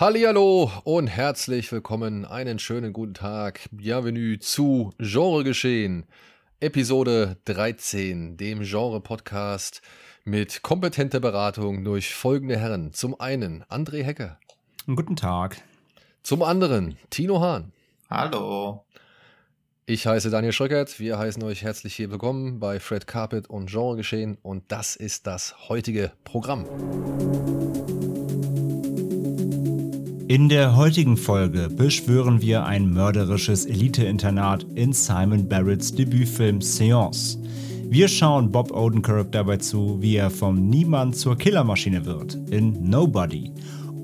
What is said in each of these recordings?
Hallihallo und herzlich willkommen. Einen schönen guten Tag. Bienvenue zu Genre Geschehen. Episode 13, dem Genre Podcast mit kompetenter Beratung durch folgende Herren. Zum einen André Hecker. Guten Tag. Zum anderen Tino Hahn. Hallo. Ich heiße Daniel Schröckert. Wir heißen euch herzlich hier willkommen bei Fred Carpet und Genre Geschehen und das ist das heutige Programm. In der heutigen Folge beschwören wir ein mörderisches Elite-Internat in Simon Barretts Debütfilm Seance. Wir schauen Bob Odenkirk dabei zu, wie er vom Niemand zur Killermaschine wird in Nobody.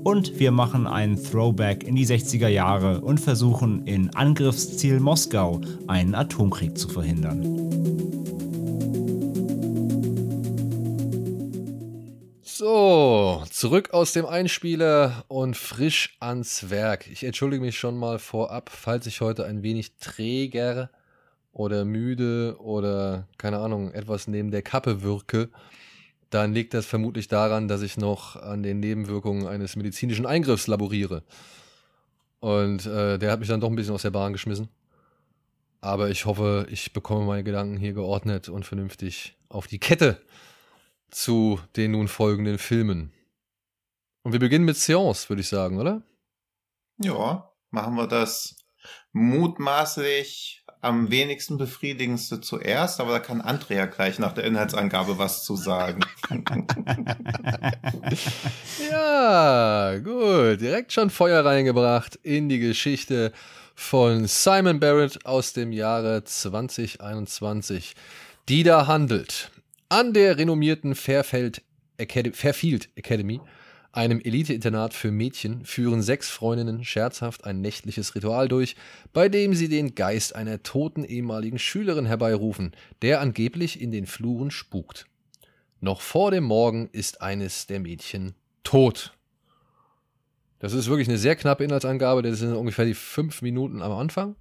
Und wir machen einen Throwback in die 60er Jahre und versuchen in Angriffsziel Moskau einen Atomkrieg zu verhindern. So, zurück aus dem Einspieler und frisch ans Werk. Ich entschuldige mich schon mal vorab, falls ich heute ein wenig träger oder müde oder keine Ahnung, etwas neben der Kappe wirke. Dann liegt das vermutlich daran, dass ich noch an den Nebenwirkungen eines medizinischen Eingriffs laboriere. Und äh, der hat mich dann doch ein bisschen aus der Bahn geschmissen. Aber ich hoffe, ich bekomme meine Gedanken hier geordnet und vernünftig auf die Kette zu den nun folgenden Filmen. Und wir beginnen mit Seance, würde ich sagen, oder? Ja, machen wir das mutmaßlich am wenigsten befriedigendste zuerst, aber da kann Andrea gleich nach der Inhaltsangabe was zu sagen. ja, gut. Direkt schon Feuer reingebracht in die Geschichte von Simon Barrett aus dem Jahre 2021, die da handelt an der renommierten Fairfield Academy, einem Elite-Internat für Mädchen, führen sechs Freundinnen scherzhaft ein nächtliches Ritual durch, bei dem sie den Geist einer toten ehemaligen Schülerin herbeirufen, der angeblich in den Fluren spukt. Noch vor dem Morgen ist eines der Mädchen tot. Das ist wirklich eine sehr knappe Inhaltsangabe, das sind ungefähr die fünf Minuten am Anfang.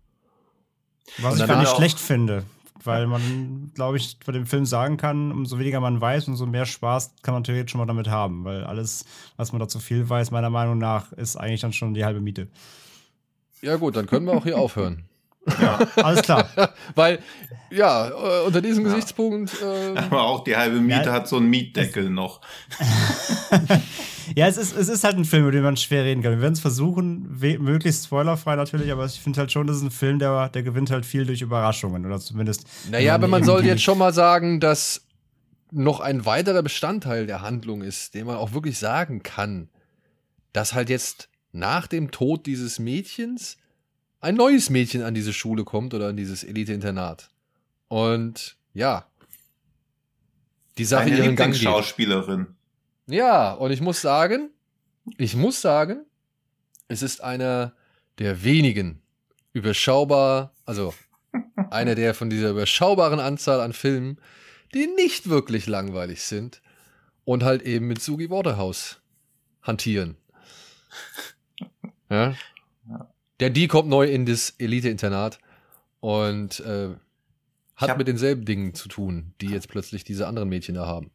Was ich gar nicht schlecht finde weil man, glaube ich, bei dem Film sagen kann, umso weniger man weiß, umso mehr Spaß kann man theoretisch schon mal damit haben, weil alles, was man dazu viel weiß, meiner Meinung nach, ist eigentlich dann schon die halbe Miete. Ja gut, dann können wir auch hier aufhören. Ja, alles klar. Weil, ja, äh, unter diesem ja. Gesichtspunkt. Äh, Aber auch die halbe Miete ja, hat so einen Mietdeckel noch. ja, es ist, es ist halt ein Film, über den man schwer reden kann. Wir werden es versuchen, möglichst spoilerfrei natürlich, aber ich finde halt schon, das ist ein Film, der, der gewinnt halt viel durch Überraschungen oder zumindest. Naja, aber man soll jetzt schon mal sagen, dass noch ein weiterer Bestandteil der Handlung ist, den man auch wirklich sagen kann, dass halt jetzt nach dem Tod dieses Mädchens ein neues Mädchen an diese Schule kommt oder an dieses Elite-Internat. Und ja, die Sache Eine ihren Gang geht. Schauspielerin. Ja, und ich muss sagen, ich muss sagen, es ist einer der wenigen überschaubar, also einer der von dieser überschaubaren Anzahl an Filmen, die nicht wirklich langweilig sind und halt eben mit Sugi Waterhouse hantieren. Ja? Der die kommt neu in das Elite-Internat und äh, hat mit denselben Dingen zu tun, die jetzt plötzlich diese anderen Mädchen da haben.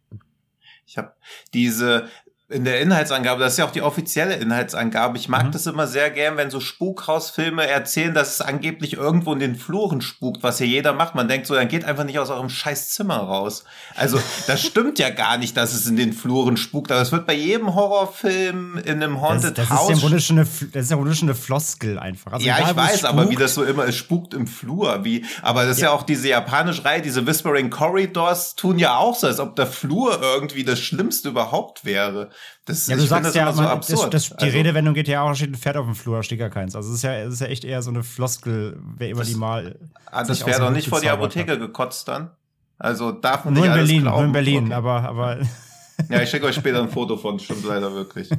Ich habe diese in der Inhaltsangabe, das ist ja auch die offizielle Inhaltsangabe. Ich mag mhm. das immer sehr gern, wenn so Spukhausfilme erzählen, dass es angeblich irgendwo in den Fluren spukt, was hier jeder macht. Man denkt so, dann geht einfach nicht aus eurem scheiß Zimmer raus. Also, das stimmt ja gar nicht, dass es in den Fluren spukt, aber es wird bei jedem Horrorfilm in einem Haunted das, das House. Ist ja eine, das ist ja wohl eine Floskel einfach. Also ja, egal, ich weiß, aber wie das so immer, es spukt im Flur, wie, aber das ist ja, ja auch diese japanische Reihe, diese Whispering Corridors tun ja auch so, als ob der Flur irgendwie das Schlimmste überhaupt wäre. Das, ja, du sagst ja, so man, das, das, die also, Redewendung geht ja auch, steht ein Pferd auf dem Flur, steht gar keins. Also es ist ja, es ist ja echt eher so eine Floskel, wer immer das, die mal. Ah, das wäre doch nicht vor die Apotheke hat. gekotzt dann. Also darf man nur nicht in Berlin, glauben. Nur in Berlin, okay. aber, aber. Ja, ich schicke euch später ein Foto von, stimmt leider wirklich.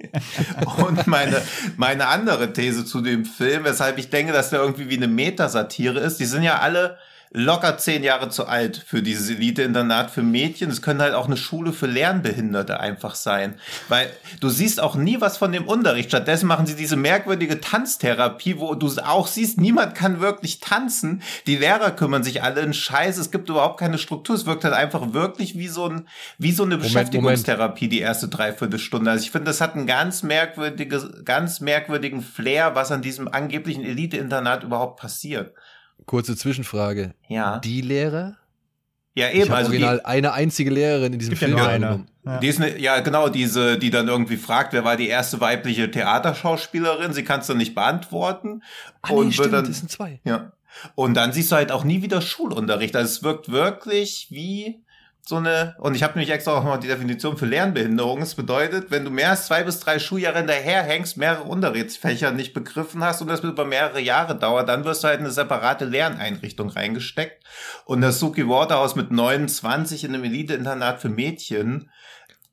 Und meine, meine andere These zu dem Film, weshalb ich denke, dass der irgendwie wie eine Metasatire ist, die sind ja alle locker zehn Jahre zu alt für dieses Elite-Internat für Mädchen. Es können halt auch eine Schule für Lernbehinderte einfach sein. Weil du siehst auch nie was von dem Unterricht. Stattdessen machen sie diese merkwürdige Tanztherapie, wo du auch siehst, niemand kann wirklich tanzen. Die Lehrer kümmern sich alle in Scheiß. Es gibt überhaupt keine Struktur. Es wirkt halt einfach wirklich wie so ein, wie so eine Moment, Beschäftigungstherapie Moment. die erste Dreiviertelstunde. Also ich finde, das hat einen ganz merkwürdiges, ganz merkwürdigen Flair, was an diesem angeblichen Elite-Internat überhaupt passiert. Kurze Zwischenfrage. Ja. Die Lehrer? Ja, eben. also original die, eine einzige Lehrerin in diesem Film. Ja, eine. Ja. Die ist eine, ja, genau, diese, die dann irgendwie fragt, wer war die erste weibliche Theaterschauspielerin? Sie kann es dann nicht beantworten. Ah, und nee, stimmt, dann, das sind zwei. Ja. Und dann siehst du halt auch nie wieder Schulunterricht. Also es wirkt wirklich wie so eine, und ich habe nämlich extra auch mal die Definition für Lernbehinderung. Es bedeutet, wenn du mehr als zwei bis drei Schuljahre hinterherhängst, mehrere Unterrichtsfächer nicht begriffen hast und das über mehrere Jahre dauert, dann wirst du halt in eine separate Lerneinrichtung reingesteckt. Und das Suki Waterhouse mit 29 in einem Elite-Internat für Mädchen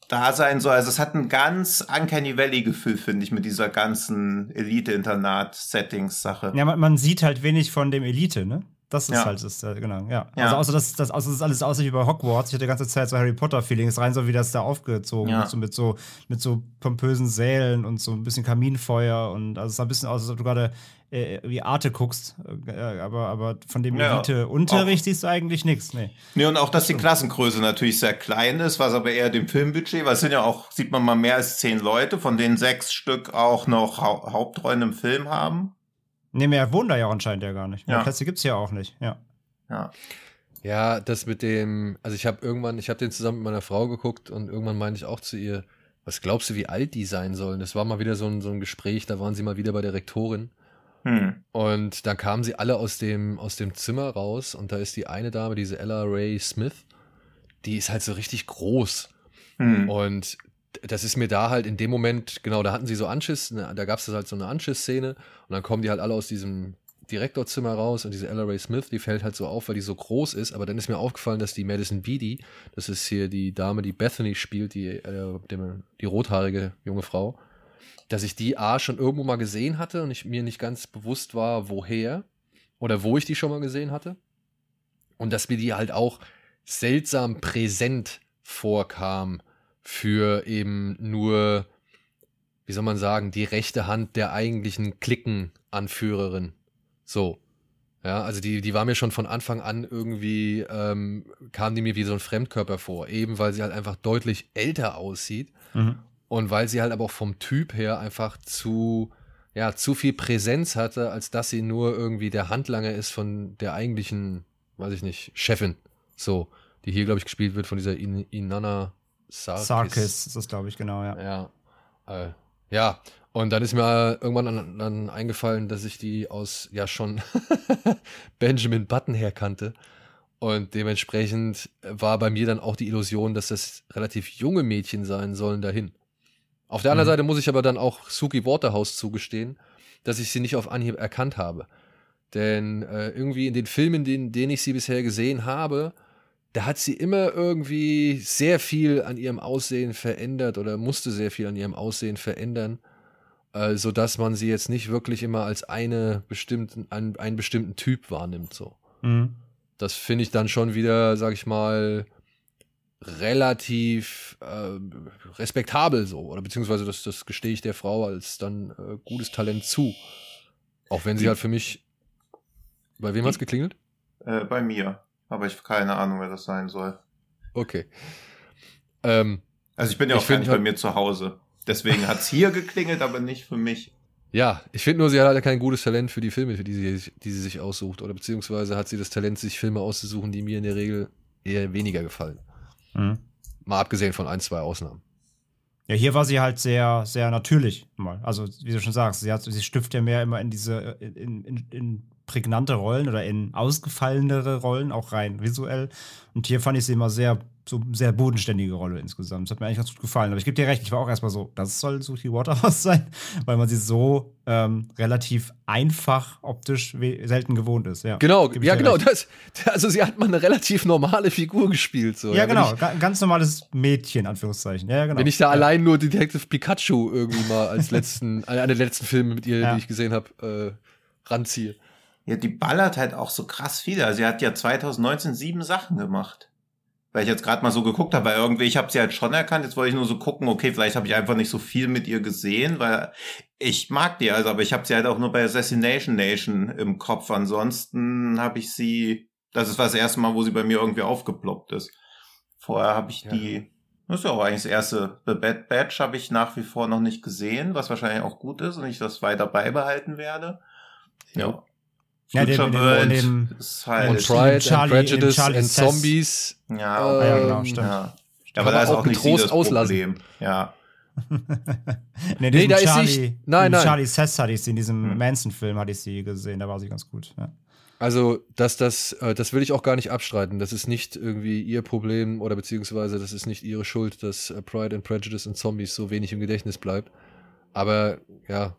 da sein soll. Also es hat ein ganz Uncanny Valley-Gefühl, finde ich, mit dieser ganzen Elite-Internat-Settings-Sache. Ja, man, man sieht halt wenig von dem Elite, ne? Das ist ja. halt das, äh, genau, ja. ja. Also außer das, das, außer das alles aussieht wie bei Hogwarts. Ich hatte die ganze Zeit so Harry Potter-Feelings rein, so wie das da aufgezogen ja. so mit so mit so pompösen Sälen und so ein bisschen Kaminfeuer und also es sah ein bisschen aus, als ob du gerade äh, wie Arte guckst. Äh, aber, aber von dem ja, Elite-Unterricht siehst du eigentlich nichts. Nee. nee, und auch, dass die Klassengröße natürlich sehr klein ist, was aber eher dem Filmbudget, weil es sind ja auch, sieht man mal mehr als zehn Leute, von denen sechs Stück auch noch ha Hauptrollen im Film haben. Nee, mehr wohnen da ja anscheinend ja gar nicht. Mehr ja. Plätze gibt's ja auch nicht, ja. Ja. Ja, das mit dem, also ich habe irgendwann, ich habe den zusammen mit meiner Frau geguckt und irgendwann meinte ich auch zu ihr, was glaubst du, wie alt die sein sollen? Das war mal wieder so ein, so ein Gespräch, da waren sie mal wieder bei der Rektorin. Hm. Und dann kamen sie alle aus dem, aus dem Zimmer raus und da ist die eine Dame, diese Ella Ray Smith, die ist halt so richtig groß. Hm. Und das ist mir da halt in dem Moment, genau, da hatten sie so Anschiss, ne, da gab es halt so eine Anschissszene und dann kommen die halt alle aus diesem Direktorzimmer raus und diese Ella Ray Smith, die fällt halt so auf, weil die so groß ist, aber dann ist mir aufgefallen, dass die Madison Beatty, das ist hier die Dame, die Bethany spielt, die, äh, die, die rothaarige junge Frau, dass ich die A schon irgendwo mal gesehen hatte und ich mir nicht ganz bewusst war, woher oder wo ich die schon mal gesehen hatte. Und dass mir die halt auch seltsam präsent vorkam für eben nur, wie soll man sagen, die rechte Hand der eigentlichen Klickenanführerin. So. Ja, also die, die war mir schon von Anfang an irgendwie, ähm, kam die mir wie so ein Fremdkörper vor, eben weil sie halt einfach deutlich älter aussieht mhm. und weil sie halt aber auch vom Typ her einfach zu, ja, zu viel Präsenz hatte, als dass sie nur irgendwie der Handlanger ist von der eigentlichen, weiß ich nicht, Chefin. So, die hier, glaube ich, gespielt wird von dieser In Inanna Sarkis. Sarkis ist das, glaube ich, genau, ja. Ja. Äh, ja, und dann ist mir irgendwann dann, dann eingefallen, dass ich die aus ja schon Benjamin Button her kannte. Und dementsprechend war bei mir dann auch die Illusion, dass das relativ junge Mädchen sein sollen dahin. Auf der anderen mhm. Seite muss ich aber dann auch Suki Waterhouse zugestehen, dass ich sie nicht auf Anhieb erkannt habe. Denn äh, irgendwie in den Filmen, in denen ich sie bisher gesehen habe, da hat sie immer irgendwie sehr viel an ihrem Aussehen verändert oder musste sehr viel an ihrem Aussehen verändern, äh, sodass man sie jetzt nicht wirklich immer als eine bestimmten, einen, einen bestimmten Typ wahrnimmt. So. Mhm. Das finde ich dann schon wieder, sag ich mal, relativ äh, respektabel so. Oder beziehungsweise das, das gestehe ich der Frau als dann äh, gutes Talent zu. Auch wenn sie halt für mich. Bei wem hat es geklingelt? Äh, bei mir. Aber ich habe keine Ahnung, wer das sein soll. Okay. Ähm, also ich bin ja auch gar nicht bei mir zu Hause. Deswegen hat es hier geklingelt, aber nicht für mich. Ja, ich finde nur, sie hat halt kein gutes Talent für die Filme, für die sie, die sie sich aussucht. Oder beziehungsweise hat sie das Talent, sich Filme auszusuchen, die mir in der Regel eher weniger gefallen. Mhm. Mal abgesehen von ein, zwei Ausnahmen. Ja, hier war sie halt sehr, sehr natürlich mal. Also, wie du schon sagst, sie, hat, sie stiftet ja mehr immer in diese, in, in, in prägnante Rollen oder in ausgefallenere Rollen, auch rein visuell. Und hier fand ich sie immer sehr, so sehr bodenständige Rolle insgesamt. Das hat mir eigentlich ganz gut gefallen. Aber ich gebe dir recht, ich war auch erstmal so, das soll Suki Waterhouse sein, weil man sie so ähm, relativ einfach optisch selten gewohnt ist. Ja, genau, ja, genau. Das, also sie hat mal eine relativ normale Figur gespielt. So. Ja, ja genau. Ich, ganz normales Mädchen, Anführungszeichen. Ja, genau. Wenn ich da ja. allein nur Detective Pikachu irgendwie mal als letzten, einer der letzten Filme mit ihr, die ich gesehen habe, äh, ranziehe. Ja, die ballert halt auch so krass viele. Also sie hat ja 2019 sieben Sachen gemacht. Weil ich jetzt gerade mal so geguckt habe, weil irgendwie, ich habe sie halt schon erkannt, jetzt wollte ich nur so gucken, okay, vielleicht habe ich einfach nicht so viel mit ihr gesehen, weil ich mag die also, aber ich habe sie halt auch nur bei Assassination Nation im Kopf. Ansonsten habe ich sie, das ist das erste Mal, wo sie bei mir irgendwie aufgeploppt ist. Vorher habe ich ja. die, das ist ja auch eigentlich das erste, The Bad Batch habe ich nach wie vor noch nicht gesehen, was wahrscheinlich auch gut ist und ich das weiter beibehalten werde. Ja. Ja, den, den, den, halt und Pride Charlie, and Prejudice and Zombies. Ja, ähm, ja genau, stimmt. Ja. Aber da ist auch, auch nicht Trost das auslassen. Ja. nee, nee, da Charlie, ist sie. Nein, nein. Charlie Sess hatte ich sie in diesem hm. Manson-Film, hatte ich sie gesehen, da war sie ganz gut. Ja. Also, dass das, äh, das will ich auch gar nicht abstreiten. Das ist nicht irgendwie ihr Problem oder beziehungsweise das ist nicht ihre Schuld, dass äh, Pride and Prejudice and Zombies so wenig im Gedächtnis bleibt. Aber ja,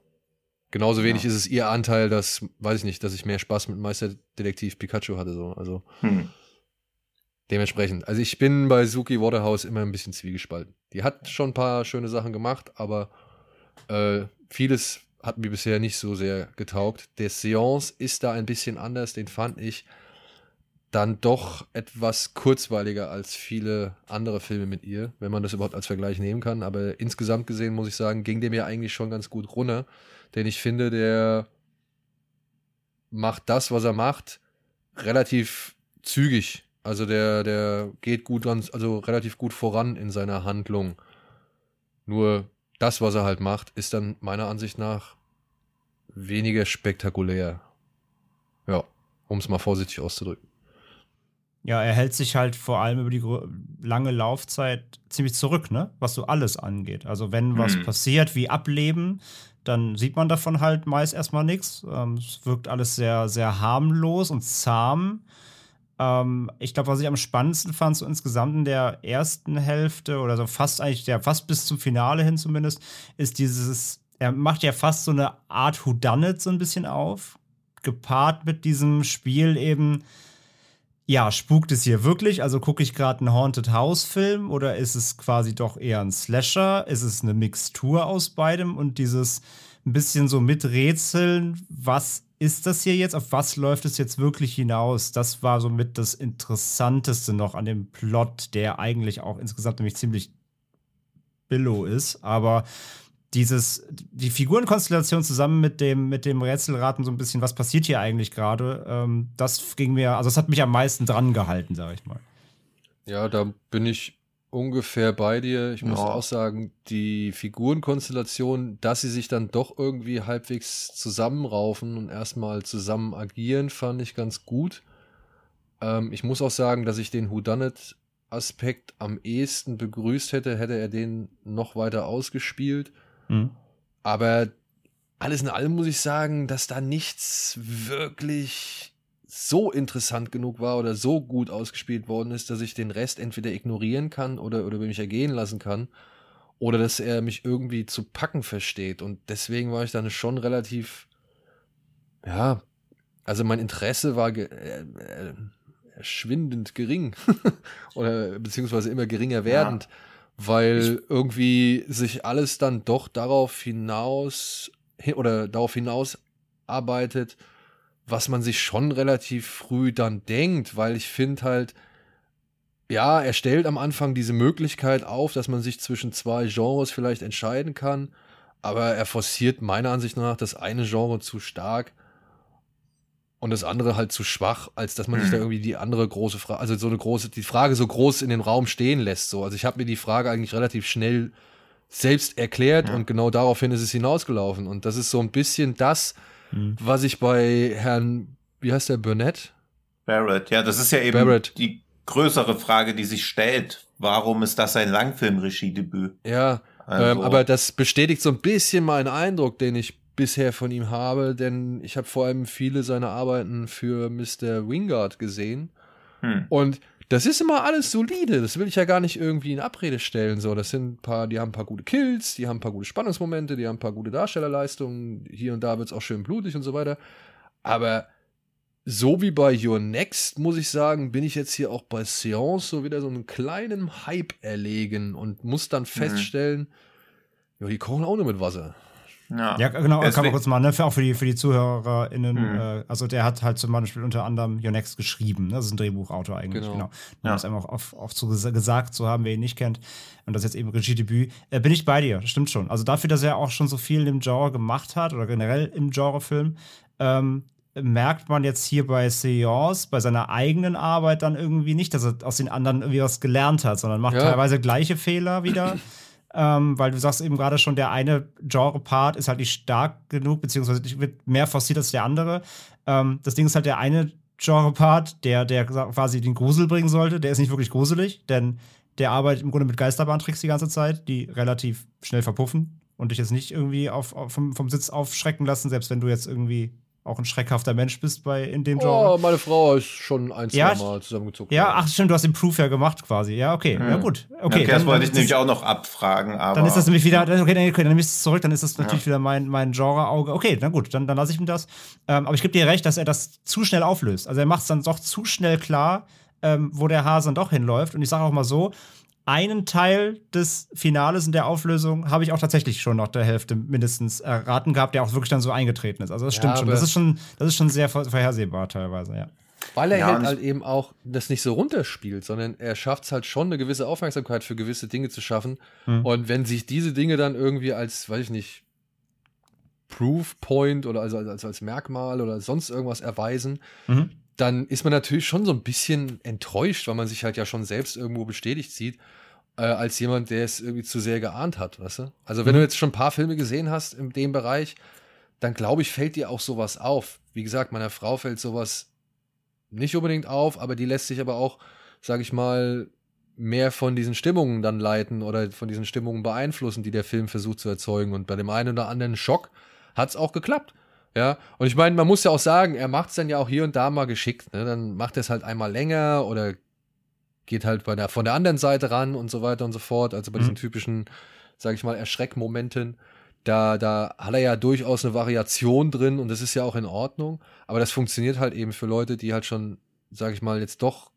Genauso wenig ja. ist es ihr Anteil, dass, weiß ich nicht, dass ich mehr Spaß mit Meisterdetektiv Pikachu hatte. So. Also hm. dementsprechend. Also ich bin bei Suki Waterhouse immer ein bisschen zwiegespalten. Die hat schon ein paar schöne Sachen gemacht, aber äh, vieles hat mir bisher nicht so sehr getaugt. Der Seance ist da ein bisschen anders, den fand ich dann doch etwas kurzweiliger als viele andere Filme mit ihr, wenn man das überhaupt als Vergleich nehmen kann. Aber insgesamt gesehen muss ich sagen, ging dem ja eigentlich schon ganz gut runter denn ich finde, der macht das, was er macht, relativ zügig. Also der, der geht gut, also relativ gut voran in seiner Handlung. Nur das, was er halt macht, ist dann meiner Ansicht nach weniger spektakulär. Ja, um es mal vorsichtig auszudrücken. Ja, er hält sich halt vor allem über die lange Laufzeit ziemlich zurück, ne? Was so alles angeht. Also wenn was hm. passiert, wie Ableben, dann sieht man davon halt meist erstmal nichts. Ähm, es wirkt alles sehr, sehr harmlos und zahm. Ähm, ich glaube, was ich am spannendsten fand, so insgesamt in der ersten Hälfte oder so fast eigentlich, der fast bis zum Finale hin zumindest, ist dieses, er macht ja fast so eine Art Whodunit so ein bisschen auf, gepaart mit diesem Spiel eben, ja, spukt es hier wirklich? Also gucke ich gerade einen Haunted House Film oder ist es quasi doch eher ein Slasher? Ist es eine Mixtur aus beidem und dieses ein bisschen so miträtseln, was ist das hier jetzt? Auf was läuft es jetzt wirklich hinaus? Das war somit das Interessanteste noch an dem Plot, der eigentlich auch insgesamt nämlich ziemlich billow ist, aber dieses, die Figurenkonstellation zusammen mit dem, mit dem Rätselraten so ein bisschen, was passiert hier eigentlich gerade, ähm, das ging mir, also das hat mich am meisten dran gehalten, sag ich mal. Ja, da bin ich ungefähr bei dir. Ich muss ja. auch sagen, die Figurenkonstellation, dass sie sich dann doch irgendwie halbwegs zusammenraufen und erstmal zusammen agieren, fand ich ganz gut. Ähm, ich muss auch sagen, dass ich den Whodunit Aspekt am ehesten begrüßt hätte, hätte er den noch weiter ausgespielt. Mhm. Aber alles in allem muss ich sagen, dass da nichts wirklich so interessant genug war oder so gut ausgespielt worden ist, dass ich den Rest entweder ignorieren kann oder, oder über mich ergehen lassen kann. Oder dass er mich irgendwie zu packen versteht. Und deswegen war ich dann schon relativ, ja, also mein Interesse war ge äh, äh, schwindend gering. oder beziehungsweise immer geringer werdend. Ja weil ich irgendwie sich alles dann doch darauf hinaus oder darauf hinaus arbeitet, was man sich schon relativ früh dann denkt, weil ich finde halt, ja, er stellt am Anfang diese Möglichkeit auf, dass man sich zwischen zwei Genres vielleicht entscheiden kann, aber er forciert meiner Ansicht nach das eine Genre zu stark und das andere halt zu schwach, als dass man mhm. sich da irgendwie die andere große Frage, also so eine große, die Frage so groß in den Raum stehen lässt. So. Also ich habe mir die Frage eigentlich relativ schnell selbst erklärt ja. und genau daraufhin ist es hinausgelaufen. Und das ist so ein bisschen das, mhm. was ich bei Herrn, wie heißt der, Burnett? Barrett, ja, das ist ja eben Barrett. die größere Frage, die sich stellt. Warum ist das sein Langfilm-Regiedebüt? Ja, also. ähm, aber das bestätigt so ein bisschen meinen Eindruck, den ich bisher von ihm habe, denn ich habe vor allem viele seiner Arbeiten für Mr. Wingard gesehen. Hm. Und das ist immer alles solide. Das will ich ja gar nicht irgendwie in Abrede stellen. So, das sind ein paar, die haben ein paar gute Kills, die haben ein paar gute Spannungsmomente, die haben ein paar gute Darstellerleistungen. Hier und da wird es auch schön blutig und so weiter. Aber so wie bei Your Next, muss ich sagen, bin ich jetzt hier auch bei Seance so wieder so einen kleinen Hype erlegen und muss dann mhm. feststellen, mhm. ja, die kochen auch nur mit Wasser. Ja, ja genau, Deswegen. kann man kurz mal, ne, für, auch für die, für die ZuhörerInnen, mhm. äh, also der hat halt zum Beispiel unter anderem Your Next geschrieben, ne? das ist ein Drehbuchautor eigentlich, genau. genau. Um ja. das einfach auch, auch zu gesagt zu haben, wer ihn nicht kennt und das jetzt eben Regiedebüt, äh, bin ich bei dir, stimmt schon. Also dafür, dass er auch schon so viel im Genre gemacht hat oder generell im Genrefilm, ähm, merkt man jetzt hier bei Seance, bei seiner eigenen Arbeit dann irgendwie nicht, dass er aus den anderen irgendwie was gelernt hat, sondern macht ja. teilweise gleiche Fehler wieder. ähm, weil du sagst eben gerade schon, der eine Genre-Part ist halt nicht stark genug, beziehungsweise wird mehr forciert als der andere. Ähm, das Ding ist halt der eine Genre-Part, der, der quasi den Grusel bringen sollte, der ist nicht wirklich gruselig, denn der arbeitet im Grunde mit Geisterbahntricks die ganze Zeit, die relativ schnell verpuffen und dich jetzt nicht irgendwie auf, auf vom, vom Sitz aufschrecken lassen, selbst wenn du jetzt irgendwie auch ein schreckhafter Mensch bist bei in dem Genre. Oh, meine Frau ist schon ein, zwei ja, Mal zusammengezogen. Ja, ach stimmt, du hast den Proof ja gemacht quasi. Ja, okay. Mhm. Ja, gut. Okay, okay das wollte ich nämlich auch noch abfragen, aber. Dann ist das nämlich wieder, okay, dann, okay, dann nimmst du es zurück, dann ist das natürlich ja. wieder mein, mein Genre-Auge. Okay, na gut, dann, dann lasse ich ihm das. Ähm, aber ich gebe dir recht, dass er das zu schnell auflöst. Also er macht es dann doch zu schnell klar, ähm, wo der Hase dann doch hinläuft. Und ich sage auch mal so, einen Teil des Finales in der Auflösung habe ich auch tatsächlich schon nach der Hälfte mindestens erraten gehabt, der auch wirklich dann so eingetreten ist. Also das stimmt ja, schon. Das ist schon, das ist schon sehr vorhersehbar teilweise, ja. Weil er ja, halt, halt eben auch das nicht so runterspielt, sondern er schafft es halt schon, eine gewisse Aufmerksamkeit für gewisse Dinge zu schaffen. Mhm. Und wenn sich diese Dinge dann irgendwie als, weiß ich nicht, Proof Point oder also als, als Merkmal oder sonst irgendwas erweisen, mhm dann ist man natürlich schon so ein bisschen enttäuscht, weil man sich halt ja schon selbst irgendwo bestätigt sieht, äh, als jemand, der es irgendwie zu sehr geahnt hat, weißt du? Also wenn mhm. du jetzt schon ein paar Filme gesehen hast in dem Bereich, dann glaube ich, fällt dir auch sowas auf. Wie gesagt, meiner Frau fällt sowas nicht unbedingt auf, aber die lässt sich aber auch, sag ich mal, mehr von diesen Stimmungen dann leiten oder von diesen Stimmungen beeinflussen, die der Film versucht zu erzeugen. Und bei dem einen oder anderen Schock hat es auch geklappt. Ja, und ich meine, man muss ja auch sagen, er macht es dann ja auch hier und da mal geschickt. Ne? Dann macht er es halt einmal länger oder geht halt bei der, von der anderen Seite ran und so weiter und so fort. Also bei mhm. diesen typischen, sag ich mal, Erschreckmomenten. Da, da hat er ja durchaus eine Variation drin und das ist ja auch in Ordnung. Aber das funktioniert halt eben für Leute, die halt schon, sag ich mal, jetzt doch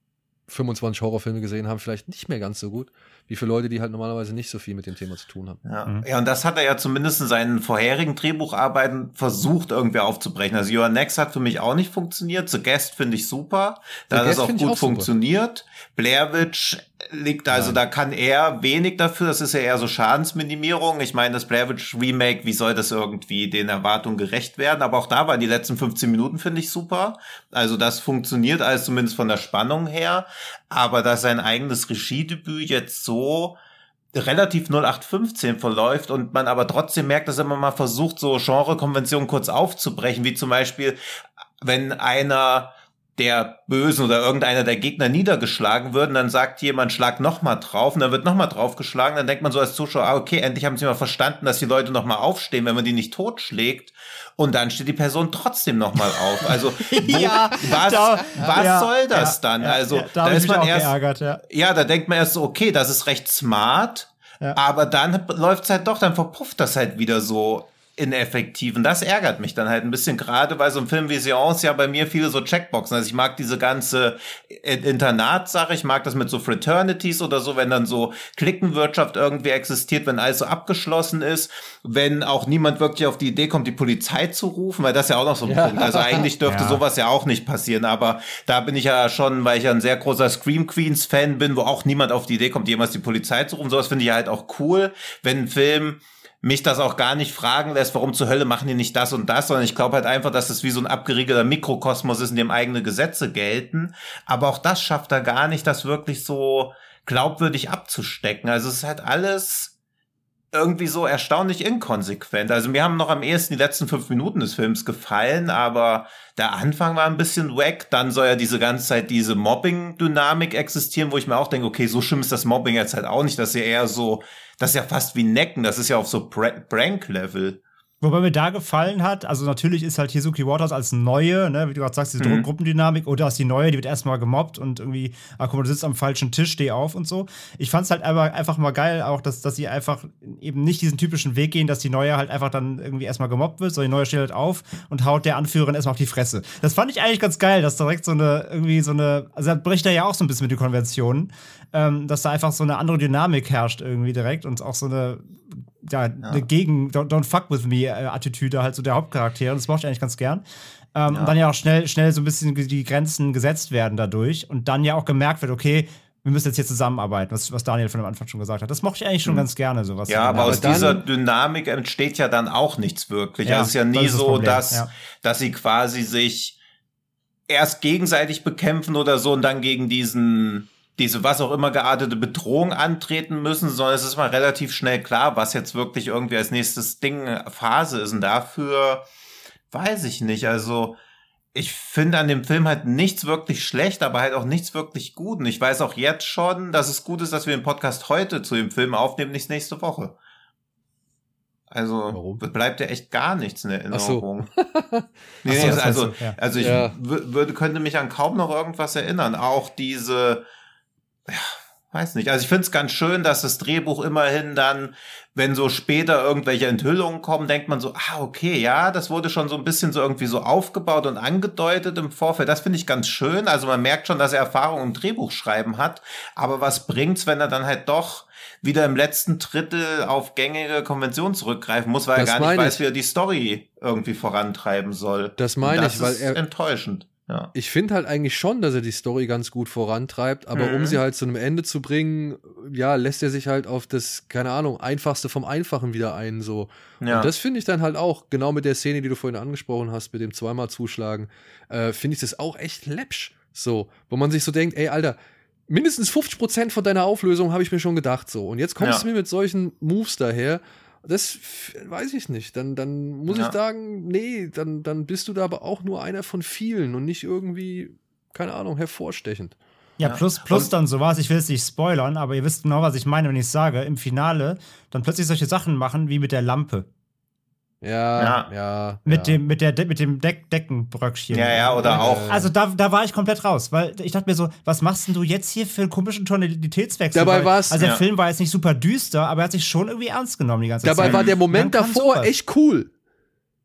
25 Horrorfilme gesehen haben, vielleicht nicht mehr ganz so gut wie für Leute, die halt normalerweise nicht so viel mit dem Thema zu tun haben. Ja, mhm. ja und das hat er ja zumindest in seinen vorherigen Drehbucharbeiten versucht, irgendwie aufzubrechen. Also Your Next hat für mich auch nicht funktioniert. The Guest finde ich super. Da hat es auch gut auch funktioniert. Blair Witch liegt also, Nein. da kann er wenig dafür. Das ist ja eher so Schadensminimierung. Ich meine, das Blair Witch Remake, wie soll das irgendwie den Erwartungen gerecht werden? Aber auch da waren die letzten 15 Minuten, finde ich super. Also das funktioniert alles zumindest von der Spannung her. Aber dass sein eigenes Regiedebüt jetzt so relativ 0815 verläuft und man aber trotzdem merkt, dass er immer mal versucht, so Genrekonventionen kurz aufzubrechen, wie zum Beispiel, wenn einer der Bösen oder irgendeiner der Gegner niedergeschlagen wird und dann sagt jemand, schlag noch mal drauf und dann wird noch mal draufgeschlagen, dann denkt man so als Zuschauer, ah, okay, endlich haben sie mal verstanden, dass die Leute noch mal aufstehen, wenn man die nicht totschlägt und dann steht die Person trotzdem noch mal auf. Also ja, was, da, was ja, soll das ja, dann? also da, da ist man erst, geärgert, ja. ja, da denkt man erst so, okay, das ist recht smart, aber dann läuft's halt doch, dann verpufft das halt wieder so ineffektiv. Und das ärgert mich dann halt ein bisschen, gerade weil so ein Film wie Seance ja bei mir viele so Checkboxen. Also ich mag diese ganze Internatsache, ich mag das mit so Fraternities oder so, wenn dann so Klickenwirtschaft irgendwie existiert, wenn alles so abgeschlossen ist, wenn auch niemand wirklich auf die Idee kommt, die Polizei zu rufen, weil das ist ja auch noch so ein ja. Punkt. Also eigentlich dürfte ja. sowas ja auch nicht passieren, aber da bin ich ja schon, weil ich ja ein sehr großer Scream Queens Fan bin, wo auch niemand auf die Idee kommt, jemals die Polizei zu rufen. Sowas finde ich halt auch cool, wenn ein Film mich das auch gar nicht fragen lässt, warum zur Hölle machen die nicht das und das, sondern ich glaube halt einfach, dass es wie so ein abgeriegelter Mikrokosmos ist, in dem eigene Gesetze gelten. Aber auch das schafft er gar nicht, das wirklich so glaubwürdig abzustecken. Also es ist halt alles irgendwie so erstaunlich inkonsequent. Also mir haben noch am ehesten die letzten fünf Minuten des Films gefallen, aber der Anfang war ein bisschen wack. Dann soll ja diese ganze Zeit diese Mobbing-Dynamik existieren, wo ich mir auch denke, okay, so schlimm ist das Mobbing jetzt halt auch nicht. Das ist ja eher so, das ist ja fast wie Necken. Das ist ja auf so Prank-Level. Wobei mir da gefallen hat, also natürlich ist halt Hizuki Waters als neue, ne, wie du gerade sagst, diese mhm. Gruppendynamik, oder ist die neue, die wird erstmal gemobbt und irgendwie, ah, guck mal, du sitzt am falschen Tisch, steh auf und so. Ich fand es halt aber einfach mal geil, auch, dass, dass sie einfach eben nicht diesen typischen Weg gehen, dass die neue halt einfach dann irgendwie erstmal gemobbt wird, sondern die neue steht halt auf und haut der Anführerin erstmal auf die Fresse. Das fand ich eigentlich ganz geil, dass direkt so eine, irgendwie so eine, also das bricht er ja auch so ein bisschen mit den Konventionen, ähm, dass da einfach so eine andere Dynamik herrscht irgendwie direkt und auch so eine ja, ja. eine Gegen don't, don't fuck with me äh, Attitüde halt so der Hauptcharaktere. Das mochte ich eigentlich ganz gern. Ähm, ja. Und dann ja auch schnell, schnell so ein bisschen die Grenzen gesetzt werden dadurch und dann ja auch gemerkt wird, okay, wir müssen jetzt hier zusammenarbeiten, was, was Daniel von am Anfang schon gesagt hat. Das mochte ich eigentlich schon mhm. ganz gerne, sowas. Ja, aber aus dieser Dynamik entsteht ja dann auch nichts wirklich. Ja, also es ist ja nie ist so, dass, ja. dass sie quasi sich erst gegenseitig bekämpfen oder so und dann gegen diesen diese was auch immer geartete Bedrohung antreten müssen, sondern es ist mal relativ schnell klar, was jetzt wirklich irgendwie als nächstes Ding äh, Phase ist. Und dafür weiß ich nicht. Also ich finde an dem Film halt nichts wirklich schlecht, aber halt auch nichts wirklich gut. Und ich weiß auch jetzt schon, dass es gut ist, dass wir den Podcast heute zu dem Film aufnehmen, nicht nächste Woche. Also Warum? bleibt ja echt gar nichts in Erinnerung. So. nee, Ach so, also, also, ja. also ich ja. würde könnte mich an kaum noch irgendwas erinnern. Auch diese ja, weiß nicht. Also ich finde es ganz schön, dass das Drehbuch immerhin dann, wenn so später irgendwelche Enthüllungen kommen, denkt man so, ah, okay, ja, das wurde schon so ein bisschen so irgendwie so aufgebaut und angedeutet im Vorfeld. Das finde ich ganz schön. Also man merkt schon, dass er Erfahrung im Drehbuchschreiben hat. Aber was bringt's, wenn er dann halt doch wieder im letzten Drittel auf gängige Konventionen zurückgreifen muss, weil das er gar nicht weiß, wie er die Story irgendwie vorantreiben soll. Das meine ich, weil er enttäuschend. Ja. Ich finde halt eigentlich schon, dass er die Story ganz gut vorantreibt, aber mhm. um sie halt zu einem Ende zu bringen, ja, lässt er sich halt auf das, keine Ahnung, einfachste vom Einfachen wieder ein, so. Ja. Und das finde ich dann halt auch, genau mit der Szene, die du vorhin angesprochen hast, mit dem zweimal zuschlagen, äh, finde ich das auch echt läppsch, so. Wo man sich so denkt, ey, Alter, mindestens 50% von deiner Auflösung habe ich mir schon gedacht, so. Und jetzt kommst ja. du mir mit solchen Moves daher das weiß ich nicht. Dann, dann muss ja. ich sagen, nee, dann, dann bist du da aber auch nur einer von vielen und nicht irgendwie, keine Ahnung, hervorstechend. Ja, plus, plus und, dann sowas, ich will es nicht spoilern, aber ihr wisst genau, was ich meine, wenn ich sage, im Finale dann plötzlich solche Sachen machen wie mit der Lampe. Ja, ja, ja. Mit ja. dem, mit der, mit dem Deck Deckenbröckchen. Ja, ja, oder auch. Also da, da war ich komplett raus, weil ich dachte mir so, was machst denn du jetzt hier für einen komischen Tonalitätswechsel? Dabei war es. Also der ja. Film war jetzt nicht super düster, aber er hat sich schon irgendwie ernst genommen die ganze Dabei Zeit. Dabei war der Moment davor sowas. echt cool.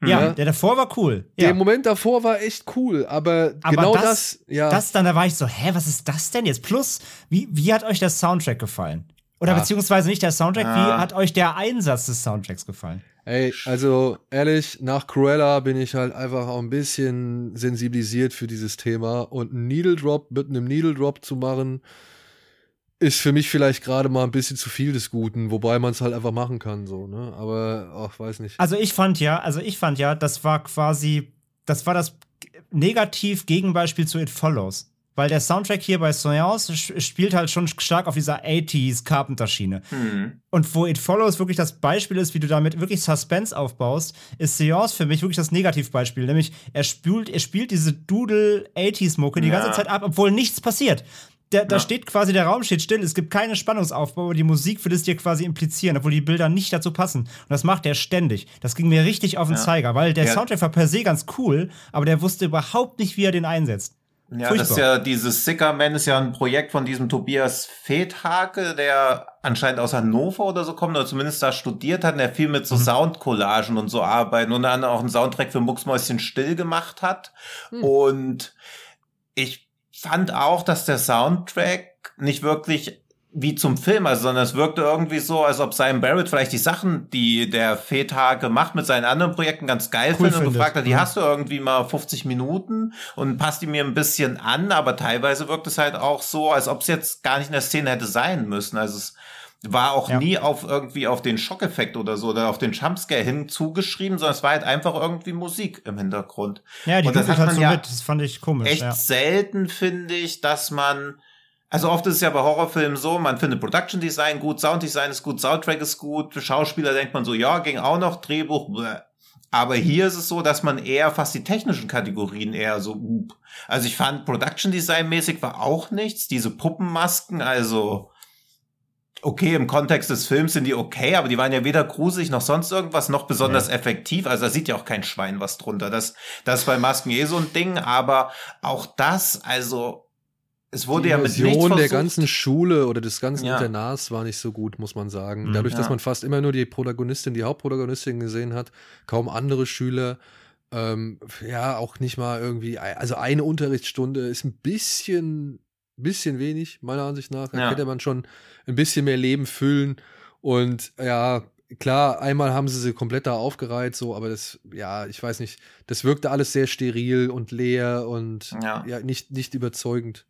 Ja, der davor war cool. Ja. Der Moment davor war echt cool, aber, aber genau das, das, ja. Das dann, da war ich so, hä, was ist das denn jetzt? Plus, wie, wie hat euch der Soundtrack gefallen? Oder ja. beziehungsweise nicht der Soundtrack, wie hat euch der Einsatz des Soundtracks gefallen? Ey, also ehrlich, nach Cruella bin ich halt einfach auch ein bisschen sensibilisiert für dieses Thema und einen Needle Drop mit einem Needle Drop zu machen, ist für mich vielleicht gerade mal ein bisschen zu viel des Guten, wobei man es halt einfach machen kann, so, ne? Aber, ach, weiß nicht. Also ich fand ja, also ich fand ja, das war quasi, das war das Negativ-Gegenbeispiel zu It Follows. Weil der Soundtrack hier bei Seance spielt halt schon stark auf dieser 80s Carpenter-Schiene. Mhm. Und wo It Follows wirklich das Beispiel ist, wie du damit wirklich Suspense aufbaust, ist Seance für mich wirklich das Negativbeispiel. Nämlich, er spielt, er spielt diese Doodle-80s-Mucke die ja. ganze Zeit ab, obwohl nichts passiert. Der, ja. Da steht quasi, der Raum steht still, es gibt keinen Spannungsaufbau, aber die Musik will es dir quasi implizieren, obwohl die Bilder nicht dazu passen. Und das macht er ständig. Das ging mir richtig auf den ja. Zeiger, weil der Soundtrack war per se ganz cool, aber der wusste überhaupt nicht, wie er den einsetzt. Ja, Furchtbar. das ist ja, dieses Sicker Man ist ja ein Projekt von diesem Tobias Fethake, der anscheinend aus Hannover oder so kommt, oder zumindest da studiert hat, und der viel mit so mhm. Soundcollagen und so arbeiten und dann auch einen Soundtrack für Mucksmäuschen still gemacht hat. Mhm. Und ich fand auch, dass der Soundtrack nicht wirklich wie zum Film, also, sondern es wirkte irgendwie so, als ob Simon Barrett vielleicht die Sachen, die der Feta gemacht mit seinen anderen Projekten ganz geil cool findet und gefragt hat, die ja. hast du irgendwie mal 50 Minuten und passt die mir ein bisschen an, aber teilweise wirkt es halt auch so, als ob es jetzt gar nicht in der Szene hätte sein müssen. Also es war auch ja. nie auf irgendwie auf den Schockeffekt oder so oder auf den Jumpscare hin zugeschrieben, sondern es war halt einfach irgendwie Musik im Hintergrund. Ja, die und das hat halt man so ja mit, das fand ich komisch. Echt ja. selten finde ich, dass man also oft ist es ja bei Horrorfilmen so, man findet Production Design gut, Sound Design ist gut, Soundtrack ist gut, Schauspieler denkt man so, ja, ging auch noch, Drehbuch, bleh. Aber hier ist es so, dass man eher fast die technischen Kategorien eher so, uh. also ich fand Production Design mäßig war auch nichts, diese Puppenmasken, also okay, im Kontext des Films sind die okay, aber die waren ja weder gruselig noch sonst irgendwas, noch besonders ja. effektiv. Also da sieht ja auch kein Schwein was drunter. Das, das ist bei Masken eh so ein Ding, aber auch das, also es wurde die ja mit nichts der ganzen Schule oder des ganzen ja. Internats war nicht so gut, muss man sagen. Mhm. Dadurch, ja. dass man fast immer nur die Protagonistin, die Hauptprotagonistin gesehen hat, kaum andere Schüler. Ähm, ja, auch nicht mal irgendwie, also eine Unterrichtsstunde ist ein bisschen bisschen wenig, meiner Ansicht nach. Da ja. hätte man schon ein bisschen mehr Leben füllen. Und ja, klar, einmal haben sie sie komplett da aufgereiht, so, aber das, ja, ich weiß nicht, das wirkte alles sehr steril und leer und ja, ja nicht, nicht überzeugend.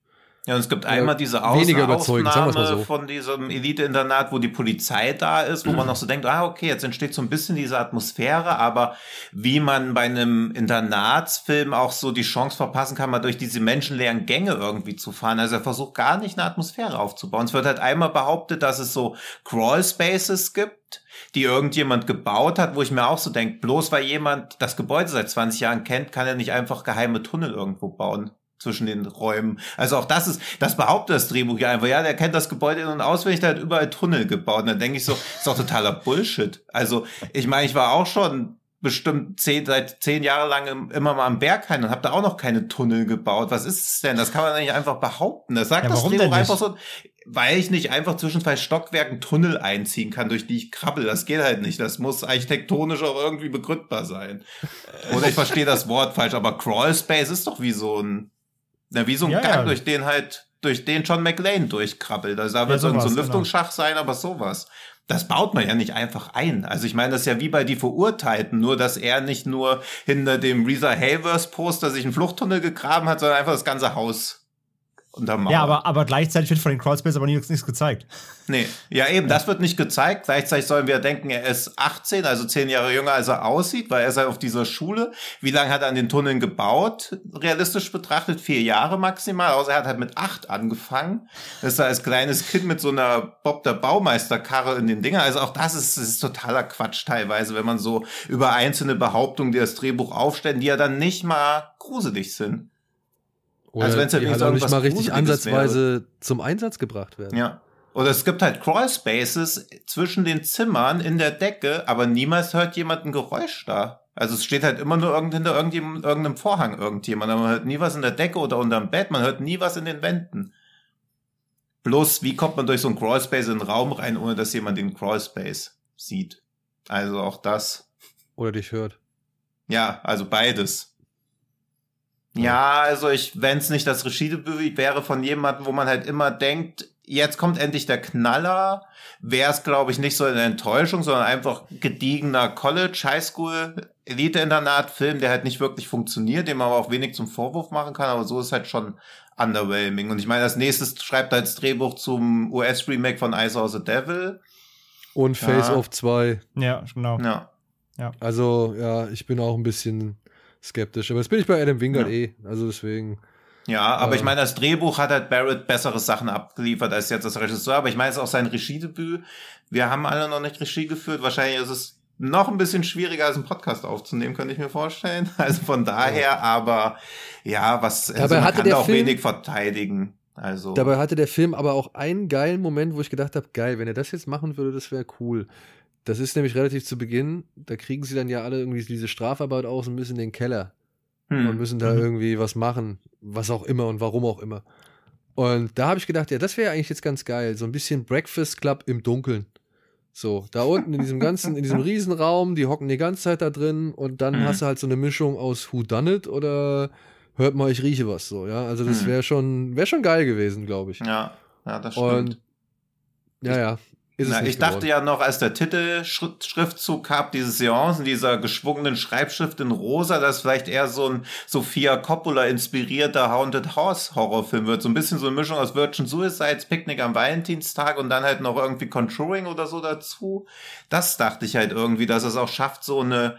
Ja, und es gibt einmal diese Außenaufnahme so. von diesem Elite-Internat, wo die Polizei da ist, wo man noch so denkt, ah, okay, jetzt entsteht so ein bisschen diese Atmosphäre, aber wie man bei einem Internatsfilm auch so die Chance verpassen kann, mal durch diese menschenleeren Gänge irgendwie zu fahren. Also er versucht gar nicht eine Atmosphäre aufzubauen. Es wird halt einmal behauptet, dass es so Crawl Spaces gibt, die irgendjemand gebaut hat, wo ich mir auch so denke, bloß weil jemand das Gebäude seit 20 Jahren kennt, kann er nicht einfach geheime Tunnel irgendwo bauen zwischen den Räumen. Also auch das ist, das behauptet das Drehbuch ja einfach. Ja, der kennt das Gebäude in- und auswendig, der hat überall Tunnel gebaut. Und dann denke ich so, ist doch totaler Bullshit. Also ich meine, ich war auch schon bestimmt zehn, seit zehn Jahre lang immer mal am Berghain und habe da auch noch keine Tunnel gebaut. Was ist es denn? Das kann man nicht einfach behaupten. Das sagt ja, das Drehbuch einfach so, weil ich nicht einfach zwischen zwei Stockwerken Tunnel einziehen kann, durch die ich krabbel. Das geht halt nicht. Das muss architektonisch auch irgendwie begründbar sein. Oder ich verstehe das Wort falsch, aber Crawl Space ist doch wie so ein na, wie so ein ja, Gang, ja. durch den halt, durch den John McLean durchkrabbelt. Also da wird ja, sowas, so ein. Lüftungsschacht genau. sein, aber sowas. Das baut man ja nicht einfach ein. Also ich meine, das ist ja wie bei die Verurteilten, nur dass er nicht nur hinter dem Reza Hayworth Poster sich einen Fluchttunnel gegraben hat, sondern einfach das ganze Haus untermauert. Ja, aber, aber gleichzeitig wird von den Crawlspace aber nichts, nichts gezeigt. Nee, ja eben, das wird nicht gezeigt. Gleichzeitig sollen wir denken, er ist 18, also 10 Jahre jünger, als er aussieht, weil er ist ja auf dieser Schule. Wie lange hat er an den Tunneln gebaut? Realistisch betrachtet vier Jahre maximal. Außer er hat halt mit acht angefangen. Ist er als kleines Kind mit so einer Bob der Baumeisterkarre in den Dinger. Also auch das ist, das ist totaler Quatsch teilweise, wenn man so über einzelne Behauptungen, die das Drehbuch aufstellen, die ja dann nicht mal gruselig sind. Oder also wenn es halt nicht, halt nicht mal richtig ansatzweise wäre. zum Einsatz gebracht werden. Ja. Oder es gibt halt Crawl Spaces zwischen den Zimmern in der Decke, aber niemals hört jemand ein Geräusch da. Also es steht halt immer nur irgend hinter irgendeinem Vorhang irgendjemand. Aber man hört nie was in der Decke oder unterm Bett, man hört nie was in den Wänden. Bloß, wie kommt man durch so ein Crawl Space in den Raum rein, ohne dass jemand den Crawl Space sieht? Also auch das. Oder dich hört. Ja, also beides. Ja, also ich, wenn es nicht das Regiedebüt wäre von jemandem, wo man halt immer denkt, jetzt kommt endlich der Knaller, wäre es, glaube ich, nicht so eine Enttäuschung, sondern einfach gediegener College, Highschool, Elite-Internat-Film, der halt nicht wirklich funktioniert, dem man aber auch wenig zum Vorwurf machen kann, aber so ist halt schon underwhelming. Und ich meine, als nächstes schreibt er als Drehbuch zum US-Remake von I Saw the Devil. Und Face ja. Off 2. Ja, genau. Ja. ja. Also, ja, ich bin auch ein bisschen skeptisch. Aber das bin ich bei Adam Wingard ja. eh. Also deswegen. Ja, aber äh, ich meine, das Drehbuch hat halt Barrett bessere Sachen abgeliefert als jetzt das Regisseur. Aber ich meine, es ist auch sein Regiedebüt. Wir haben alle noch nicht Regie geführt. Wahrscheinlich ist es noch ein bisschen schwieriger als einen Podcast aufzunehmen, könnte ich mir vorstellen. Also von daher, aber ja, was also Dabei man hatte kann da auch Film, wenig verteidigen. Also. Dabei hatte der Film aber auch einen geilen Moment, wo ich gedacht habe, geil, wenn er das jetzt machen würde, das wäre cool. Das ist nämlich relativ zu Beginn. Da kriegen sie dann ja alle irgendwie diese Strafarbeit aus und müssen in den Keller. Hm. Und müssen da mhm. irgendwie was machen. Was auch immer und warum auch immer. Und da habe ich gedacht, ja, das wäre eigentlich jetzt ganz geil. So ein bisschen Breakfast Club im Dunkeln. So, da unten in diesem ganzen, in diesem Riesenraum, die hocken die ganze Zeit da drin und dann mhm. hast du halt so eine Mischung aus Who Done It oder hört mal, ich rieche was so, ja. Also das hm. wäre schon, wäre schon geil gewesen, glaube ich. Ja, ja, das stimmt. Und ja, ja. Na, ich dachte ja noch, als der Titelschriftzug gab, diese Seance in dieser geschwungenen Schreibschrift in rosa, dass vielleicht eher so ein Sophia Coppola inspirierter Haunted House Horrorfilm wird. So ein bisschen so eine Mischung aus Virgin Suicides, Picknick am Valentinstag und dann halt noch irgendwie Conjuring oder so dazu. Das dachte ich halt irgendwie, dass es auch schafft, so eine,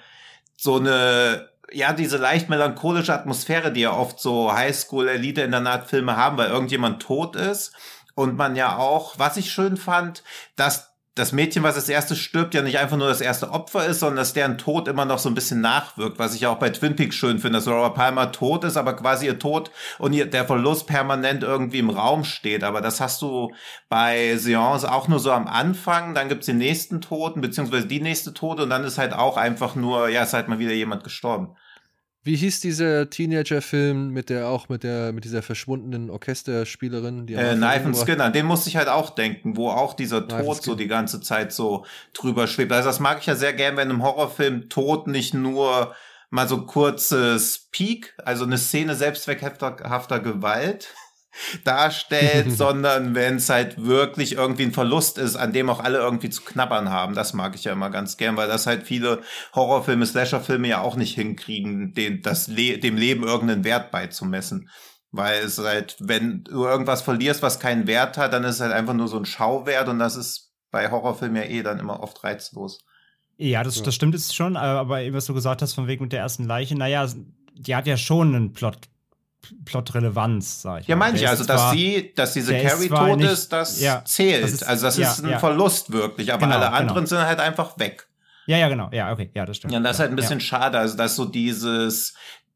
so eine, ja, diese leicht melancholische Atmosphäre, die ja oft so Highschool-Elite-Internat-Filme haben, weil irgendjemand tot ist und man ja auch, was ich schön fand, dass das Mädchen, was als erstes stirbt, ja nicht einfach nur das erste Opfer ist, sondern dass deren Tod immer noch so ein bisschen nachwirkt, was ich auch bei Twin Peaks schön finde, dass Laura Palmer tot ist, aber quasi ihr Tod und ihr, der Verlust permanent irgendwie im Raum steht. Aber das hast du bei Seance auch nur so am Anfang, dann gibt's den nächsten Toten, beziehungsweise die nächste Tote und dann ist halt auch einfach nur, ja, ist halt mal wieder jemand gestorben. Wie hieß dieser Teenager-Film mit der auch mit der mit dieser verschwundenen Orchesterspielerin? Die äh, Knife and Skin, an den musste ich halt auch denken, wo auch dieser Tod so die ganze Zeit so drüber schwebt. Also das mag ich ja sehr gern, wenn im Horrorfilm Tod nicht nur mal so kurzes Peak, also eine Szene selbstzweckhafter Gewalt darstellt, sondern wenn es halt wirklich irgendwie ein Verlust ist, an dem auch alle irgendwie zu knabbern haben. Das mag ich ja immer ganz gern, weil das halt viele Horrorfilme, Slasherfilme ja auch nicht hinkriegen, den, das Le dem Leben irgendeinen Wert beizumessen. Weil es halt, wenn du irgendwas verlierst, was keinen Wert hat, dann ist es halt einfach nur so ein Schauwert und das ist bei Horrorfilmen ja eh dann immer oft reizlos. Ja, das, das stimmt jetzt schon, aber was du gesagt hast von wegen mit der ersten Leiche, naja, die hat ja schon einen Plot Plot-Relevanz, sag ich. Ja, meine ich, also, dass zwar, sie, dass diese Carrie tot nicht, ist, das ja, zählt. Das ist, also, das ja, ist ein ja. Verlust wirklich, aber genau, alle anderen genau. sind halt einfach weg. Ja, ja, genau. Ja, okay, ja, das stimmt. Ja, und das ist halt ein bisschen schade, also, dass so dieses,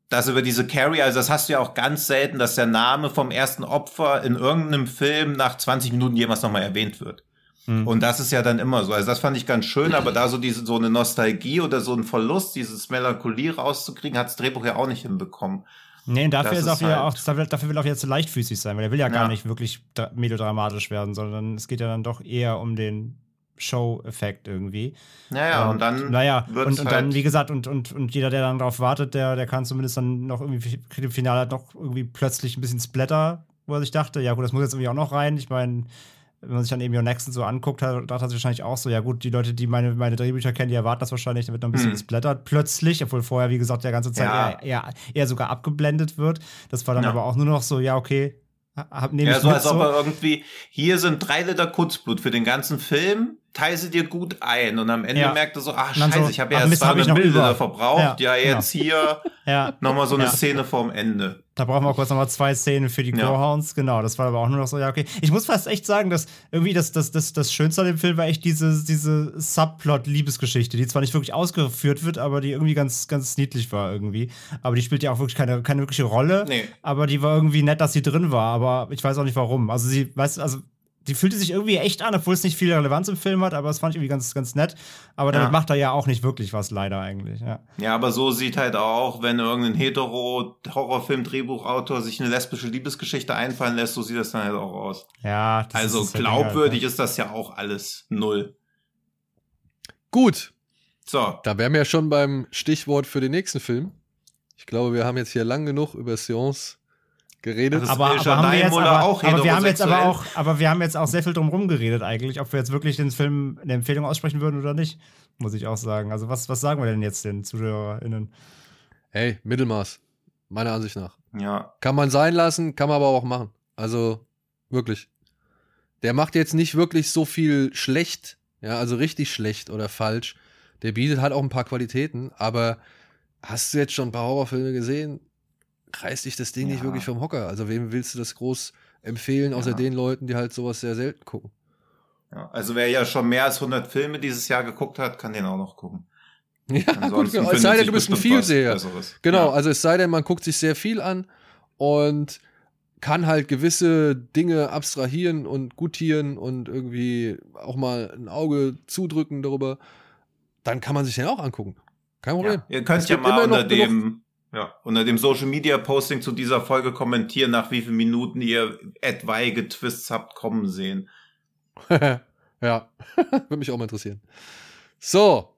dass über diese Carrie, also das hast du ja auch ganz selten, dass der Name vom ersten Opfer in irgendeinem Film nach 20 Minuten jemals nochmal erwähnt wird. Mhm. Und das ist ja dann immer so. Also das fand ich ganz schön, aber da so diese, so eine Nostalgie oder so ein Verlust, dieses Melancholie rauszukriegen, hat das Drehbuch ja auch nicht hinbekommen. Nee, dafür ist, ist auch, halt auch, dafür will auch jetzt zu leichtfüßig sein, weil er will ja, ja. gar nicht wirklich melodramatisch werden, sondern es geht ja dann doch eher um den Show-Effekt irgendwie. Naja, und, und dann. Naja, und, und dann, halt wie gesagt, und, und, und jeder, der dann darauf wartet, der, der kann zumindest dann noch irgendwie, im Finale noch irgendwie plötzlich ein bisschen Splatter, wo er sich dachte, ja gut, das muss jetzt irgendwie auch noch rein. Ich meine, wenn man sich dann eben Your Nexon so anguckt, hat, dachte er sich wahrscheinlich auch so, ja gut, die Leute, die meine, meine Drehbücher kennen, die erwarten das wahrscheinlich, da wird noch ein bisschen mhm. gesplattert plötzlich, obwohl vorher, wie gesagt, der ganze Zeit ja. eher, eher, eher, sogar abgeblendet wird. Das war dann ja. aber auch nur noch so, ja, okay, hab, ja, so als ob er irgendwie, hier sind drei Liter Kurzblut für den ganzen Film, teile sie dir gut ein und am Ende ja. merkt er so, ach scheiße, so, ich habe ja erst 200 Milliliter verbraucht, ja, ja jetzt genau. hier ja. nochmal so eine. Szene vorm Ende. Da brauchen wir auch kurz nochmal zwei Szenen für die ja. Gorehounds, genau, das war aber auch nur noch so, ja okay. Ich muss fast echt sagen, dass irgendwie das, das, das, das Schönste an dem Film war echt diese, diese Subplot-Liebesgeschichte, die zwar nicht wirklich ausgeführt wird, aber die irgendwie ganz, ganz niedlich war irgendwie. Aber die spielt ja auch wirklich keine, keine wirkliche Rolle, nee. aber die war irgendwie nett, dass sie drin war, aber ich weiß auch nicht warum. Also sie, weißt also die fühlte sich irgendwie echt an, obwohl es nicht viel Relevanz im Film hat, aber das fand ich irgendwie ganz, ganz nett. Aber damit ja. macht er ja auch nicht wirklich was, leider eigentlich. Ja. ja, aber so sieht halt auch, wenn irgendein hetero-Horrorfilm-Drehbuchautor sich eine lesbische Liebesgeschichte einfallen lässt, so sieht das dann halt auch aus. Ja, das also ist glaubwürdig halt, ist das ja auch alles null. Gut. So. Da wären wir ja schon beim Stichwort für den nächsten Film. Ich glaube, wir haben jetzt hier lang genug über Seance geredet. Also aber, aber, haben wir jetzt aber, auch aber wir haben jetzt aber auch, aber wir haben jetzt auch sehr viel drum geredet eigentlich, ob wir jetzt wirklich den Film eine Empfehlung aussprechen würden oder nicht, muss ich auch sagen. Also was, was sagen wir denn jetzt den ZuschauerInnen? Hey, Mittelmaß, meiner Ansicht nach. Ja. Kann man sein lassen, kann man aber auch machen. Also wirklich. Der macht jetzt nicht wirklich so viel schlecht, ja, also richtig schlecht oder falsch. Der bietet halt auch ein paar Qualitäten, aber hast du jetzt schon ein paar Horrorfilme gesehen? Reißt dich das Ding ja. nicht wirklich vom Hocker. Also wem willst du das groß empfehlen, außer ja. den Leuten, die halt sowas sehr selten gucken? Ja, also wer ja schon mehr als 100 Filme dieses Jahr geguckt hat, kann den auch noch gucken. Ja, gut, genau. es sei denn, du bist ein Vielseher. Genau, also es sei denn, man guckt sich sehr viel an und kann halt gewisse Dinge abstrahieren und gutieren und irgendwie auch mal ein Auge zudrücken darüber, dann kann man sich den auch angucken. Kein Problem. Ja, ihr könnt ja mal unter dem ja, unter dem Social Media Posting zu dieser Folge kommentieren, nach wie vielen Minuten ihr etwaige Twists habt kommen sehen. ja, würde mich auch mal interessieren. So.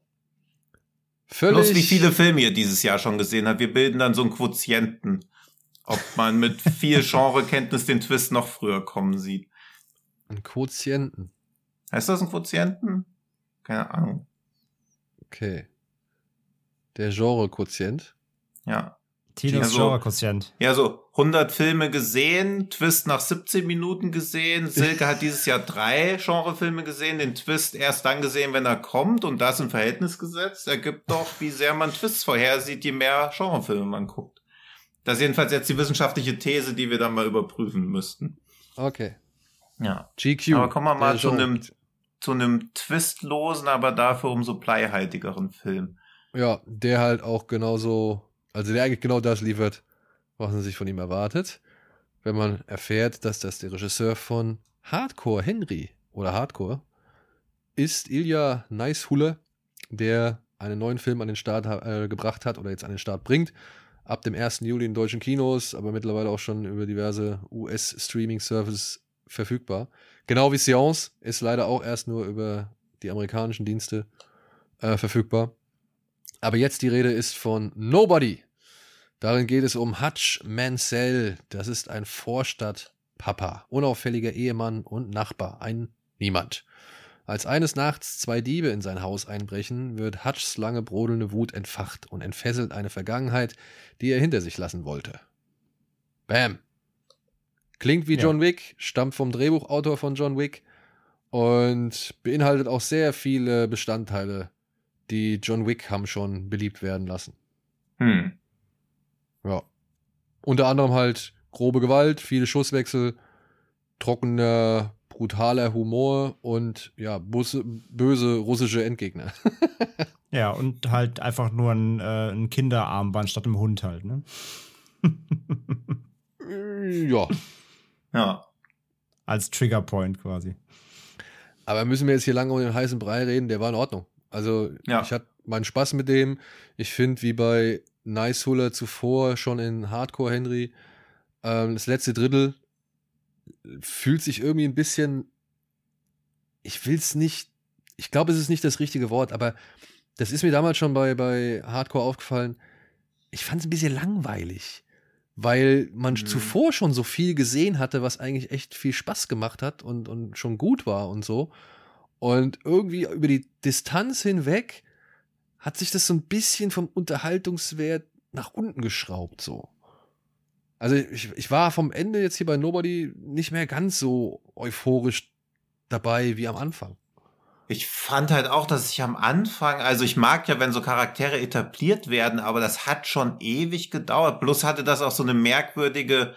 Völlig. Plus wie viele Filme ihr dieses Jahr schon gesehen habt. Wir bilden dann so einen Quotienten. Ob man mit viel Genrekenntnis den Twist noch früher kommen sieht. Ein Quotienten. Heißt das ein Quotienten? Keine Ahnung. Okay. Der Genre-Quotient. Ja. Tinos also, Genre-Quotient. Ja, so 100 Filme gesehen, Twist nach 17 Minuten gesehen. Silke hat dieses Jahr drei Genrefilme gesehen, den Twist erst dann gesehen, wenn er kommt und das im Verhältnis gesetzt. Ergibt doch, wie sehr man Twists vorhersieht, je mehr Genrefilme man guckt. Das ist jedenfalls jetzt die wissenschaftliche These, die wir dann mal überprüfen müssten. Okay. Ja. GQ. Aber kommen wir mal zu einem zu einem twistlosen, aber dafür umso bleihaltigeren Film. Ja, der halt auch genauso, also der eigentlich genau das liefert, was man sich von ihm erwartet. Wenn man erfährt, dass das der Regisseur von Hardcore Henry oder Hardcore ist Ilya Neishulle, der einen neuen Film an den Start äh, gebracht hat oder jetzt an den Start bringt. Ab dem 1. Juli in deutschen Kinos, aber mittlerweile auch schon über diverse US-Streaming-Services verfügbar. Genau wie Seance ist leider auch erst nur über die amerikanischen Dienste äh, verfügbar. Aber jetzt die Rede ist von Nobody. Darin geht es um Hutch Mansell. Das ist ein Vorstadtpapa, unauffälliger Ehemann und Nachbar, ein Niemand. Als eines Nachts zwei Diebe in sein Haus einbrechen, wird Hutchs lange brodelnde Wut entfacht und entfesselt eine Vergangenheit, die er hinter sich lassen wollte. Bam. Klingt wie ja. John Wick, stammt vom Drehbuchautor von John Wick und beinhaltet auch sehr viele Bestandteile, die John Wick haben schon beliebt werden lassen. Hm. Ja. Unter anderem halt grobe Gewalt, viele Schusswechsel, trockener brutaler Humor und ja, böse, böse russische Endgegner. ja, und halt einfach nur ein, äh, ein Kinderarmband statt einem Hund halt, ne? ja. Ja. Als Triggerpoint quasi. Aber müssen wir jetzt hier lange um den heißen Brei reden? Der war in Ordnung. Also, ja. ich hatte meinen Spaß mit dem. Ich finde, wie bei Nice Huller zuvor schon in Hardcore Henry, ähm, das letzte Drittel fühlt sich irgendwie ein bisschen, ich will es nicht, ich glaube, es ist nicht das richtige Wort, aber das ist mir damals schon bei, bei Hardcore aufgefallen. Ich fand es ein bisschen langweilig, weil man mhm. zuvor schon so viel gesehen hatte, was eigentlich echt viel Spaß gemacht hat und, und schon gut war und so. Und irgendwie über die Distanz hinweg hat sich das so ein bisschen vom Unterhaltungswert nach unten geschraubt, so. Also ich, ich war vom Ende jetzt hier bei Nobody nicht mehr ganz so euphorisch dabei wie am Anfang. Ich fand halt auch, dass ich am Anfang, also ich mag ja, wenn so Charaktere etabliert werden, aber das hat schon ewig gedauert. Plus hatte das auch so eine merkwürdige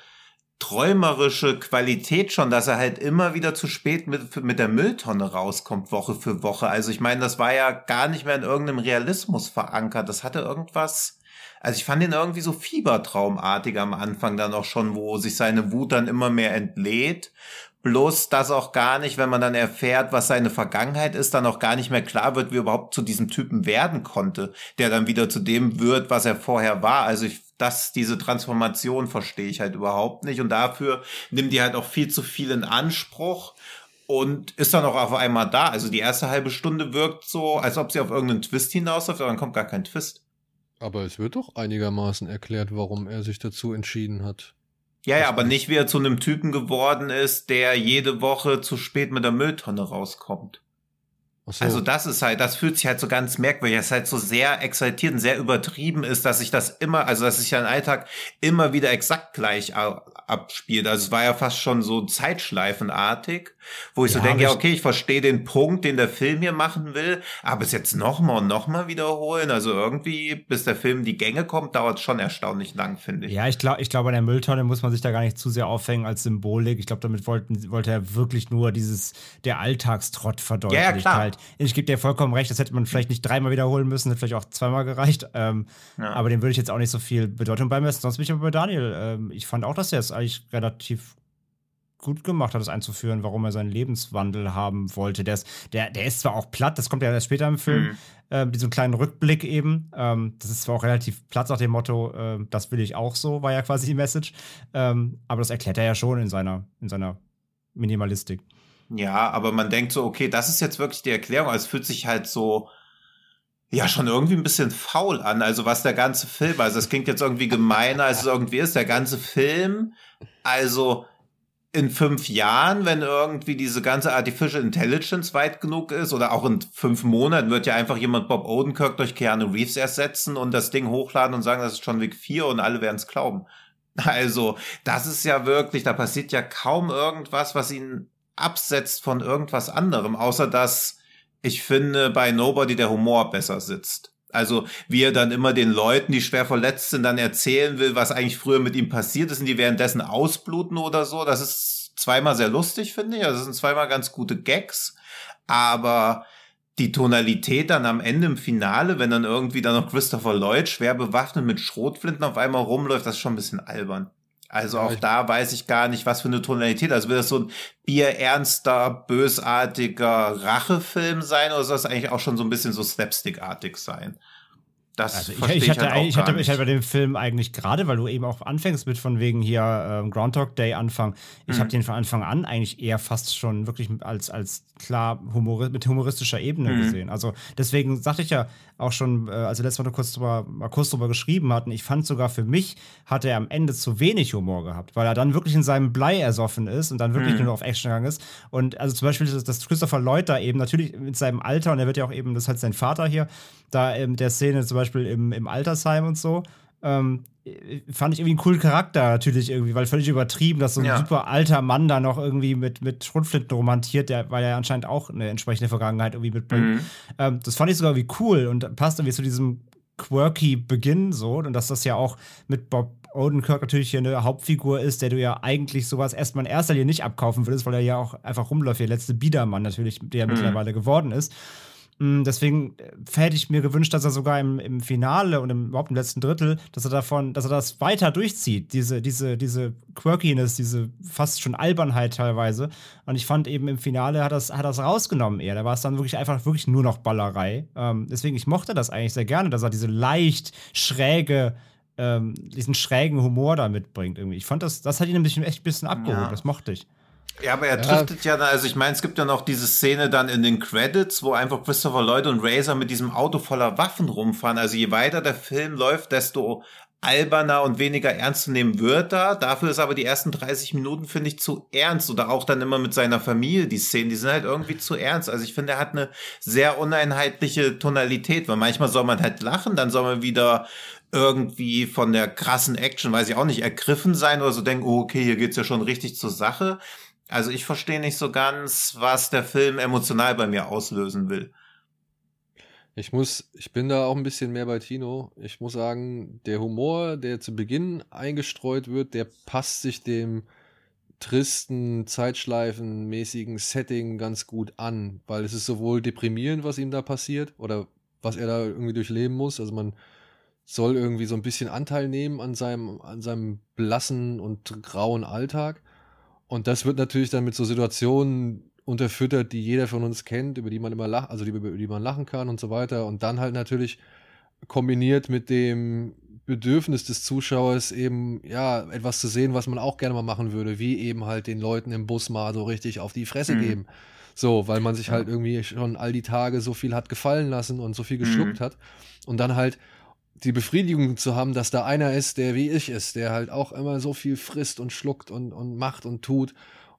träumerische Qualität schon, dass er halt immer wieder zu spät mit, mit der Mülltonne rauskommt, Woche für Woche. Also ich meine, das war ja gar nicht mehr in irgendeinem Realismus verankert. Das hatte irgendwas, also ich fand ihn irgendwie so fiebertraumartig am Anfang dann auch schon, wo sich seine Wut dann immer mehr entlädt. Bloß das auch gar nicht, wenn man dann erfährt, was seine Vergangenheit ist, dann auch gar nicht mehr klar wird, wie er überhaupt zu diesem Typen werden konnte, der dann wieder zu dem wird, was er vorher war. Also ich, das, diese Transformation verstehe ich halt überhaupt nicht. Und dafür nimmt die halt auch viel zu viel in Anspruch und ist dann auch auf einmal da. Also die erste halbe Stunde wirkt so, als ob sie auf irgendeinen Twist hinausläuft, aber dann kommt gar kein Twist. Aber es wird doch einigermaßen erklärt, warum er sich dazu entschieden hat. Ja, ja, aber nicht, wie er zu einem Typen geworden ist, der jede Woche zu spät mit der Mülltonne rauskommt. So. Also das ist halt, das fühlt sich halt so ganz merkwürdig, dass halt so sehr exaltiert und sehr übertrieben ist, dass sich das immer, also dass ja im Alltag immer wieder exakt gleich abspielt. Also es war ja fast schon so zeitschleifenartig, wo ich ja, so denke, ja, okay, ich verstehe den Punkt, den der Film hier machen will, aber es jetzt nochmal und nochmal wiederholen, also irgendwie, bis der Film in die Gänge kommt, dauert es schon erstaunlich lang, finde ich. Ja, ich glaube, ich glaube, an der Mülltonne muss man sich da gar nicht zu sehr aufhängen als Symbolik. Ich glaube, damit wollten, wollte er wirklich nur dieses, der Alltagstrott verdeutlichen. Ja, ja, klar. Halt. Ich gebe dir vollkommen recht, das hätte man vielleicht nicht dreimal wiederholen müssen, hätte vielleicht auch zweimal gereicht. Ähm, ja. Aber dem würde ich jetzt auch nicht so viel Bedeutung beimessen. Sonst bin ich aber bei Daniel. Ähm, ich fand auch, dass er es eigentlich relativ gut gemacht hat, das einzuführen, warum er seinen Lebenswandel haben wollte. Der ist, der, der ist zwar auch platt, das kommt ja erst später im Film, mhm. äh, diesen kleinen Rückblick eben. Ähm, das ist zwar auch relativ platt nach dem Motto, äh, das will ich auch so, war ja quasi die Message. Ähm, aber das erklärt er ja schon in seiner, in seiner Minimalistik. Ja, aber man denkt so, okay, das ist jetzt wirklich die Erklärung. Also es fühlt sich halt so, ja, schon irgendwie ein bisschen faul an. Also was der ganze Film, also es klingt jetzt irgendwie gemeiner, als es irgendwie ist. Der ganze Film, also in fünf Jahren, wenn irgendwie diese ganze Artificial Intelligence weit genug ist, oder auch in fünf Monaten wird ja einfach jemand Bob Odenkirk durch Keanu Reeves ersetzen und das Ding hochladen und sagen, das ist schon Weg 4 und alle werden es glauben. Also, das ist ja wirklich, da passiert ja kaum irgendwas, was ihn absetzt von irgendwas anderem, außer dass ich finde, bei Nobody der Humor besser sitzt. Also wie er dann immer den Leuten, die schwer verletzt sind, dann erzählen will, was eigentlich früher mit ihm passiert ist und die währenddessen ausbluten oder so. Das ist zweimal sehr lustig, finde ich. Also das sind zweimal ganz gute Gags. aber die Tonalität dann am Ende im Finale, wenn dann irgendwie dann noch Christopher Lloyd schwer bewaffnet mit Schrotflinten auf einmal rumläuft, das ist schon ein bisschen albern. Also auch da weiß ich gar nicht, was für eine Tonalität. Also will das so ein bierernster, bösartiger Rachefilm sein oder soll das eigentlich auch schon so ein bisschen so slapstickartig sein? Das also ich, ich, hatte, halt ich, hatte, ich hatte bei dem Film eigentlich gerade, weil du eben auch anfängst mit von wegen hier ähm, Groundhog Day Anfang. Ich mhm. habe den von Anfang an eigentlich eher fast schon wirklich als, als klar humor mit humoristischer Ebene mhm. gesehen. Also deswegen sagte ich ja auch schon, äh, als wir letztes Mal kurz drüber, mal kurz drüber geschrieben hatten, ich fand sogar für mich hat er am Ende zu wenig Humor gehabt, weil er dann wirklich in seinem Blei ersoffen ist und dann wirklich mhm. nur auf Action gegangen ist. Und also zum Beispiel, dass, dass Christopher Lloyd da eben natürlich mit seinem Alter, und er wird ja auch eben, das ist halt sein Vater hier, da in der Szene zum Beispiel im, im Altersheim und so, ähm, fand ich irgendwie einen coolen Charakter natürlich irgendwie, weil völlig übertrieben, dass so ein ja. super alter Mann da noch irgendwie mit, mit Schrotflinten romantiert, der, weil er anscheinend auch eine entsprechende Vergangenheit irgendwie mitbringt. Mhm. Ähm, das fand ich sogar irgendwie cool und passt irgendwie zu diesem quirky Beginn so und dass das ja auch mit Bob Odenkirk natürlich hier eine Hauptfigur ist, der du ja eigentlich sowas erstmal in erster Linie nicht abkaufen würdest, weil er ja auch einfach rumläuft, der letzte Biedermann natürlich, der mhm. mittlerweile geworden ist. Mm, deswegen äh, hätte ich mir gewünscht, dass er sogar im, im Finale und im, überhaupt im letzten Drittel, dass er davon, dass er das weiter durchzieht, diese, diese, diese Quirkiness, diese fast schon Albernheit teilweise. Und ich fand eben im Finale hat das, hat das rausgenommen eher. Da war es dann wirklich einfach wirklich nur noch Ballerei. Ähm, deswegen, ich mochte das eigentlich sehr gerne, dass er diese leicht schräge, ähm, diesen schrägen Humor da mitbringt irgendwie. Ich fand das, das hat ihn ein bisschen, echt ein bisschen abgeholt. Ja. Das mochte ich. Ja, aber er driftet ja, ja also ich meine, es gibt ja noch diese Szene dann in den Credits, wo einfach Christopher Lloyd und Razor mit diesem Auto voller Waffen rumfahren. Also je weiter der Film läuft, desto alberner und weniger ernst zu nehmen wird da. Dafür ist aber die ersten 30 Minuten, finde ich, zu ernst. Oder auch dann immer mit seiner Familie, die Szenen, die sind halt irgendwie zu ernst. Also ich finde, er hat eine sehr uneinheitliche Tonalität, weil manchmal soll man halt lachen, dann soll man wieder irgendwie von der krassen Action, weiß ich auch nicht, ergriffen sein oder so denken, oh, okay, hier geht's ja schon richtig zur Sache. Also ich verstehe nicht so ganz, was der Film emotional bei mir auslösen will. Ich muss, ich bin da auch ein bisschen mehr bei Tino. Ich muss sagen, der Humor, der zu Beginn eingestreut wird, der passt sich dem tristen, zeitschleifenmäßigen Setting ganz gut an, weil es ist sowohl deprimierend, was ihm da passiert oder was er da irgendwie durchleben muss. Also man soll irgendwie so ein bisschen Anteil nehmen an seinem, an seinem blassen und grauen Alltag. Und das wird natürlich dann mit so Situationen unterfüttert, die jeder von uns kennt, über die man immer lacht, also die, über die man lachen kann und so weiter. Und dann halt natürlich kombiniert mit dem Bedürfnis des Zuschauers eben, ja, etwas zu sehen, was man auch gerne mal machen würde, wie eben halt den Leuten im Bus mal so richtig auf die Fresse mhm. geben. So, weil man sich halt irgendwie schon all die Tage so viel hat gefallen lassen und so viel geschluckt mhm. hat. Und dann halt die Befriedigung zu haben, dass da einer ist, der wie ich ist, der halt auch immer so viel frisst und schluckt und, und macht und tut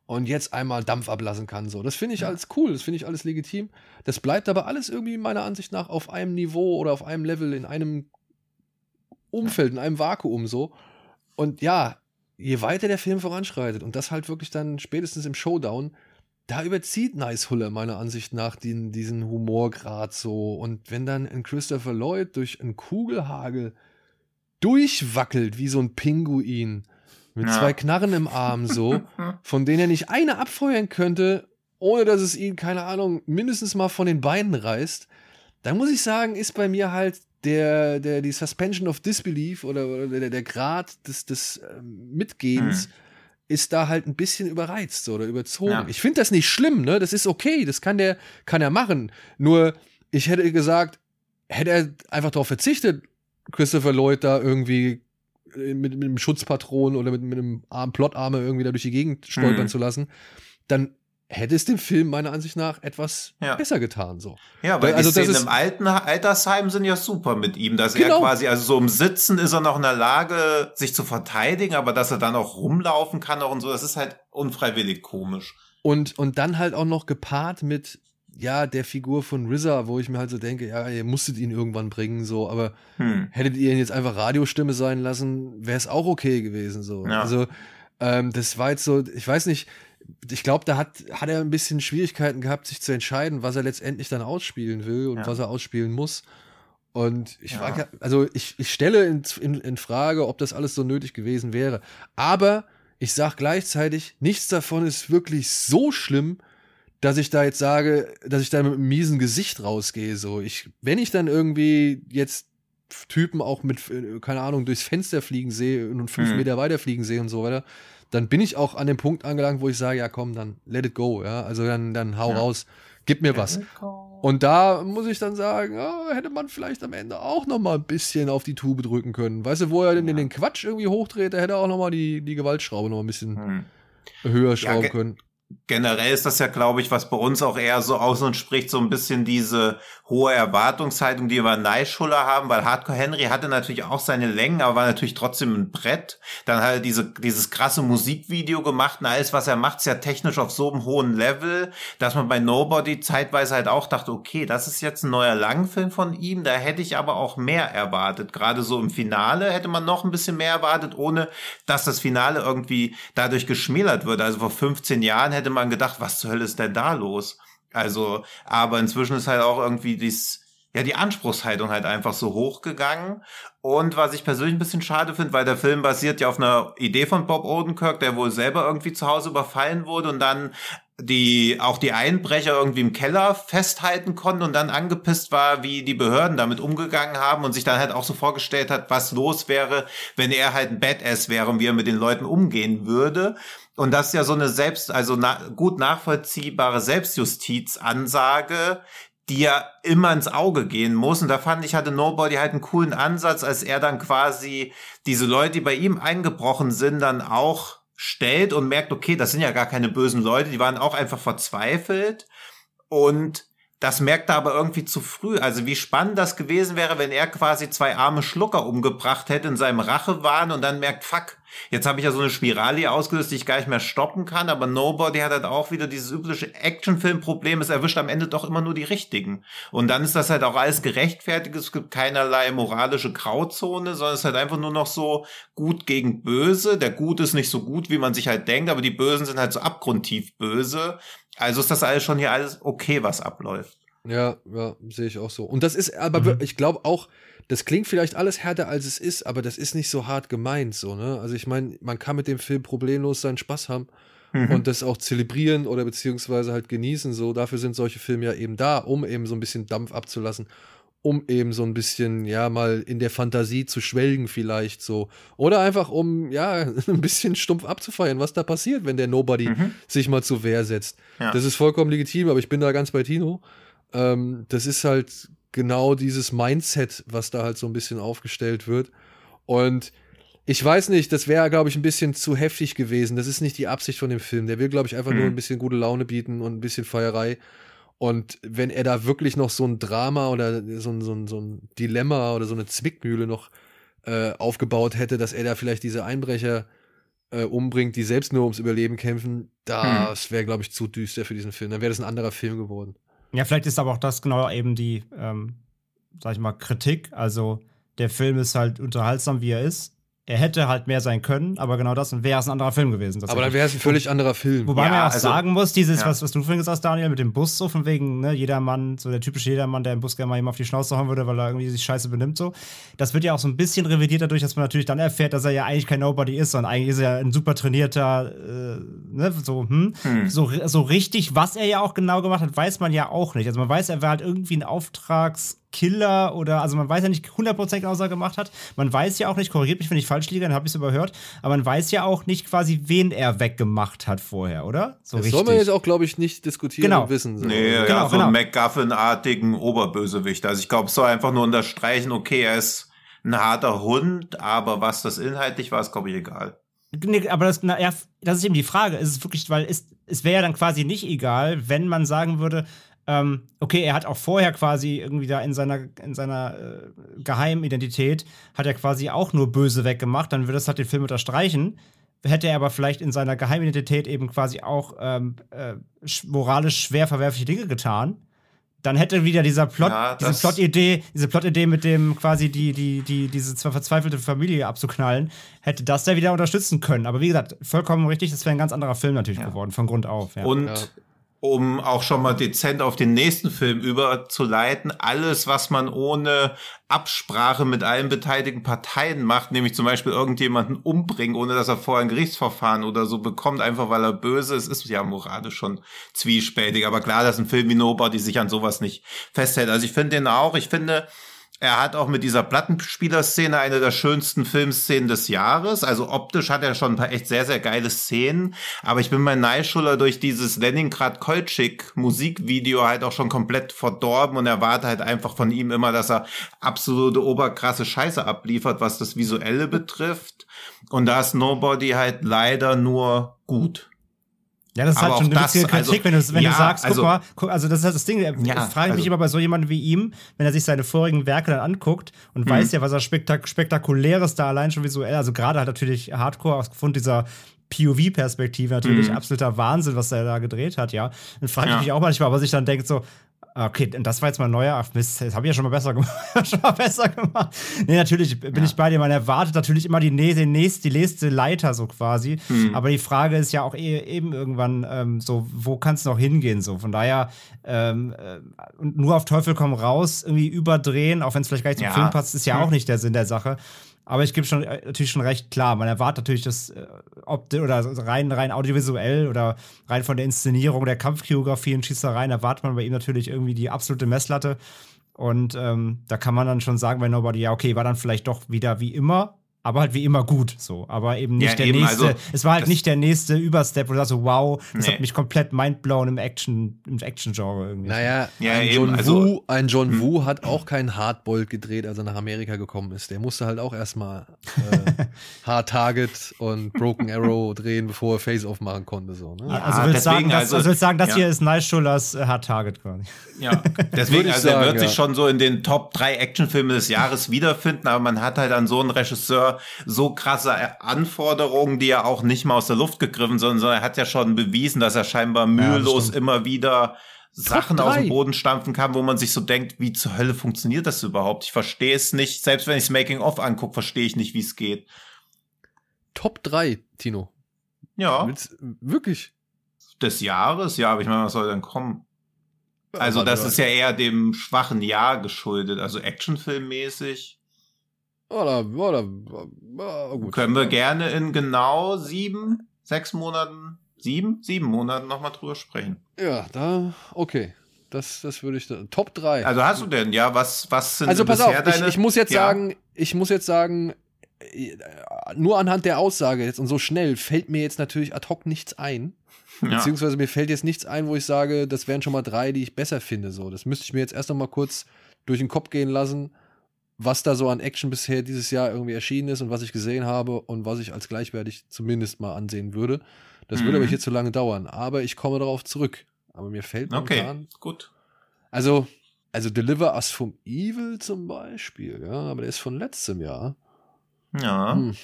und jetzt einmal Dampf ablassen kann. So, das finde ich ja. alles cool, das finde ich alles legitim. Das bleibt aber alles irgendwie meiner Ansicht nach auf einem Niveau oder auf einem Level, in einem Umfeld, in einem Vakuum so. Und ja, je weiter der Film voranschreitet und das halt wirklich dann spätestens im Showdown, da überzieht Nice Huller meiner Ansicht nach den, diesen Humorgrad so. Und wenn dann ein Christopher Lloyd durch einen Kugelhagel durchwackelt wie so ein Pinguin mit ja. zwei Knarren im Arm so, von denen er nicht eine abfeuern könnte, ohne dass es ihn, keine Ahnung, mindestens mal von den Beinen reißt, dann muss ich sagen, ist bei mir halt der, der, die Suspension of Disbelief oder, oder der, der Grad des, des äh, Mitgehens. Hm ist da halt ein bisschen überreizt oder überzogen. Ja. Ich finde das nicht schlimm, ne? Das ist okay, das kann der, kann er machen. Nur, ich hätte gesagt, hätte er einfach darauf verzichtet, Christopher Lloyd da irgendwie äh, mit, mit einem Schutzpatron oder mit, mit einem Arm, Plotarme irgendwie da durch die Gegend stolpern mhm. zu lassen, dann hätte es dem Film meiner Ansicht nach etwas ja. besser getan. So. Ja, weil also die Szenen im alten Altersheim sind ja super mit ihm, dass genau. er quasi, also so im Sitzen ist er noch in der Lage, sich zu verteidigen, aber dass er dann auch rumlaufen kann auch und so, das ist halt unfreiwillig komisch. Und, und dann halt auch noch gepaart mit, ja, der Figur von RZA, wo ich mir halt so denke, ja, ihr musstet ihn irgendwann bringen, so, aber hm. hättet ihr ihn jetzt einfach Radiostimme sein lassen, wäre es auch okay gewesen, so. Ja. Also, ähm, das war jetzt so, ich weiß nicht, ich glaube, da hat, hat er ein bisschen Schwierigkeiten gehabt, sich zu entscheiden, was er letztendlich dann ausspielen will und ja. was er ausspielen muss. Und ich ja. frage, also ich, ich stelle in, in, in, Frage, ob das alles so nötig gewesen wäre. Aber ich sage gleichzeitig, nichts davon ist wirklich so schlimm, dass ich da jetzt sage, dass ich da mit einem miesen Gesicht rausgehe. So, ich, wenn ich dann irgendwie jetzt Typen auch mit, keine Ahnung, durchs Fenster fliegen sehe und fünf Mhm. Meter weiter fliegen sehe und so weiter, dann bin ich auch an dem Punkt angelangt, wo ich sage, ja komm, dann let it go, ja. Also dann, dann hau Ja. raus, gib mir was. Und da muss ich dann sagen, ja, hätte man vielleicht am Ende auch noch mal ein bisschen auf die Tube drücken können. Weißt du, wo er denn den Quatsch irgendwie hochdreht, da hätte er auch noch mal die, die Gewaltschraube noch ein bisschen Hm. höher schrauben ge- können. Generell ist das ja, glaube ich, was bei uns auch eher so aus und spricht, so ein bisschen diese hohe Erwartungshaltung, die wir an Neischuller haben, weil Hardcore Henry hatte natürlich auch seine Längen, aber war natürlich trotzdem ein Brett. Dann hat er diese, dieses krasse Musikvideo gemacht und alles, was er macht, ist ja technisch auf so einem hohen Level, dass man bei Nobody zeitweise halt auch dachte, okay, das ist jetzt ein neuer Langfilm von ihm, da hätte ich aber auch mehr erwartet. Gerade so im Finale hätte man noch ein bisschen mehr erwartet, ohne dass das Finale irgendwie dadurch geschmälert wird. Also vor 15 Jahren hätte man gedacht, was zur Hölle ist denn da los? Also, aber inzwischen ist halt auch irgendwie dies, ja, die Anspruchshaltung halt einfach so hochgegangen. Und was ich persönlich ein bisschen schade finde, weil der Film basiert ja auf einer Idee von Bob Odenkirk, der wohl selber irgendwie zu Hause überfallen wurde und dann die auch die Einbrecher irgendwie im Keller festhalten konnten und dann angepisst war, wie die Behörden damit umgegangen haben und sich dann halt auch so vorgestellt hat, was los wäre, wenn er halt ein Badass wäre und wie er mit den Leuten umgehen würde. Und das ist ja so eine selbst, also na, gut nachvollziehbare Selbstjustizansage, die ja immer ins Auge gehen muss. Und da fand ich, hatte Nobody halt einen coolen Ansatz, als er dann quasi diese Leute, die bei ihm eingebrochen sind, dann auch stellt und merkt, okay, das sind ja gar keine bösen Leute, die waren auch einfach verzweifelt. Und das merkt er aber irgendwie zu früh. Also wie spannend das gewesen wäre, wenn er quasi zwei arme Schlucker umgebracht hätte in seinem Rachewahn und dann merkt, fuck, jetzt habe ich ja so eine Spirale hier ausgelöst, die ich gar nicht mehr stoppen kann. Aber Nobody hat halt auch wieder dieses übliche Actionfilm-Problem. Es erwischt am Ende doch immer nur die Richtigen. Und dann ist das halt auch alles gerechtfertigt. Es gibt keinerlei moralische Grauzone, sondern es ist halt einfach nur noch so gut gegen böse. Der Gut ist nicht so gut, wie man sich halt denkt, aber die Bösen sind halt so abgrundtief böse. Also ist das alles schon hier alles okay, was abläuft. Ja, ja, sehe ich auch so. Und das ist aber, Mhm. ich glaube auch, das klingt vielleicht alles härter als es ist, aber das ist nicht so hart gemeint, so, ne? Also ich meine, man kann mit dem Film problemlos seinen Spaß haben Mhm. und das auch zelebrieren oder beziehungsweise halt genießen, so. Dafür sind solche Filme ja eben da, um eben so ein bisschen Dampf abzulassen, um eben so ein bisschen, ja, mal in der Fantasie zu schwelgen vielleicht, so. Oder einfach um, ja, ein bisschen stumpf abzufeiern, was da passiert, wenn der Nobody Mhm. sich mal zur Wehr setzt. Ja. Das ist vollkommen legitim, aber ich bin da ganz bei Tino. Ähm, das ist halt genau dieses Mindset, was da halt so ein bisschen aufgestellt wird. Und ich weiß nicht, das wäre, glaube ich, ein bisschen zu heftig gewesen. Das ist nicht die Absicht von dem Film. Der will, glaube ich, einfach Mhm. nur ein bisschen gute Laune bieten und ein bisschen Feierei. Und wenn er da wirklich noch so ein Drama oder so ein, so ein, so ein Dilemma oder so eine Zwickmühle noch äh, aufgebaut hätte, dass er da vielleicht diese Einbrecher äh, umbringt, die selbst nur ums Überleben kämpfen, das wäre, glaube ich, zu düster für diesen Film. Dann wäre das ein anderer Film geworden. Ja, vielleicht ist aber auch das genau eben die, ähm, sag ich mal, Kritik. Also der Film ist halt unterhaltsam, wie er ist. Er hätte halt mehr sein können, aber genau das wäre es ein anderer Film gewesen. Aber dann wäre es ein völlig anderer Film. Wobei Ja, man ja auch also- sagen muss, dieses, ja. was, was du vorhin gesagt hast, Daniel, mit dem Bus, so von wegen, ne, jedermann, so der typische Jedermann, der im Bus gerne mal jemand auf die Schnauze hauen würde, weil er irgendwie sich scheiße benimmt, so. Das wird ja auch so ein bisschen revidiert dadurch, dass man natürlich dann erfährt, dass er ja eigentlich kein Nobody ist, sondern eigentlich ist er ein super trainierter, äh, ne, so, hm, Hm. so, so richtig, was er ja auch genau gemacht hat, weiß man ja auch nicht. Also man weiß, er war halt irgendwie ein Auftragskiller oder, also man weiß ja nicht 100% genau, was er gemacht hat. Man weiß ja auch nicht, korrigiert mich, wenn ich falsch liege, dann habe ich es überhört, aber man weiß ja auch nicht quasi, wen er weggemacht hat vorher, oder? So das soll man jetzt auch, glaube ich, nicht diskutieren Genau. und wissen. So. Nee, Genau, ja, so genau. einen MacGuffin-artigen Oberbösewicht. Also ich glaube, es soll einfach nur unterstreichen, okay, er ist ein harter Hund, aber was das inhaltlich war, ist, glaube ich, egal. Nee, aber das, na, ja, das ist eben die Frage. Ist es wirklich, weil es, es wäre ja dann quasi nicht egal, wenn man sagen würde, ähm, okay, er hat auch vorher quasi irgendwie da in seiner, in seiner äh, Geheimidentität, hat er quasi auch nur böse weggemacht, dann würde das halt den Film unterstreichen. Hätte er aber vielleicht in seiner Geheimidentität eben quasi auch ähm, äh, sch moralisch schwer verwerfliche Dinge getan, dann hätte wieder dieser Plot, Ja, diese Plot-Idee, diese Plot-Idee mit dem quasi die, die, die, diese zwar verzweifelte Familie abzuknallen, hätte das da wieder unterstützen können. Aber wie gesagt, vollkommen richtig, das wäre ein ganz anderer Film natürlich Ja. geworden, von Grund auf. Ja. Und, Ja. Um auch schon mal dezent auf den nächsten Film überzuleiten, alles, was man ohne Absprache mit allen beteiligten Parteien macht, nämlich zum Beispiel irgendjemanden umbringen, ohne dass er vorher ein Gerichtsverfahren oder so bekommt, einfach weil er böse ist, ist ja moralisch schon zwiespältig. Aber klar, dass ein Film wie Nobody sich an sowas nicht festhält. Also ich finde den auch, ich finde, er hat auch mit dieser Plattenspielerszene eine der schönsten Filmszenen des Jahres. Also optisch hat er schon ein paar echt sehr, sehr geile Szenen. Aber ich bin mein Neischuller durch dieses Leningrad Kolchik Musikvideo halt auch schon komplett verdorben und erwarte halt einfach von ihm immer, dass er absolute oberkrasse Scheiße abliefert, was das Visuelle betrifft. Und da ist Nobody halt leider nur gut. Ja, das ist halt schon eine das, Kritik, also, wenn, du, wenn ja, du sagst, guck also, mal, guck, also das ist halt das Ding, ja, ich frage mich also, immer bei so jemandem wie ihm, wenn er sich seine vorigen Werke dann anguckt und mhm. weiß ja, was er spektak spektakuläres da allein schon visuell, also gerade halt natürlich Hardcore aufgrund dieser POV-Perspektive natürlich mhm. absoluter Wahnsinn, was er da gedreht hat, ja. Dann frage ich ja. mich auch manchmal, was ich dann denke, so, Okay, das war jetzt mal neuer. Ach Mist, das habe ich ja schon mal besser gemacht. schon mal besser gemacht. Nee, natürlich bin ja. ich bei dir. Man erwartet natürlich immer die, nächste, die nächste Leiter so quasi. Hm. Aber die Frage ist ja auch eh, eben irgendwann ähm, so, wo kann es noch hingehen? So, von daher ähm, äh, nur auf Teufel komm raus irgendwie überdrehen, auch wenn es vielleicht gar nicht zum ja. Film passt, ist ja hm. auch nicht der Sinn der Sache. Aber ich gebe schon äh, natürlich schon recht klar. Man erwartet natürlich das äh, ob oder rein rein audiovisuell oder rein von der Inszenierung der Kampfchoreografie und Schießereien erwartet man bei ihm natürlich irgendwie die absolute Messlatte. Und ähm, da kann man dann schon sagen bei Nobody, ja, okay, war dann vielleicht doch wieder wie immer, aber halt wie immer gut so. Aber eben nicht ja, der eben, nächste. Also, es war halt nicht der nächste Überstep, wo du sagst so, wow, das nee. hat mich komplett mindblown im Action, im Action-Genre irgendwie. Naja, ja, ein, eben, John also, Woo, ein John hm. Woo hat auch keinen Hardbolt gedreht, als er nach Amerika gekommen ist. Der musste halt auch erstmal äh, Hard Target und Broken Arrow drehen, bevor er Face-Off machen konnte. So, ne? ja, also willst sagen, das, also, also willst sagen, das ja. hier ist Nice Schullers äh, Hard Target quasi. Ja, deswegen, also sagen, er wird sich schon so in den Top 3 Actionfilmen des Jahres wiederfinden, aber man hat halt an so einen Regisseur so krasse Anforderungen, die er auch nicht mal aus der Luft gegriffen, sondern er hat ja schon bewiesen, dass er scheinbar mühelos ja, immer wieder Sachen aus dem Boden stampfen kann, wo man sich so denkt, wie zur Hölle funktioniert das überhaupt? Ich verstehe es nicht. Selbst wenn ich das Making-of angucke, verstehe ich nicht, wie es geht. Top 3, Tino. Ja. Willst, wirklich? Des Jahres? Ja, aber ich meine, was soll denn kommen? Also, das ist ja eher dem schwachen Jahr geschuldet, also Actionfilmmäßig. Oder, oder, oh, gut. Können wir gerne in genau sieben, sechs Monaten, sieben, sieben Monaten nochmal drüber sprechen. Ja, da, okay. Das, das würde ich, da, Top 3. Also hast du denn, ja, was, was sind also pass auf, deine, ich, ich muss jetzt ja. sagen, ich muss jetzt sagen, äh, nur anhand der Aussage jetzt und so schnell fällt mir jetzt natürlich ad hoc nichts ein. Ja. Beziehungsweise mir fällt jetzt nichts ein, wo ich sage, das wären schon mal drei, die ich besser finde. So, das müsste ich mir jetzt erst noch mal kurz durch den Kopf gehen lassen was da so an Action bisher dieses Jahr irgendwie erschienen ist und was ich gesehen habe und was ich als gleichwertig zumindest mal ansehen würde. Das mhm. würde aber hier zu lange dauern. Aber ich komme darauf zurück. Aber mir fällt momentan. Okay, gut. Also, also Deliver Us from Evil zum Beispiel, ja, aber der ist von letztem Jahr. Ja. Hm,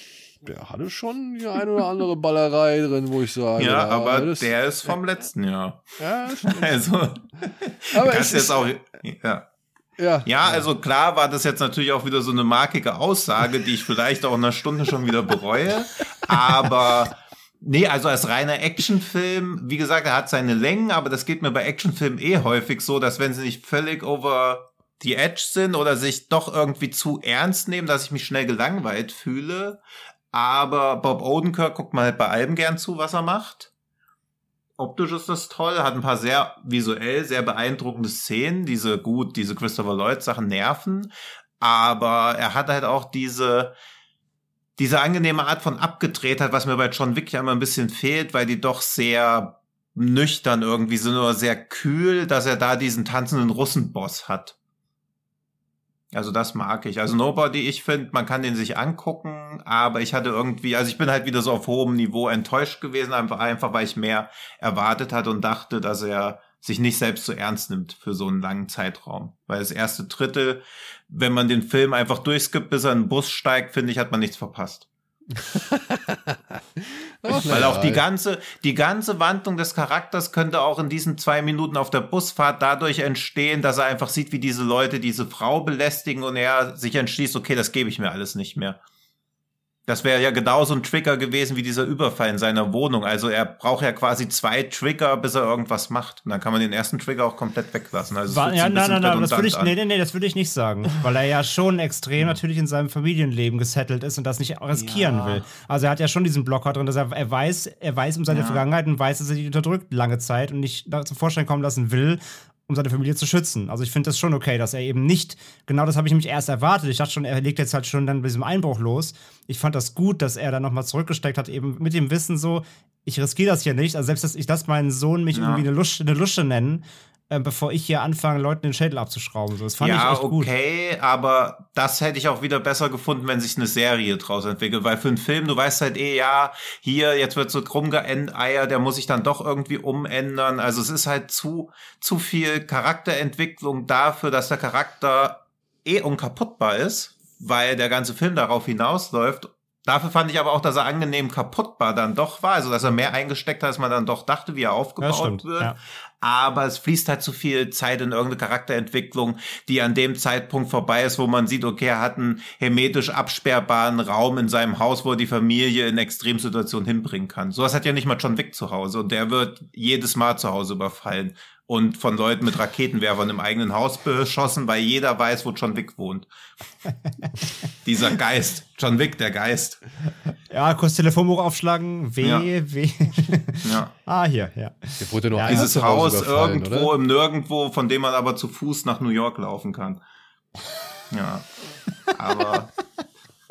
der hatte schon die eine oder andere Ballerei drin, wo ich sage. Ja, aber das, der ist vom letzten Jahr. Ja, also. aber es ist auch. Ja. Ja, ja, also klar war das jetzt natürlich auch wieder so eine markige Aussage, die ich vielleicht auch in einer Stunde schon wieder bereue. Aber nee, also als reiner Actionfilm, wie gesagt, er hat seine Längen, aber das geht mir bei Actionfilmen eh häufig so, dass wenn sie nicht völlig over the edge sind oder sich doch irgendwie zu ernst nehmen, dass ich mich schnell gelangweilt fühle. Aber Bob Odenkirk guckt mal halt bei allem gern zu, was er macht optisch ist das toll, hat ein paar sehr visuell sehr beeindruckende Szenen, diese gut, diese Christopher Lloyd Sachen nerven, aber er hat halt auch diese diese angenehme Art von Abgedrehtheit, was mir bei John Wick ja immer ein bisschen fehlt, weil die doch sehr nüchtern irgendwie sind oder sehr kühl, dass er da diesen tanzenden Russenboss hat. Also das mag ich. Also Nobody, ich finde, man kann den sich angucken, aber ich hatte irgendwie, also ich bin halt wieder so auf hohem Niveau enttäuscht gewesen, einfach, einfach weil ich mehr erwartet hatte und dachte, dass er sich nicht selbst so ernst nimmt für so einen langen Zeitraum. Weil das erste Drittel, wenn man den Film einfach durchskippt, bis er in den Bus steigt, finde ich, hat man nichts verpasst. Weil auch die ganze, die ganze Wandlung des Charakters könnte auch in diesen zwei Minuten auf der Busfahrt dadurch entstehen, dass er einfach sieht, wie diese Leute diese Frau belästigen und er sich entschließt, okay, das gebe ich mir alles nicht mehr. Das wäre ja genauso ein Trigger gewesen wie dieser Überfall in seiner Wohnung. Also er braucht ja quasi zwei Trigger, bis er irgendwas macht. Und dann kann man den ersten Trigger auch komplett weglassen. Also War, ja, nein, nein, nein, das würde ich, nee, nee, nee, das würde ich nicht sagen. Weil er ja schon extrem natürlich in seinem Familienleben gesettelt ist und das nicht riskieren ja. will. Also er hat ja schon diesen Blocker drin, dass er, er weiß, er weiß um seine ja. Vergangenheit und weiß, dass er die unterdrückt lange Zeit und nicht zum Vorschein kommen lassen will, um seine Familie zu schützen. Also ich finde das schon okay, dass er eben nicht, genau das habe ich nämlich erst erwartet. Ich dachte schon, er legt jetzt halt schon dann mit diesem Einbruch los. Ich fand das gut, dass er dann nochmal zurückgesteckt hat, eben mit dem Wissen so, ich riskiere das hier nicht. Also selbst, dass ich lasse meinen Sohn mich ja. irgendwie eine Lusche, eine Lusche nennen, äh, bevor ich hier anfange, Leuten den Schädel abzuschrauben. So, das fand ja, ich echt gut. okay, aber das hätte ich auch wieder besser gefunden, wenn sich eine Serie draus entwickelt. Weil für einen Film, du weißt halt eh, ja, hier, jetzt wird so krumm geeier, der muss sich dann doch irgendwie umändern. Also es ist halt zu, zu viel Charakterentwicklung dafür, dass der Charakter eh unkaputtbar ist, weil der ganze Film darauf hinausläuft. Dafür fand ich aber auch, dass er angenehm kaputtbar dann doch war, also dass er mehr eingesteckt hat, als man dann doch dachte, wie er aufgebaut wird. Ja aber es fließt halt zu viel Zeit in irgendeine Charakterentwicklung, die an dem Zeitpunkt vorbei ist, wo man sieht, okay, er hat einen hermetisch absperrbaren Raum in seinem Haus, wo er die Familie in Extremsituationen hinbringen kann. Sowas hat ja nicht mal John Wick zu Hause und der wird jedes Mal zu Hause überfallen und von Leuten mit Raketenwerfern im eigenen Haus beschossen, weil jeder weiß, wo John Wick wohnt. Dieser Geist. John Wick, der Geist. Ja, kurz Telefonbuch aufschlagen. W, ja. W. ja. Ah, hier, ja. Der wurde nur ja, Dieses Haus irgendwo oder? im Nirgendwo, von dem man aber zu Fuß nach New York laufen kann. Ja. Aber.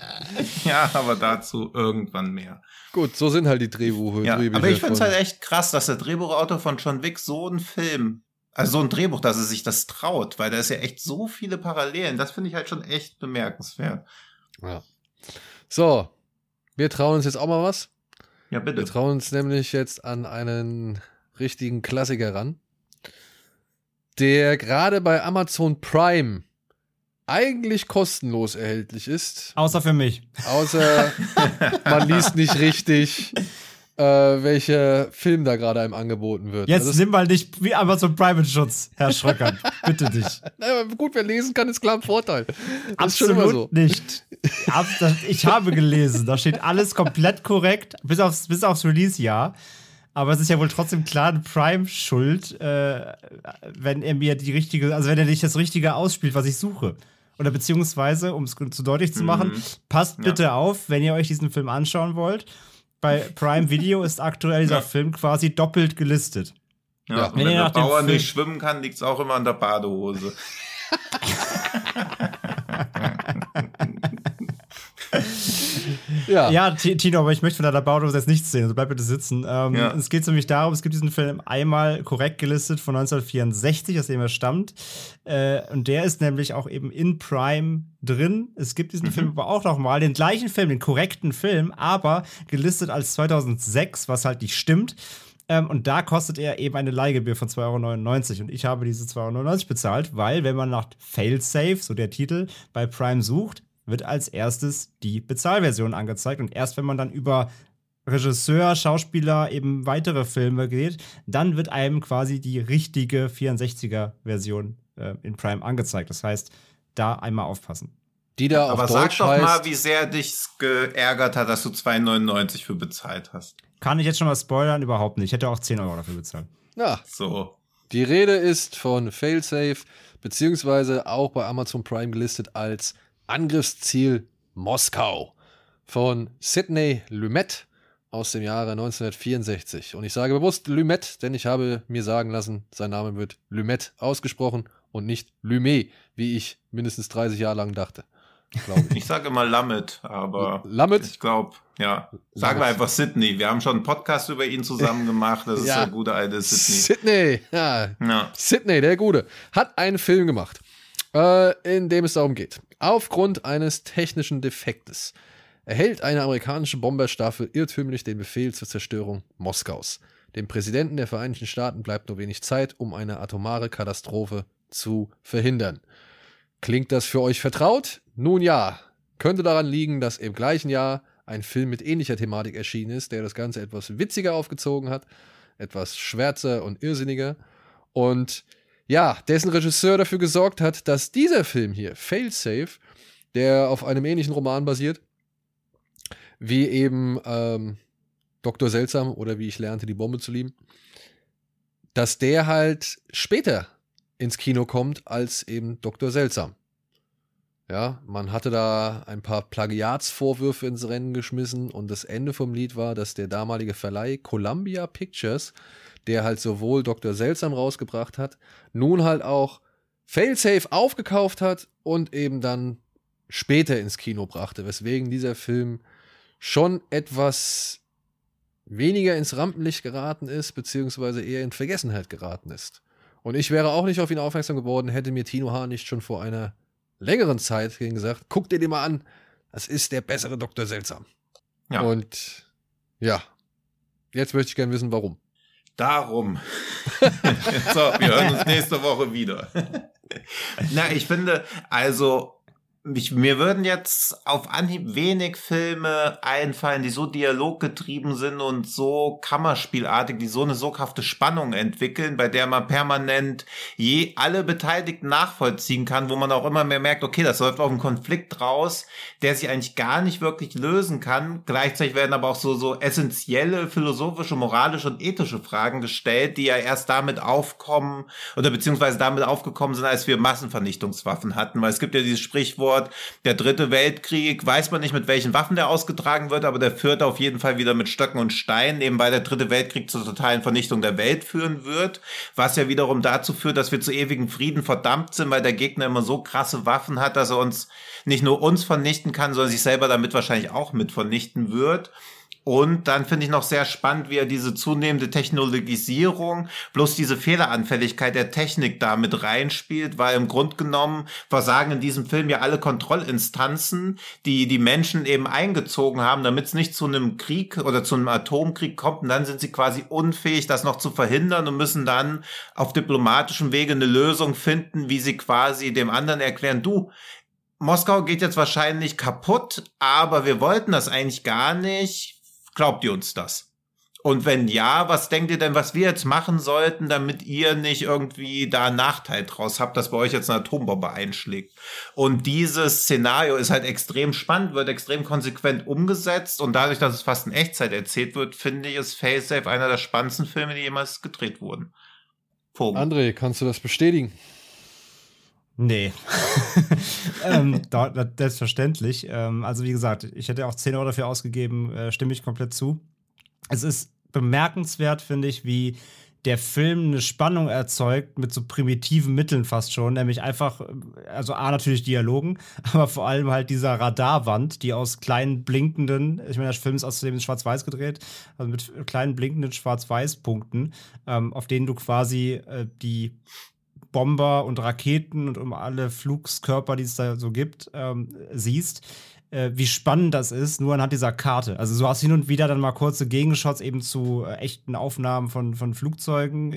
ja, aber dazu irgendwann mehr. Gut, so sind halt die Drehbuche. Ja, aber ich finde es halt echt krass, dass der Drehbuchautor von John Wick so einen Film, also so ein Drehbuch, dass er sich das traut, weil da ist ja echt so viele Parallelen. Das finde ich halt schon echt bemerkenswert. Ja. So, wir trauen uns jetzt auch mal was. Ja, bitte. Wir trauen uns nämlich jetzt an einen richtigen Klassiker ran, der gerade bei Amazon Prime eigentlich kostenlos erhältlich ist. Außer für mich. Außer man liest nicht richtig, äh, welcher Film da gerade einem angeboten wird. Jetzt also nimm mal nicht wie Amazon Private Schutz, Herr Schröckert. Bitte dich. Na, gut, wer lesen kann, ist klar ein Vorteil. Das Absolut so. nicht. Ich habe gelesen, da steht alles komplett korrekt, bis aufs, bis aufs Release-Jahr. Aber es ist ja wohl trotzdem klar Prime schuld, äh, wenn er mir die richtige, also wenn er nicht das Richtige ausspielt, was ich suche oder beziehungsweise, um es zu deutlich zu machen, mhm. passt bitte ja. auf, wenn ihr euch diesen Film anschauen wollt. Bei Prime Video ist aktuell dieser ja. Film quasi doppelt gelistet. Ja, ja. Wenn, wenn der Bauer nicht schwimmen kann, liegt es auch immer an der Badehose. ja. ja, Tino, aber ich möchte von der Baudose jetzt nichts sehen, also bleib bitte sitzen. Ähm, ja. Es geht nämlich darum, es gibt diesen Film einmal korrekt gelistet von 1964, aus dem er stammt. Äh, und der ist nämlich auch eben in Prime drin. Es gibt diesen mhm. Film aber auch nochmal, den gleichen Film, den korrekten Film, aber gelistet als 2006, was halt nicht stimmt. Ähm, und da kostet er eben eine Leihgebühr von 2,99 Euro. Und ich habe diese 2,99 Euro bezahlt, weil, wenn man nach Failsafe, so der Titel, bei Prime sucht, wird als erstes die Bezahlversion angezeigt. Und erst wenn man dann über Regisseur, Schauspieler, eben weitere Filme geht, dann wird einem quasi die richtige 64er-Version äh, in Prime angezeigt. Das heißt, da einmal aufpassen. Die da Aber sag Deutsch doch mal, wie sehr dich geärgert hat, dass du 2,99 für bezahlt hast. Kann ich jetzt schon mal spoilern? Überhaupt nicht. Ich hätte auch 10 Euro dafür bezahlt. Ja. So. Die Rede ist von Failsafe, beziehungsweise auch bei Amazon Prime gelistet als Angriffsziel Moskau von Sidney Lumet aus dem Jahre 1964. Und ich sage bewusst Lumet, denn ich habe mir sagen lassen, sein Name wird Lumet ausgesprochen und nicht Lumet, wie ich mindestens 30 Jahre lang dachte. Ich. ich sage immer Lamet, aber Lamet? ich glaube, ja. Sagen wir einfach Sidney. Wir haben schon einen Podcast über ihn zusammen gemacht. Das ist ja. der gute alte Sidney. Sidney, ja. ja. Sidney, der Gute, hat einen Film gemacht, äh, in dem es darum geht. Aufgrund eines technischen Defektes erhält eine amerikanische Bomberstaffel irrtümlich den Befehl zur Zerstörung Moskaus. Dem Präsidenten der Vereinigten Staaten bleibt nur wenig Zeit, um eine atomare Katastrophe zu verhindern. Klingt das für euch vertraut? Nun ja, könnte daran liegen, dass im gleichen Jahr ein Film mit ähnlicher Thematik erschienen ist, der das Ganze etwas witziger aufgezogen hat, etwas schwärzer und irrsinniger und ja, dessen Regisseur dafür gesorgt hat, dass dieser Film hier, Failsafe, der auf einem ähnlichen Roman basiert, wie eben ähm, Dr. Seltsam oder wie ich lernte, die Bombe zu lieben, dass der halt später ins Kino kommt als eben Dr. Seltsam. Ja, man hatte da ein paar Plagiatsvorwürfe ins Rennen geschmissen und das Ende vom Lied war, dass der damalige Verleih Columbia Pictures, der halt sowohl Dr. Seltsam rausgebracht hat, nun halt auch Failsafe aufgekauft hat und eben dann später ins Kino brachte, weswegen dieser Film schon etwas weniger ins Rampenlicht geraten ist, beziehungsweise eher in Vergessenheit geraten ist. Und ich wäre auch nicht auf ihn aufmerksam geworden, hätte mir Tino Hahn nicht schon vor einer längeren Zeit gesagt, guck dir den mal an, das ist der bessere Dr. Seltsam. Ja. Und ja, jetzt möchte ich gerne wissen, warum. Darum. so, wir hören uns nächste Woche wieder. Na, ich finde, also ich, mir würden jetzt auf Anhieb wenig Filme einfallen, die so dialoggetrieben sind und so kammerspielartig, die so eine soghafte Spannung entwickeln, bei der man permanent je alle Beteiligten nachvollziehen kann, wo man auch immer mehr merkt, okay, das läuft auf einen Konflikt raus, der sich eigentlich gar nicht wirklich lösen kann. Gleichzeitig werden aber auch so, so essentielle philosophische, moralische und ethische Fragen gestellt, die ja erst damit aufkommen oder beziehungsweise damit aufgekommen sind, als wir Massenvernichtungswaffen hatten, weil es gibt ja dieses Sprichwort, Stichwort der dritte Weltkrieg. Weiß man nicht, mit welchen Waffen der ausgetragen wird, aber der führt auf jeden Fall wieder mit Stöcken und Steinen, eben weil der dritte Weltkrieg zur totalen Vernichtung der Welt führen wird, was ja wiederum dazu führt, dass wir zu ewigen Frieden verdammt sind, weil der Gegner immer so krasse Waffen hat, dass er uns nicht nur uns vernichten kann, sondern sich selber damit wahrscheinlich auch mit vernichten wird. Und dann finde ich noch sehr spannend, wie er diese zunehmende Technologisierung plus diese Fehleranfälligkeit der Technik da mit reinspielt, weil im Grund genommen versagen in diesem Film ja alle Kontrollinstanzen, die die Menschen eben eingezogen haben, damit es nicht zu einem Krieg oder zu einem Atomkrieg kommt. Und dann sind sie quasi unfähig, das noch zu verhindern und müssen dann auf diplomatischem Wege eine Lösung finden, wie sie quasi dem anderen erklären, du, Moskau geht jetzt wahrscheinlich kaputt, aber wir wollten das eigentlich gar nicht Glaubt ihr uns das? Und wenn ja, was denkt ihr denn, was wir jetzt machen sollten, damit ihr nicht irgendwie da einen Nachteil draus habt, dass bei euch jetzt eine Atombombe einschlägt? Und dieses Szenario ist halt extrem spannend, wird extrem konsequent umgesetzt und dadurch, dass es fast in Echtzeit erzählt wird, finde ich, ist Facesafe einer der spannendsten Filme, die jemals gedreht wurden. Punkt. André, kannst du das bestätigen? Nee. ähm, selbstverständlich. Ähm, also, wie gesagt, ich hätte auch 10 Euro dafür ausgegeben, äh, stimme ich komplett zu. Es ist bemerkenswert, finde ich, wie der Film eine Spannung erzeugt mit so primitiven Mitteln fast schon, nämlich einfach, also A, natürlich Dialogen, aber vor allem halt dieser Radarwand, die aus kleinen blinkenden, ich meine, der Film ist außerdem in Schwarz-Weiß gedreht, also mit kleinen blinkenden Schwarz-Weiß-Punkten, ähm, auf denen du quasi äh, die Bomber und Raketen und um alle Flugskörper, die es da so gibt, ähm, siehst, äh, wie spannend das ist, nur anhand dieser Karte. Also du hast hin und wieder dann mal kurze Gegenshots eben zu äh, echten Aufnahmen von, von Flugzeugen.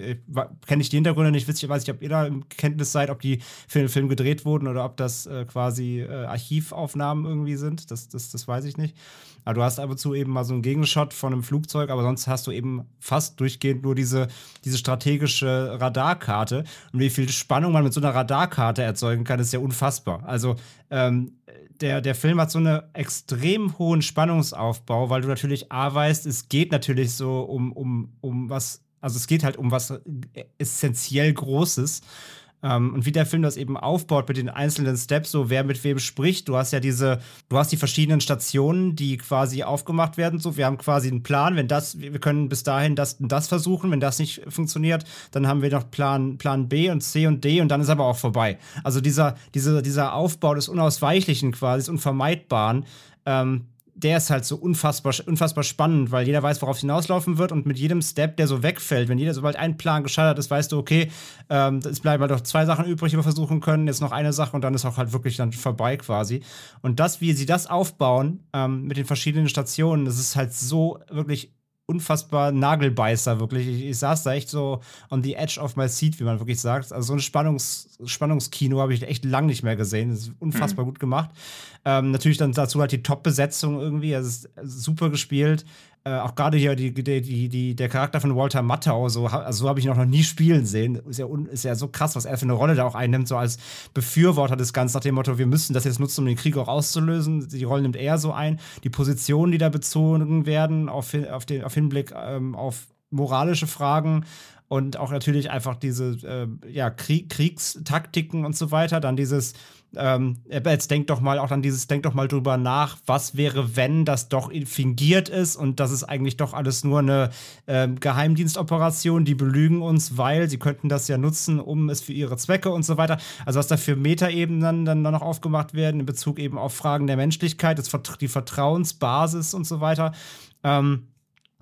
Kenne ich die Hintergründe nicht, ich, weiß ich, ob ihr da im Kenntnis seid, ob die für den Film gedreht wurden oder ob das äh, quasi äh, Archivaufnahmen irgendwie sind. Das, das, das weiß ich nicht. Aber du hast ab und zu eben mal so einen Gegenshot von einem Flugzeug, aber sonst hast du eben fast durchgehend nur diese, diese strategische Radarkarte. Und wie viel Spannung man mit so einer Radarkarte erzeugen kann, ist ja unfassbar. Also, ähm, der, der Film hat so einen extrem hohen Spannungsaufbau, weil du natürlich A weißt, es geht natürlich so um, um, um was, also es geht halt um was essentiell Großes. Ähm, und wie der Film das eben aufbaut mit den einzelnen Steps, so wer mit wem spricht. Du hast ja diese, du hast die verschiedenen Stationen, die quasi aufgemacht werden. So, wir haben quasi einen Plan. Wenn das, wir können bis dahin das und das versuchen. Wenn das nicht funktioniert, dann haben wir noch Plan, Plan B und C und D und dann ist aber auch vorbei. Also dieser, dieser, dieser Aufbau des Unausweichlichen quasi, des Unvermeidbaren, ähm, der ist halt so unfassbar, unfassbar spannend, weil jeder weiß, worauf es hinauslaufen wird und mit jedem Step, der so wegfällt, wenn jeder, sobald ein Plan gescheitert ist, weißt du, okay, ähm, es bleiben halt doch zwei Sachen übrig, die wir versuchen können, jetzt noch eine Sache und dann ist auch halt wirklich dann vorbei quasi. Und das, wie sie das aufbauen ähm, mit den verschiedenen Stationen, das ist halt so wirklich unfassbar Nagelbeißer, wirklich. Ich, ich, saß da echt so on the edge of my seat, wie man wirklich sagt. Also so ein Spannungs Spannungskino habe ich echt lang nicht mehr gesehen. Das ist unfassbar mhm. gut gemacht. Ähm, natürlich dann dazu halt die Top-Besetzung irgendwie. Also es ist super gespielt. Äh, auch gerade hier die, die, die, die, der Charakter von Walter Matthau, so, also so habe ich ihn auch noch nie spielen sehen. Ist ja, un, ist ja so krass, was er für eine Rolle da auch einnimmt, so als Befürworter des Ganzen, nach dem Motto, wir müssen das jetzt nutzen, um den Krieg auch auszulösen. Die Rolle nimmt er so ein. Die Positionen, die da bezogen werden, auf, auf, den, auf Hinblick ähm, auf moralische Fragen und auch natürlich einfach diese äh, ja, Krieg, Kriegstaktiken und so weiter. Dann dieses ähm, jetzt denk doch mal auch dann dieses, denk doch mal drüber nach, was wäre, wenn das doch fingiert ist und das ist eigentlich doch alles nur eine ähm, Geheimdienstoperation, die belügen uns, weil sie könnten das ja nutzen, um es für ihre Zwecke und so weiter. Also was da für Metaebenen dann, dann noch aufgemacht werden in Bezug eben auf Fragen der Menschlichkeit, das, die Vertrauensbasis und so weiter. Ähm,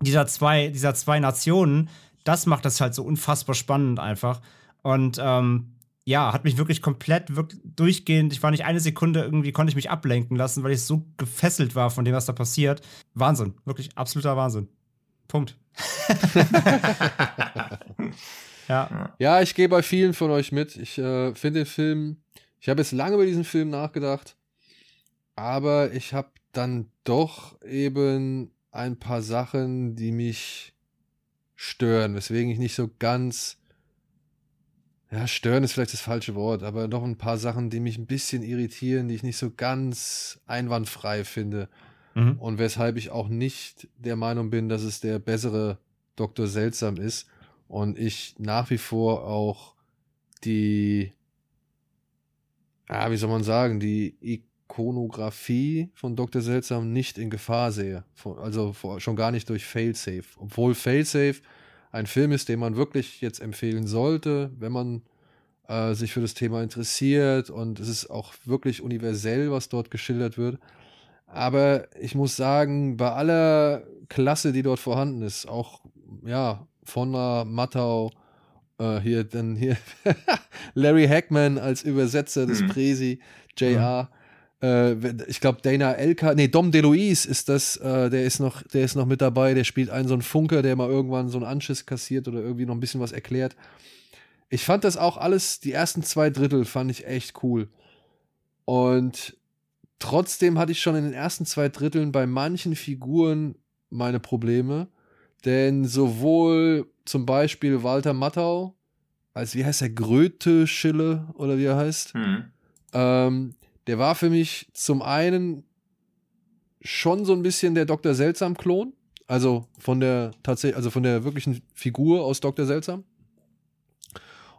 dieser zwei, dieser zwei Nationen, das macht das halt so unfassbar spannend einfach. Und ähm, ja, hat mich wirklich komplett wirklich durchgehend, ich war nicht eine Sekunde irgendwie, konnte ich mich ablenken lassen, weil ich so gefesselt war von dem, was da passiert. Wahnsinn, wirklich absoluter Wahnsinn. Punkt. ja. ja, ich gehe bei vielen von euch mit. Ich äh, finde den Film, ich habe jetzt lange über diesen Film nachgedacht, aber ich habe dann doch eben ein paar Sachen, die mich stören, weswegen ich nicht so ganz ja, stören ist vielleicht das falsche Wort, aber noch ein paar Sachen, die mich ein bisschen irritieren, die ich nicht so ganz einwandfrei finde. Mhm. Und weshalb ich auch nicht der Meinung bin, dass es der bessere Dr. Seltsam ist. Und ich nach wie vor auch die, ja, wie soll man sagen, die Ikonografie von Dr. Seltsam nicht in Gefahr sehe. Also schon gar nicht durch Failsafe. Obwohl Failsafe ein Film ist, den man wirklich jetzt empfehlen sollte, wenn man äh, sich für das Thema interessiert und es ist auch wirklich universell, was dort geschildert wird. Aber ich muss sagen, bei aller Klasse, die dort vorhanden ist, auch ja, von der Mattau, äh, hier dann hier Larry Hackman als Übersetzer des mhm. Presi, JR. Mhm ich glaube Dana Elka, nee, Dom DeLuise ist das, äh, der ist noch, der ist noch mit dabei, der spielt einen so einen Funker, der mal irgendwann so einen Anschiss kassiert oder irgendwie noch ein bisschen was erklärt. Ich fand das auch alles, die ersten zwei Drittel fand ich echt cool. Und trotzdem hatte ich schon in den ersten zwei Dritteln bei manchen Figuren meine Probleme. Denn sowohl zum Beispiel Walter Mattau, als wie heißt er, Gröte Schille oder wie er heißt, hm. ähm, der war für mich zum einen schon so ein bisschen der Dr. Seltsam-Klon. Also von der tatsächlich, also von der wirklichen Figur aus Dr. Seltsam.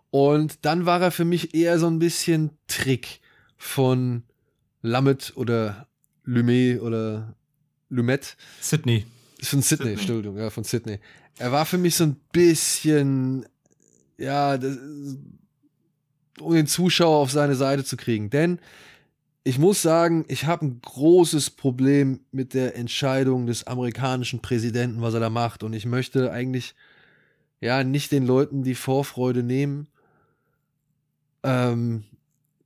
Und dann war er für mich eher so ein bisschen Trick von Lamet oder Lumet oder Lumet. Sydney. Von Sydney, Sydney, Entschuldigung, ja, von Sydney. Er war für mich so ein bisschen, ja, das, um den Zuschauer auf seine Seite zu kriegen. Denn ich muss sagen, ich habe ein großes Problem mit der Entscheidung des amerikanischen Präsidenten, was er da macht. Und ich möchte eigentlich ja nicht den Leuten die Vorfreude nehmen ähm,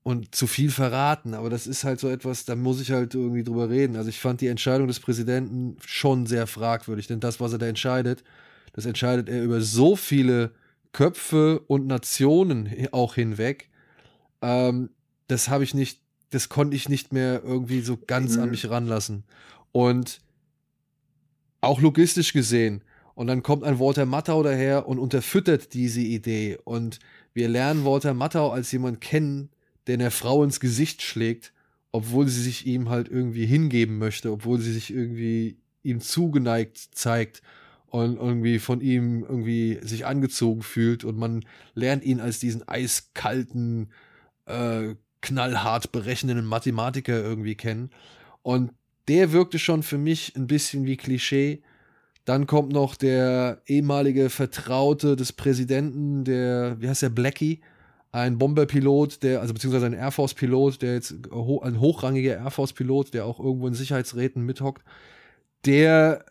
und zu viel verraten. Aber das ist halt so etwas, da muss ich halt irgendwie drüber reden. Also ich fand die Entscheidung des Präsidenten schon sehr fragwürdig, denn das, was er da entscheidet, das entscheidet er über so viele Köpfe und Nationen auch hinweg. Ähm, das habe ich nicht das konnte ich nicht mehr irgendwie so ganz mhm. an mich ranlassen. Und auch logistisch gesehen. Und dann kommt ein Walter Mattau daher und unterfüttert diese Idee. Und wir lernen Walter Mattau als jemand kennen, der einer Frau ins Gesicht schlägt, obwohl sie sich ihm halt irgendwie hingeben möchte, obwohl sie sich irgendwie ihm zugeneigt zeigt und irgendwie von ihm irgendwie sich angezogen fühlt und man lernt ihn als diesen eiskalten, äh, knallhart berechnenden Mathematiker irgendwie kennen. Und der wirkte schon für mich ein bisschen wie Klischee. Dann kommt noch der ehemalige Vertraute des Präsidenten, der, wie heißt der, Blackie, ein Bomberpilot, der, also beziehungsweise ein Air Force-Pilot, der jetzt ein hochrangiger Air Force-Pilot, der auch irgendwo in Sicherheitsräten mithockt, der,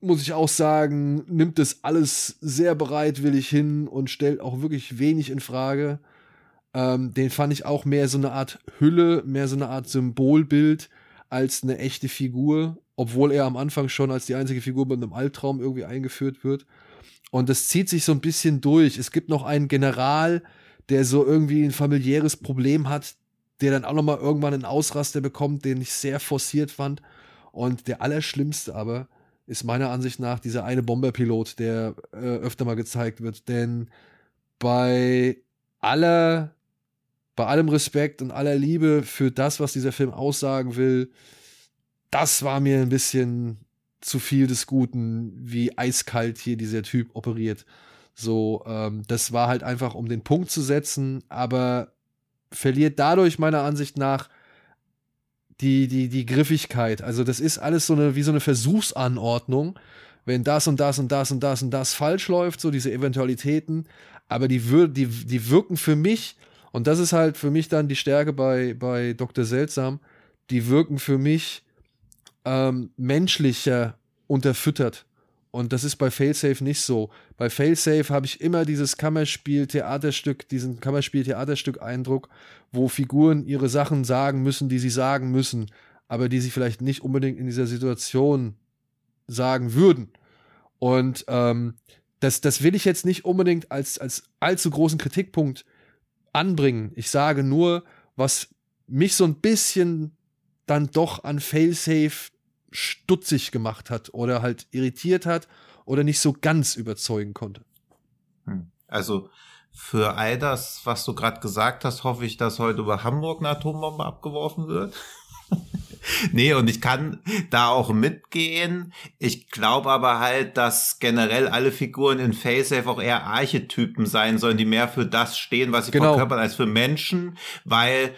muss ich auch sagen, nimmt das alles sehr bereitwillig hin und stellt auch wirklich wenig in Frage. Ähm, den fand ich auch mehr so eine Art Hülle, mehr so eine Art Symbolbild als eine echte Figur. obwohl er am Anfang schon als die einzige Figur mit einem Albtraum irgendwie eingeführt wird. Und das zieht sich so ein bisschen durch. Es gibt noch einen General, der so irgendwie ein familiäres Problem hat, der dann auch nochmal irgendwann einen Ausraster bekommt, den ich sehr forciert fand. Und der Allerschlimmste aber ist meiner Ansicht nach dieser eine Bomberpilot, der äh, öfter mal gezeigt wird. Denn bei aller, bei allem Respekt und aller Liebe für das, was dieser Film aussagen will, das war mir ein bisschen zu viel des Guten, wie eiskalt hier dieser Typ operiert. So, ähm, das war halt einfach, um den Punkt zu setzen, aber verliert dadurch meiner Ansicht nach die, die, die Griffigkeit. Also, das ist alles so eine, wie so eine Versuchsanordnung. Wenn das und das und das und das und das falsch läuft, so diese Eventualitäten, aber die, die, die wirken für mich, und das ist halt für mich dann die Stärke bei, bei Dr. Seltsam, die wirken für mich ähm, menschlicher unterfüttert. Und das ist bei Failsafe nicht so. Bei Failsafe habe ich immer dieses Kammerspiel-Theaterstück, diesen Kammerspiel-Theaterstück-Eindruck, wo Figuren ihre Sachen sagen müssen, die sie sagen müssen, aber die sie vielleicht nicht unbedingt in dieser Situation sagen würden. Und ähm, das, das will ich jetzt nicht unbedingt als, als allzu großen Kritikpunkt anbringen. Ich sage nur, was mich so ein bisschen dann doch an Failsafe stutzig gemacht hat oder halt irritiert hat oder nicht so ganz überzeugen konnte. Hm. Also für all das, was du gerade gesagt hast, hoffe ich, dass heute über Hamburg eine Atombombe abgeworfen wird. nee, und ich kann da auch mitgehen. Ich glaube aber halt, dass generell alle Figuren in Facesafe auch eher Archetypen sein sollen, die mehr für das stehen, was sie genau. verkörpern, als für Menschen, weil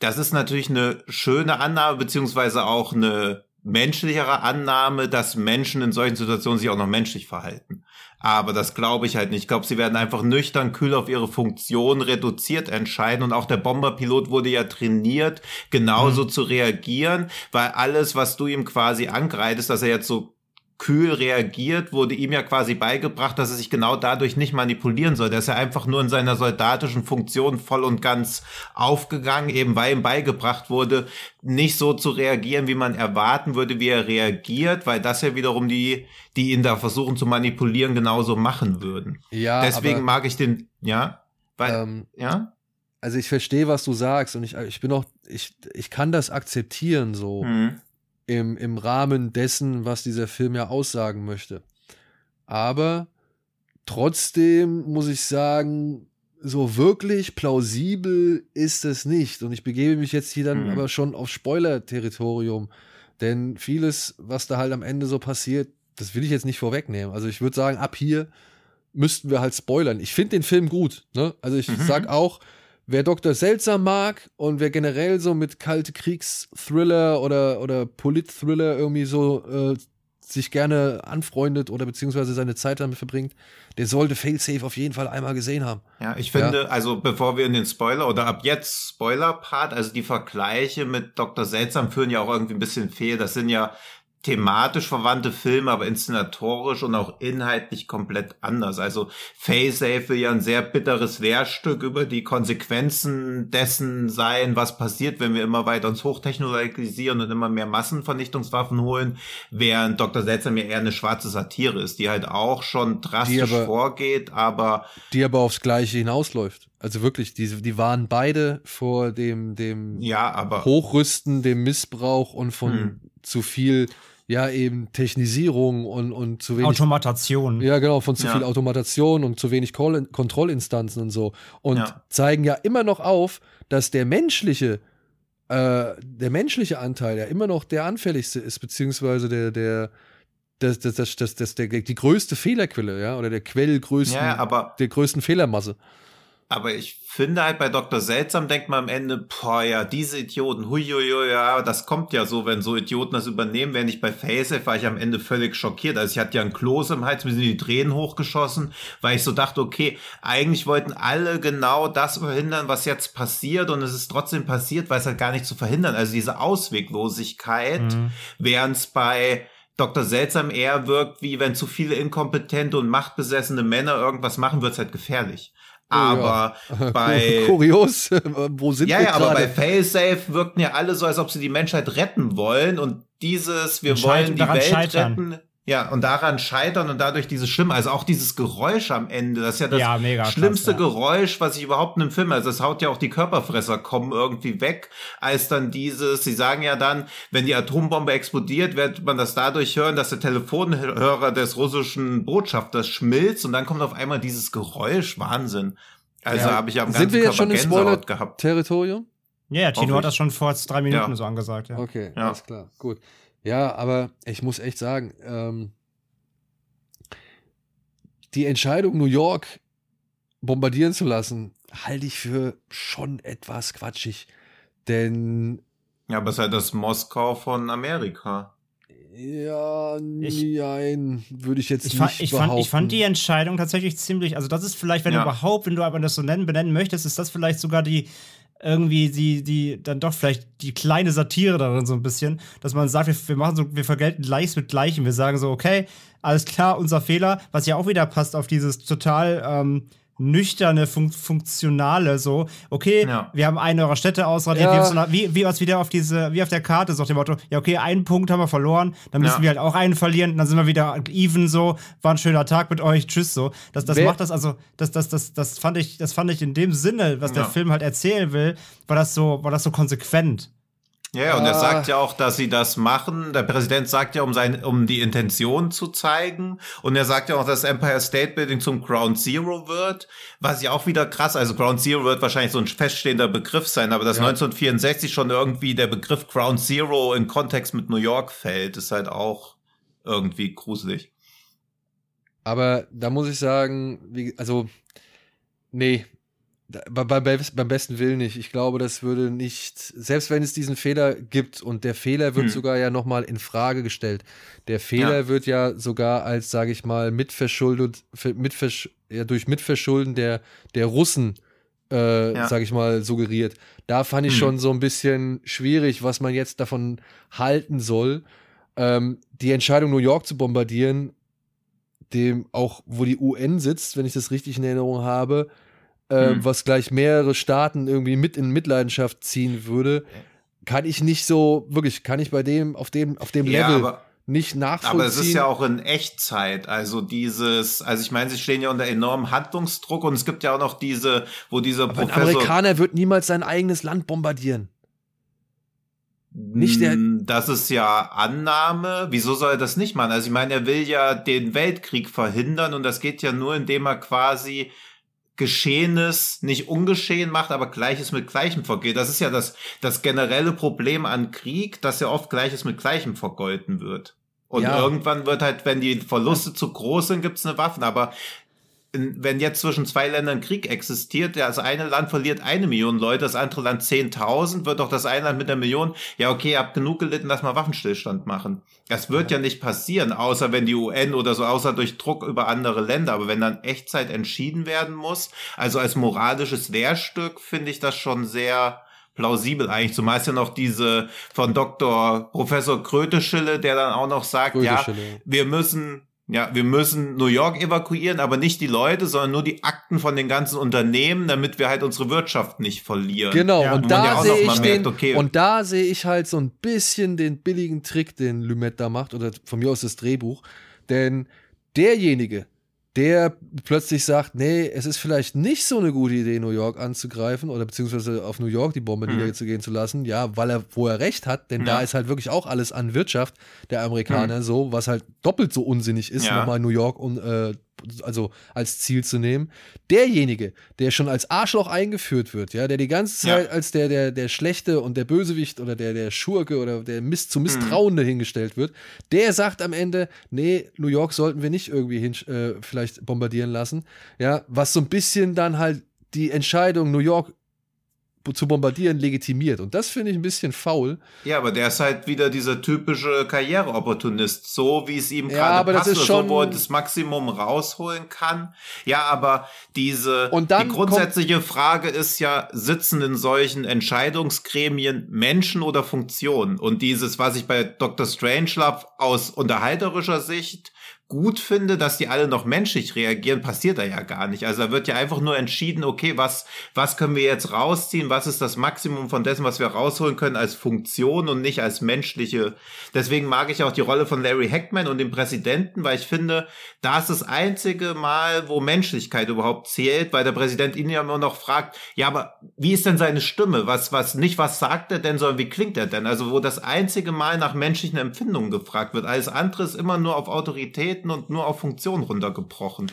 das ist natürlich eine schöne Annahme, beziehungsweise auch eine menschlichere Annahme, dass Menschen in solchen Situationen sich auch noch menschlich verhalten. Aber das glaube ich halt nicht. Ich glaube, sie werden einfach nüchtern, kühl auf ihre Funktion reduziert entscheiden. Und auch der Bomberpilot wurde ja trainiert, genauso mhm. zu reagieren, weil alles, was du ihm quasi angreitest, dass er jetzt so kühl reagiert, wurde ihm ja quasi beigebracht, dass er sich genau dadurch nicht manipulieren soll. Ist ja einfach nur in seiner soldatischen Funktion voll und ganz aufgegangen, eben weil ihm beigebracht wurde, nicht so zu reagieren, wie man erwarten würde, wie er reagiert, weil das ja wiederum die, die ihn da versuchen zu manipulieren, genauso machen würden. Ja. Deswegen aber, mag ich den, ja, weil, ähm, ja. Also ich verstehe, was du sagst und ich, ich bin auch, ich, ich kann das akzeptieren so. Mhm im, im Rahmen dessen, was dieser Film ja aussagen möchte. Aber trotzdem muss ich sagen, so wirklich plausibel ist es nicht. Und ich begebe mich jetzt hier dann mhm. aber schon auf Spoiler-Territorium. Denn vieles, was da halt am Ende so passiert, das will ich jetzt nicht vorwegnehmen. Also ich würde sagen, ab hier müssten wir halt spoilern. Ich finde den Film gut. Ne? Also ich mhm. sag auch, wer Dr. Seltsam mag und wer generell so mit kalte Kriegsthriller oder, oder Polit-Thriller irgendwie so äh, sich gerne anfreundet oder beziehungsweise seine Zeit damit verbringt, der sollte Failsafe auf jeden Fall einmal gesehen haben. Ja, ich finde, ja. also bevor wir in den Spoiler oder ab jetzt Spoiler-Part, also die Vergleiche mit Dr. Seltsam führen ja auch irgendwie ein bisschen fehl. Das sind ja thematisch verwandte Filme, aber inszenatorisch und auch inhaltlich komplett anders. Also Facesafe will ja ein sehr bitteres Lehrstück über die Konsequenzen dessen sein, was passiert, wenn wir immer weiter uns hochtechnologisieren und immer mehr Massenvernichtungswaffen holen, während Dr. Seltsam ja eher eine schwarze Satire ist, die halt auch schon drastisch aber, vorgeht, aber die aber aufs Gleiche hinausläuft. Also wirklich, die, die waren beide vor dem, dem ja, aber, Hochrüsten, dem Missbrauch und von hm. zu viel ja eben Technisierung und, und zu wenig Automatation. Ja, genau, von zu ja. viel Automatation und zu wenig Kontrollinstanzen und so. Und ja. zeigen ja immer noch auf, dass der menschliche, äh, der menschliche Anteil ja immer noch der anfälligste ist, beziehungsweise der, der, das, das, das, das, das, der, die größte Fehlerquelle, ja, oder der Quellgrößten, ja, aber der größten Fehlermasse. Aber ich finde halt bei Dr. Seltsam denkt man am Ende, boah, ja, diese Idioten, huiuiui, ja, das kommt ja so, wenn so Idioten das übernehmen. Während ich bei Facef war ich am Ende völlig schockiert. Also ich hatte ja einen Kloß im Hals, mir sind die Tränen hochgeschossen, weil ich so dachte, okay, eigentlich wollten alle genau das verhindern, was jetzt passiert und es ist trotzdem passiert, weil es halt gar nicht zu verhindern. Also diese Ausweglosigkeit, mhm. während es bei Dr. Seltsam eher wirkt, wie wenn zu viele inkompetente und machtbesessene Männer irgendwas machen, wird's halt gefährlich. Aber ja. bei. Kurios, wo sind ja, wir Ja, aber bei Failsafe wirkten ja alle so, als ob sie die Menschheit retten wollen und dieses, wir wollen die Welt scheitern. retten. Ja, und daran scheitern und dadurch dieses Schlimme, also auch dieses Geräusch am Ende, das ist ja das ja, schlimmste krass, ja. Geräusch, was ich überhaupt in einem Film, also das haut ja auch die Körperfresser kommen irgendwie weg, als dann dieses, sie sagen ja dann, wenn die Atombombe explodiert, wird man das dadurch hören, dass der Telefonhörer des russischen Botschafters schmilzt und dann kommt auf einmal dieses Geräusch, Wahnsinn. Also ja. habe ich am ganzen Sind wir jetzt Körper schon im Spoiler-Territorium? Ja, ja, Tino hat das schon vor drei Minuten ja. so angesagt. Ja. Okay, ja. alles klar, gut. Ja, aber ich muss echt sagen, ähm, die Entscheidung, New York bombardieren zu lassen, halte ich für schon etwas quatschig. Denn. Ja, aber es ist halt das Moskau von Amerika. Ja, nein, würde ich jetzt ich nicht ich behaupten. Fand, ich fand die Entscheidung tatsächlich ziemlich, also das ist vielleicht, wenn ja. du überhaupt, wenn du aber das so nennen, benennen möchtest, ist das vielleicht sogar die, irgendwie die, die, dann doch vielleicht die kleine Satire darin so ein bisschen, dass man sagt, wir, wir machen so, wir vergelten Gleiches mit Gleichem. Wir sagen so, okay, alles klar, unser Fehler, was ja auch wieder passt auf dieses total, ähm, nüchterne, fun funktionale, so, okay, ja. wir haben eine eurer Städte ausradiert, ja. so wie, wie was wieder auf diese, wie auf der Karte, so auf dem Motto, ja, okay, einen Punkt haben wir verloren, dann müssen ja. wir halt auch einen verlieren, dann sind wir wieder even, so, war ein schöner Tag mit euch, tschüss, so. Das, das macht das, also, das, das, das, das fand ich, das fand ich in dem Sinne, was der Film halt erzählen will, war das so, war das so konsequent. Ja, und er ah. sagt ja auch, dass sie das machen. Der Präsident sagt ja, um sein, um die Intention zu zeigen. Und er sagt ja auch, dass Empire State Building zum Ground Zero wird. Was ja auch wieder krass, also Ground Zero wird wahrscheinlich so ein feststehender Begriff sein, aber dass ja. 1964 schon irgendwie der Begriff Ground Zero in Kontext mit New York fällt, ist halt auch irgendwie gruselig. Aber da muss ich sagen, wie, also, nee, bei, bei, beim besten Willen nicht. Ich glaube, das würde nicht, selbst wenn es diesen Fehler gibt und der Fehler wird hm. sogar ja nochmal in Frage gestellt. Der Fehler ja. wird ja sogar als, sage ich mal, mitverschuldet, mitversch, ja, durch Mitverschulden der, der Russen, äh, ja. sage ich mal, suggeriert. Da fand ich hm. schon so ein bisschen schwierig, was man jetzt davon halten soll. Ähm, die Entscheidung, New York zu bombardieren, dem auch, wo die UN sitzt, wenn ich das richtig in Erinnerung habe, äh, mhm. was gleich mehrere Staaten irgendwie mit in Mitleidenschaft ziehen würde, kann ich nicht so, wirklich, kann ich bei dem, auf dem, auf dem ja, Level nicht nachvollziehen. Aber es ist ja auch in Echtzeit, also dieses, also ich meine, sie stehen ja unter enormem Handlungsdruck und es gibt ja auch noch diese, wo dieser aber Professor. Ein Amerikaner wird niemals sein eigenes Land bombardieren. Nicht der. Hm, das ist ja Annahme. Wieso soll er das nicht machen? Also ich meine, er will ja den Weltkrieg verhindern und das geht ja nur, indem er quasi Geschehenes nicht ungeschehen macht, aber Gleiches mit Gleichem vergeht. Das ist ja das, das generelle Problem an Krieg, dass ja oft Gleiches mit Gleichem vergolten wird. Und ja. irgendwann wird halt, wenn die Verluste zu groß sind, gibt's eine Waffen. Aber wenn jetzt zwischen zwei Ländern Krieg existiert, ja, das eine Land verliert eine Million Leute, das andere Land 10.000, wird doch das eine Land mit einer Million, ja, okay, ihr habt genug gelitten, lass mal Waffenstillstand machen. Das wird ja. ja nicht passieren, außer wenn die UN oder so, außer durch Druck über andere Länder. Aber wenn dann Echtzeit entschieden werden muss, also als moralisches Lehrstück, finde ich das schon sehr, plausibel eigentlich. Zumal ja noch diese von Dr. Professor Kröteschille, der dann auch noch sagt, ja, wir müssen ja, wir müssen New York evakuieren, aber nicht die Leute, sondern nur die Akten von den ganzen Unternehmen, damit wir halt unsere Wirtschaft nicht verlieren. Genau, ja, und, da ja sehe ich merkt, okay, und da sehe ich halt so ein bisschen den billigen Trick, den Lumet da macht, oder von mir aus das Drehbuch. Denn derjenige, der plötzlich sagt, nee, es ist vielleicht nicht so eine gute Idee, New York anzugreifen oder beziehungsweise auf New York die Bombe mhm. niederzugehen zu lassen, ja, weil er, wo er recht hat, denn ja. da ist halt wirklich auch alles an Wirtschaft der Amerikaner mhm. so, was halt doppelt so unsinnig ist, ja. nochmal New York und äh, also als Ziel zu nehmen. Derjenige, der schon als Arschloch eingeführt wird, ja, der die ganze Zeit ja. als der, der, der Schlechte und der Bösewicht oder der, der Schurke oder der Miss zu Misstrauende mhm. hingestellt wird, der sagt am Ende, nee, New York sollten wir nicht irgendwie hin, äh, vielleicht bombardieren lassen. Ja, was so ein bisschen dann halt die Entscheidung, New York zu bombardieren legitimiert. Und das finde ich ein bisschen faul. Ja, aber der ist halt wieder dieser typische Karriereopportunist, so wie es ihm ja, gerade passt, das ist schon, so, wo er das Maximum rausholen kann. Ja, aber diese die grundsätzliche Frage ist ja, sitzen in solchen Entscheidungsgremien Menschen oder Funktionen? Und dieses, was ich bei Dr. Strangelove aus unterhalterischer Sicht gut finde, dass die alle noch menschlich reagieren, passiert da ja gar nicht. Also da wird ja einfach nur entschieden, okay, was, was können wir jetzt rausziehen? Was ist das Maximum von dessen, was wir rausholen können als Funktion und nicht als menschliche? Deswegen mag ich auch die Rolle von Larry Hackman und dem Präsidenten, weil ich finde, da ist das einzige Mal, wo Menschlichkeit überhaupt zählt, weil der Präsident ihn ja immer noch fragt, ja, aber wie ist denn seine Stimme? Was, was, nicht was sagt er denn, sondern wie klingt er denn? Also wo das einzige Mal nach menschlichen Empfindungen gefragt wird. Alles andere ist immer nur auf Autorität Qualitäten und nur auf Funktionen runtergebrochen.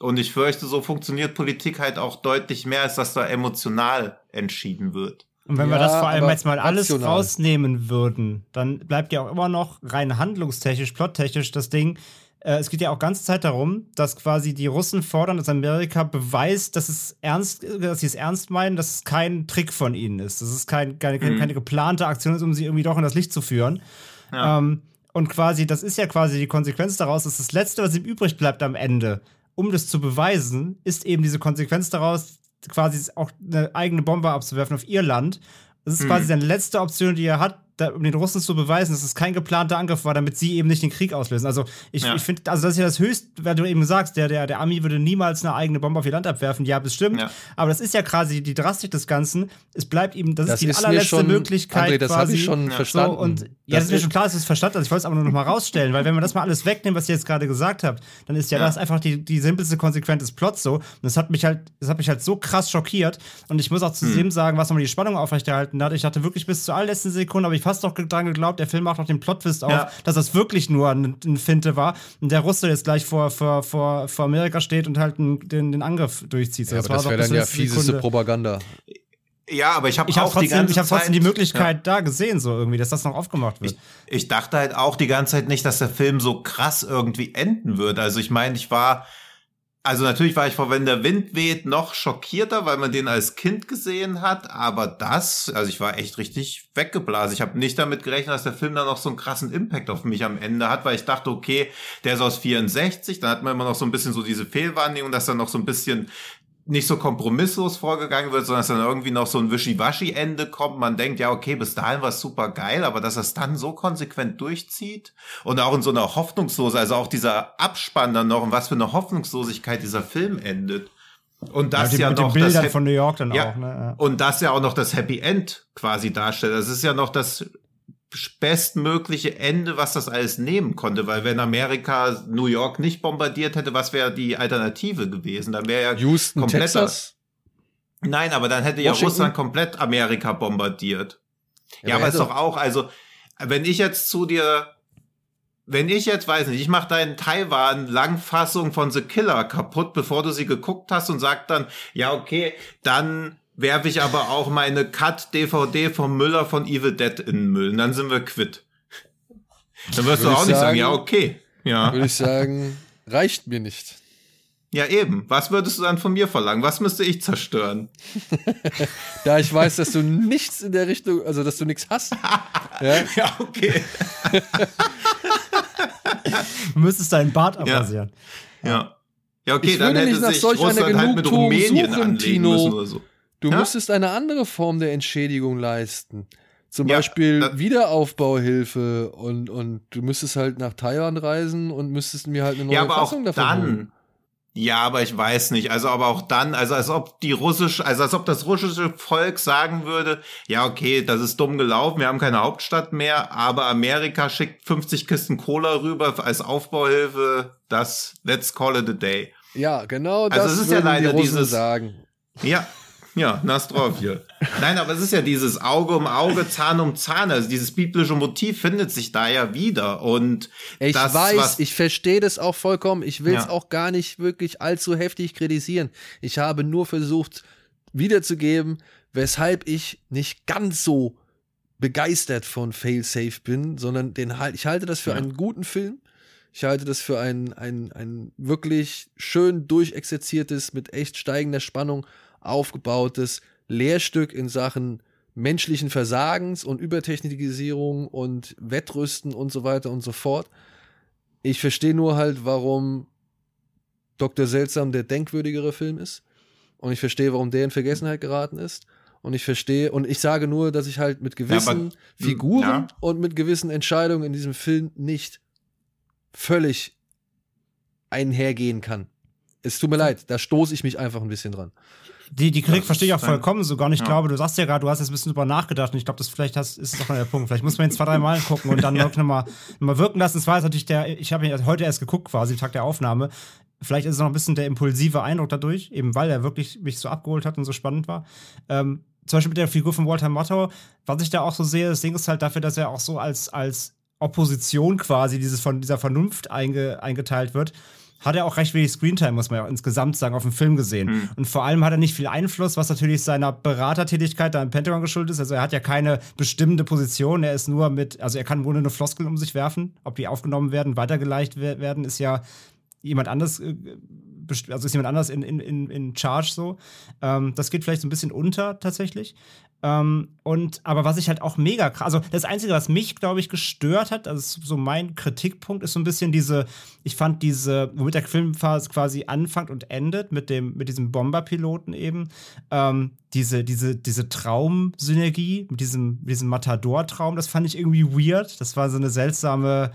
Und ich fürchte, so funktioniert Politik halt auch deutlich mehr, als dass da emotional entschieden wird. Und wenn ja, wir das vor allem jetzt mal alles rational. rausnehmen würden, dann bleibt ja auch immer noch rein handlungstechnisch, plottechnisch das Ding. Äh, es geht ja auch ganze Zeit darum, dass quasi die Russen fordern, dass Amerika beweist, dass es ernst, dass sie es ernst meinen, dass es kein Trick von ihnen ist, dass es kein, keine, mhm. keine geplante Aktion ist, um sie irgendwie doch in das Licht zu führen. Ja. Ähm, und quasi, das ist ja quasi die Konsequenz daraus, dass das Letzte, was ihm übrig bleibt am Ende, um das zu beweisen, ist eben diese Konsequenz daraus, quasi auch eine eigene Bombe abzuwerfen auf ihr Land. Das ist hm. quasi seine letzte Option, die er hat, da, um den Russen zu beweisen, dass es kein geplanter Angriff war, damit sie eben nicht den Krieg auslösen. Also ich, ja. ich finde, also das ist ja das Höchste, wenn du eben sagst, der, der, der Ami würde niemals eine eigene Bombe auf ihr Land abwerfen. Ja, das stimmt. Ja. Aber das ist ja quasi die Drastik des Ganzen. Es bleibt ihm, das, das ist die ist allerletzte schon, Möglichkeit. André, das habe ich schon ja. verstanden. So, und das ja, das ist mir schon klar, dass es verstanden. Also ich wollte es aber nur noch mal rausstellen, weil wenn man das mal alles wegnimmt, was ihr jetzt gerade gesagt habt, dann ist ja, das einfach die, die simpelste Konsequenz des Plots so. Und das hat mich halt, das hat mich halt so krass schockiert. Und ich muss auch zu hm. dem sagen, was nochmal die Spannung aufrechterhalten hat. Ich hatte wirklich bis zur allerletzten Sekunde, aber ich fast noch dran geglaubt, der Film macht noch den Plot-Twist auf, ja. dass das wirklich nur ein, ein Finte war und der Russe jetzt gleich vor, vor, vor, vor Amerika steht und halt den, den Angriff durchzieht. Ja, das, das wäre dann ja fieseste Sekunde. Propaganda. Ja, aber ich habe hab auch trotzdem, ich hab trotzdem die Möglichkeit ja. da gesehen, so irgendwie, dass das noch aufgemacht wird. Ich, ich dachte halt auch die ganze Zeit nicht, dass der Film so krass irgendwie enden wird. Also ich meine, ich war also natürlich war ich vor Wenn der Wind weht noch schockierter, weil man den als Kind gesehen hat, aber das, also ich war echt richtig weggeblasen. Ich habe nicht damit gerechnet, dass der Film dann noch so einen krassen Impact auf mich am Ende hat, weil ich dachte, okay, der ist aus 64, dann hat man immer noch so ein bisschen so diese Fehlwahrnehmung, dass dann noch so ein bisschen nicht so kompromisslos vorgegangen wird, sondern dass dann irgendwie noch so ein Wischiwaschi-Ende kommt. Man denkt, ja, okay, bis dahin war es super geil, aber dass es dann so konsequent durchzieht und auch in so einer Hoffnungslose, also auch dieser Abspann dann noch und was für eine Hoffnungslosigkeit dieser Film endet. Und das ja, die, ja noch das von New York dann ja, auch, ne? Ja. Und das ja auch noch das Happy End quasi darstellt. Das ist ja noch das bestmögliche Ende, was das alles nehmen konnte, weil wenn Amerika New York nicht bombardiert hätte, was wäre die Alternative gewesen? Dann wäre ja Houston, kompletter, Texas? Nein, aber dann hätte Washington? ja Russland komplett Amerika bombardiert. Ja, ja aber ist doch auch, also wenn ich jetzt zu dir wenn ich jetzt weiß nicht, ich mache deinen Taiwan Langfassung von The Killer kaputt, bevor du sie geguckt hast und sag dann, ja okay, dann werfe ich aber auch meine Cut-DVD vom Müller von Evil Dead in den Müll. Und dann sind wir quitt. Dann wirst Würde du auch nicht sagen, sagen, ja, okay. Ja. Würde ich sagen, reicht mir nicht. Ja, eben. Was würdest du dann von mir verlangen? Was müsste ich zerstören? da ich weiß, dass du nichts in der Richtung, also dass du nichts hast. ja? ja, okay. du müsstest deinen Bart abrasieren. Ja. ja. Ja, okay, ich dann hätte sich Russland halt mit Rumänien suchen, anlegen Tino. müssen oder so. Du ja? müsstest eine andere Form der Entschädigung leisten. Zum ja, Beispiel Wiederaufbauhilfe und, und du müsstest halt nach Taiwan reisen und müsstest mir halt eine neue ja, aber Fassung auch davon dann, holen. Ja, aber ich weiß nicht. Also, aber auch dann, also als ob die russische, also als ob das russische Volk sagen würde, ja, okay, das ist dumm gelaufen, wir haben keine Hauptstadt mehr, aber Amerika schickt 50 Kisten Cola rüber als Aufbauhilfe, das, let's call it a day. Ja, genau also das also es ist ja leider die dieses sagen. Ja, ja, Nastrovje. Nein, aber es ist ja dieses Auge um Auge, Zahn um Zahn. Also dieses biblische Motiv findet sich da ja wieder. Und ich das, weiß, ich verstehe das auch vollkommen. Ich will es ja. auch gar nicht wirklich allzu heftig kritisieren. Ich habe nur versucht wiederzugeben, weshalb ich nicht ganz so begeistert von Failsafe bin, sondern den halt, ich halte das für ja. einen guten Film. Ich halte das für ein, ein, ein wirklich schön durchexerziertes, mit echt steigender Spannung aufgebautes Lehrstück in Sachen menschlichen Versagens und Übertechnikisierung und Wettrüsten und so weiter und so fort. Ich verstehe nur halt, warum Dr. Seltsam der denkwürdigere Film ist. Und ich verstehe, warum der in Vergessenheit geraten ist. Und ich verstehe, und ich sage nur, dass ich halt mit gewissen ja, aber, hm, Figuren ja. und mit gewissen Entscheidungen in diesem Film nicht völlig einhergehen kann. Es tut mir leid, da stoße ich mich einfach ein bisschen dran. Die, die Kritik verstehe ich auch vollkommen sogar. Und ich ja. glaube, du sagst ja gerade, du hast jetzt ein bisschen drüber nachgedacht und ich glaube, das vielleicht hast, ist doch mal der Punkt. Vielleicht muss man ihn zwei, drei Mal gucken und dann ja. nochmal noch mal wirken lassen. Es war jetzt natürlich der, ich habe ihn heute erst geguckt, quasi, Tag der Aufnahme. Vielleicht ist es noch ein bisschen der impulsive Eindruck dadurch, eben weil er wirklich mich so abgeholt hat und so spannend war. Ähm, zum Beispiel mit der Figur von Walter Motto, was ich da auch so sehe, das Ding ist halt dafür, dass er auch so als, als Opposition quasi dieses von dieser Vernunft einge, eingeteilt wird hat er auch recht wenig Screentime, muss man ja insgesamt sagen, auf dem Film gesehen. Mhm. Und vor allem hat er nicht viel Einfluss, was natürlich seiner Beratertätigkeit da im Pentagon geschuldet ist. Also er hat ja keine bestimmende Position, er ist nur mit, also er kann nur eine Floskel um sich werfen. Ob die aufgenommen werden, weitergeleitet werden, ist ja jemand anders, äh, also ist jemand anders in, in, in, Charge so. Ähm, das geht vielleicht so ein bisschen unter tatsächlich. Ähm, und aber was ich halt auch mega krass, also das Einzige, was mich, glaube ich, gestört hat, also so mein Kritikpunkt, ist so ein bisschen diese, ich fand diese, womit der Film quasi anfängt und endet, mit dem, mit diesem Bomberpiloten eben, ähm, diese, diese, diese Traumsynergie, mit diesem, mit diesem Matador-Traum, das fand ich irgendwie weird. Das war so eine seltsame,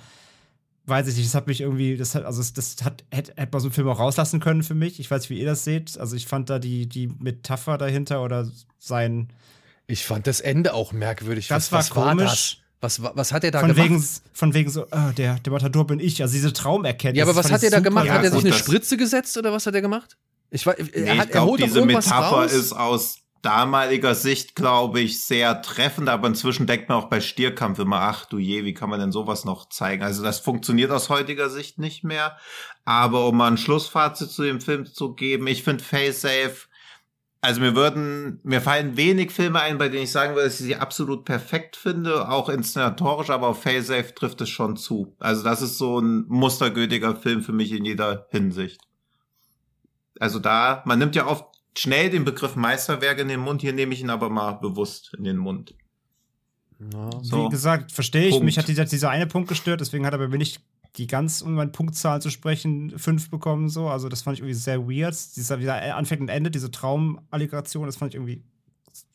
weiß ich nicht, das hat mich irgendwie, das hat, also das hat, hätte, hätte man so einen Film auch rauslassen können für mich. Ich weiß nicht, wie ihr das seht. Also ich fand da die, die Metapher dahinter oder sein ich fand das Ende auch merkwürdig. Das was, war was komisch. War das? Was, was hat er da von gemacht? Wegen, von wegen so, oh, der, der Matador bin ich. Also diese Traumerkenntnis. Ja, aber was hat er da gemacht? Ja, hat er sich eine Spritze gesetzt oder was hat er gemacht? Ich, war, nee, er, hat, ich glaube, diese Metapher raus? ist aus damaliger Sicht, glaube ich, sehr treffend, aber inzwischen denkt man auch bei Stierkampf immer, ach du je, wie kann man denn sowas noch zeigen? Also das funktioniert aus heutiger Sicht nicht mehr. Aber um mal ein Schlussfazit zu dem Film zu geben, ich finde Face Safe also mir würden, mir fallen wenig Filme ein, bei denen ich sagen würde, dass ich sie absolut perfekt finde, auch inszenatorisch, aber auf Failsafe trifft es schon zu. Also das ist so ein mustergültiger Film für mich in jeder Hinsicht. Also da, man nimmt ja oft schnell den Begriff Meisterwerk in den Mund, hier nehme ich ihn aber mal bewusst in den Mund. Ja, so. Wie gesagt, verstehe ich. Punkt. Mich hat dieser, dieser eine Punkt gestört, deswegen hat er bei mir nicht die ganz, um meine Punktzahl zu sprechen, fünf bekommen. So. Also, das fand ich irgendwie sehr weird. Dieser, dieser Anfang und Ende, diese Traumalligation, das fand ich irgendwie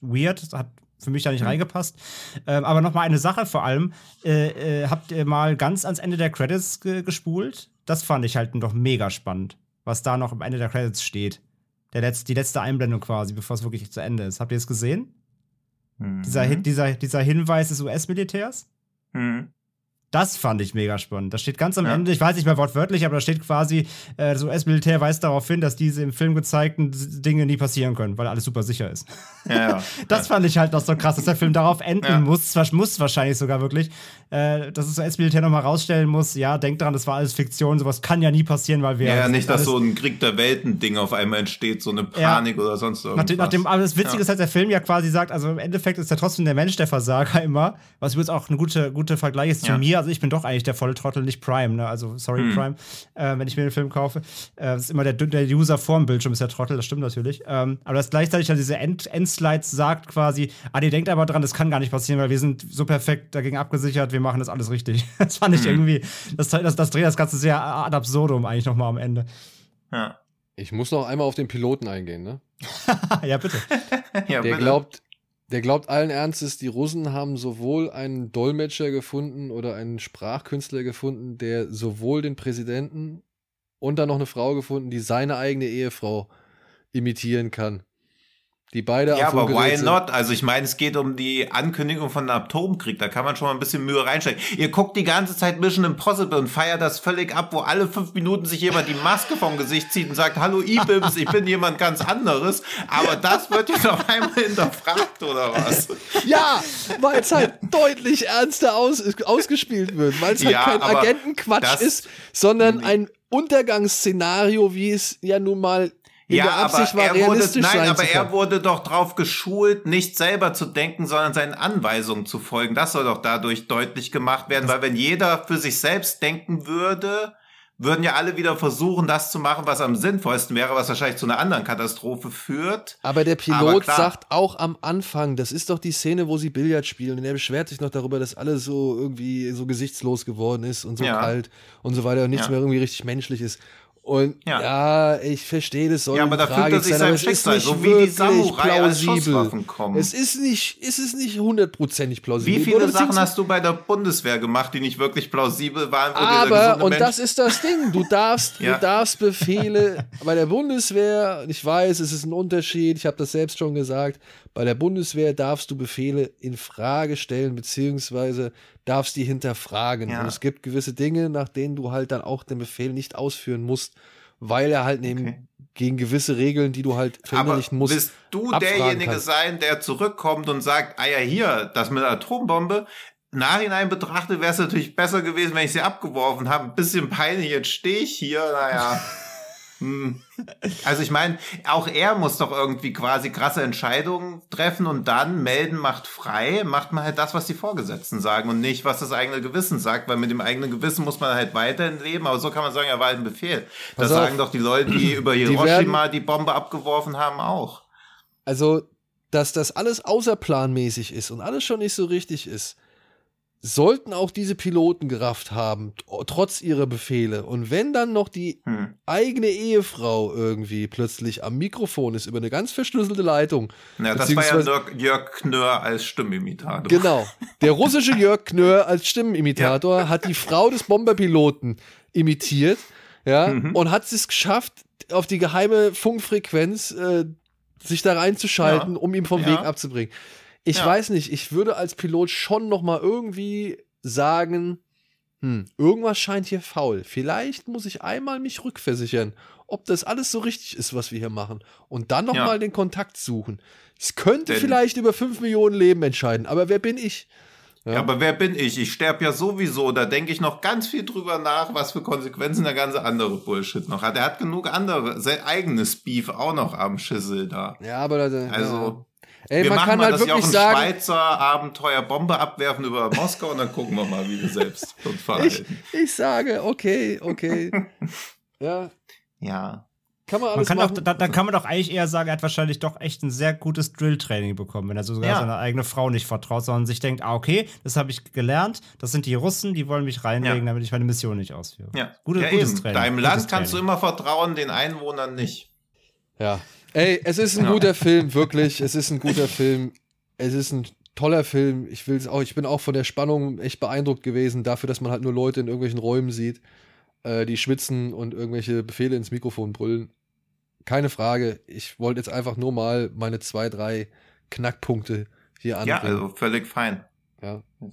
weird. Das hat für mich da nicht mhm. reingepasst. Ähm, aber noch mal eine Sache vor allem. Äh, äh, habt ihr mal ganz ans Ende der Credits ge gespult? Das fand ich halt noch mega spannend, was da noch am Ende der Credits steht. Der Letz die letzte Einblendung quasi, bevor es wirklich zu Ende ist. Habt ihr es gesehen? Mhm. Dieser, dieser, dieser Hinweis des US-Militärs? Mhm. Das fand ich mega spannend. Da steht ganz am ja. Ende, ich weiß nicht mehr wortwörtlich, aber da steht quasi, äh, das US-Militär weist darauf hin, dass diese im Film gezeigten Dinge nie passieren können, weil alles super sicher ist. Ja, ja. das fand ich halt noch so krass, dass der Film darauf enden muss, muss wahrscheinlich sogar wirklich, äh, dass das US-Militär nochmal rausstellen muss, ja, denkt dran, das war alles Fiktion, sowas kann ja nie passieren, weil wir. Ja, nicht, dass so ein Krieg der Welten-Ding auf einmal entsteht, so eine Panik oder sonst irgendwas. Nachdem, nachdem, aber das Witzige ist, dass der Film ja quasi sagt, also im Endeffekt ist ja trotzdem der Mensch der Versager immer, was übrigens auch ein guter gute Vergleich ist zu mir also ich bin doch eigentlich der volle Trottel, nicht Prime, ne? Also sorry, hm. Prime, äh, wenn ich mir den Film kaufe. Äh, das ist immer der, der User vorm Bildschirm ist der Trottel, das stimmt natürlich. Ähm, aber das gleichzeitig halt diese End Endslides sagt quasi, ah, die denkt aber dran, das kann gar nicht passieren, weil wir sind so perfekt dagegen abgesichert, wir machen das alles richtig. das fand ich hm. irgendwie, das, das, das dreht das Ganze sehr ad absurdum eigentlich nochmal am Ende. Ja. Ich muss noch einmal auf den Piloten eingehen, ne? ja, bitte. ja, der bitte. glaubt, der glaubt allen Ernstes, die Russen haben sowohl einen Dolmetscher gefunden oder einen Sprachkünstler gefunden, der sowohl den Präsidenten und dann noch eine Frau gefunden, die seine eigene Ehefrau imitieren kann. Die beide Ja, aber why not? Also ich meine, es geht um die Ankündigung von einem Atomkrieg. Da kann man schon mal ein bisschen Mühe reinstecken. Ihr guckt die ganze Zeit Mission Impossible und feiert das völlig ab, wo alle fünf Minuten sich jemand die Maske vom Gesicht zieht und sagt, hallo Ibims, ich bin jemand ganz anderes. Aber das wird jetzt auf einmal hinterfragt, oder was? Ja, weil es halt deutlich ernster aus, ausgespielt wird. Weil es halt ja, kein Agentenquatsch ist, sondern ein Untergangsszenario, wie es ja nun mal in ja, war, er wurde, nein, aber er wurde doch drauf geschult, nicht selber zu denken, sondern seinen Anweisungen zu folgen. Das soll doch dadurch deutlich gemacht werden, weil wenn jeder für sich selbst denken würde, würden ja alle wieder versuchen, das zu machen, was am sinnvollsten wäre, was wahrscheinlich zu einer anderen Katastrophe führt. Aber der Pilot Aber sagt auch am Anfang, das ist doch die Szene, wo sie Billard spielen und er beschwert sich noch darüber, dass alles so irgendwie so gesichtslos geworden ist und so ja. kalt und so weiter und nichts ja. mehr irgendwie richtig menschlich ist. Und ja, Ja. ich verstehe das soll Ja, aber da fügt er sich sein, seinem aber es ist Schicksal, nicht so wie die wirklich Samurai als plausibel. Schusswaffen kommen. Es ist nicht, es ist nicht hundertprozentig plausibel. Wie viele Sachen hast du bei der Bundeswehr gemacht, die nicht wirklich plausibel waren? Aber, und Mensch- das ist das Ding, du darfst, Ja. du darfst Befehle bei der Bundeswehr, und ich weiß, es ist ein Unterschied, ich habe das selbst schon gesagt, bei der Bundeswehr darfst du Befehle in Frage stellen, beziehungsweise darfst die hinterfragen. Ja. Und es gibt gewisse Dinge, nach denen du halt dann auch den Befehl nicht ausführen musst, weil er halt eben Okay. gegen gewisse Regeln, die du halt verinnerlichen musst. willst du derjenige kannst. sein, der zurückkommt und sagt, ah ja, hier, das mit der Atombombe, Nachhinein betrachtet wäre es natürlich besser gewesen, wenn ich sie abgeworfen habe. Ein bisschen peinlich, jetzt stehe ich hier, naja. Hm. Also ich meine, auch er muss doch irgendwie quasi krasse Entscheidungen treffen und dann melden macht frei, macht man halt das, was die Vorgesetzten sagen und nicht, was das eigene Gewissen sagt, weil mit dem eigenen Gewissen muss man halt weiterhin leben, aber so kann man sagen, er war halt ein Befehl. Das Pass auf. sagen doch die Leute, die über Die Hiroshima die Bombe abgeworfen haben, auch. Also, dass das alles außerplanmäßig ist und alles schon nicht so richtig ist, sollten auch diese Piloten gerafft haben, trotz ihrer Befehle. Und wenn dann noch die Hm. eigene Ehefrau irgendwie plötzlich am Mikrofon ist über eine ganz verschlüsselte Leitung. Ja, das war ja Jörg, Jörg Knör als Stimmimitator. Genau. Der russische Jörg Knör als Stimmenimitator hat die Frau des Bomberpiloten imitiert, ja, Mhm. und hat es geschafft, auf die geheime Funkfrequenz äh, sich da reinzuschalten, Ja. um ihn vom Ja. Weg abzubringen. Ich Ja. weiß nicht, ich würde als Pilot schon noch mal irgendwie sagen, hm, irgendwas scheint hier faul. Vielleicht muss ich einmal mich rückversichern, ob das alles so richtig ist, was wir hier machen. Und dann noch Ja. mal den Kontakt suchen. Es könnte Denn- vielleicht über 5 Millionen Leben entscheiden, aber wer bin ich? Ja. aber wer bin ich? Ich sterbe ja sowieso. Da denke ich noch ganz viel drüber nach, was für Konsequenzen der ganze andere Bullshit noch hat. Er hat genug andere, sein eigenes Beef auch noch am Schissel da. Ja, aber da, Also, ja. Ey, wir man machen kann mal halt das wirklich Jochen sagen, Schweizer Abenteuer Bombe abwerfen über Moskau und dann gucken wir mal, wie wir selbst uns ich, verhalten. ich sage, okay, okay. ja, Ja. kann man Man kann doch, machen. da, da kann man doch eigentlich eher sagen, er hat wahrscheinlich doch echt ein sehr gutes Drill-Training bekommen, wenn er sogar Ja. seiner eigenen Frau nicht vertraut, sondern sich denkt, ah, okay, das habe ich gelernt, das sind die Russen, die wollen mich reinlegen, Ja. damit ich meine Mission nicht ausführe. Ja, Gute, ja gutes eben. Training. Deinem gutes Land kannst du immer vertrauen, den Einwohnern nicht. Ja. Ey, es ist ein Ja. guter Film, wirklich. Es ist ein guter Film. Es ist ein toller Film. Ich will es auch, ich bin auch von der Spannung echt beeindruckt gewesen, dafür, dass man halt nur Leute in irgendwelchen Räumen sieht, äh, die schwitzen und irgendwelche Befehle ins Mikrofon brüllen. Keine Frage. Ich wollte jetzt einfach nur mal meine zwei, drei Knackpunkte hier Ja, anbringen. also völlig fein. Ja, Ja.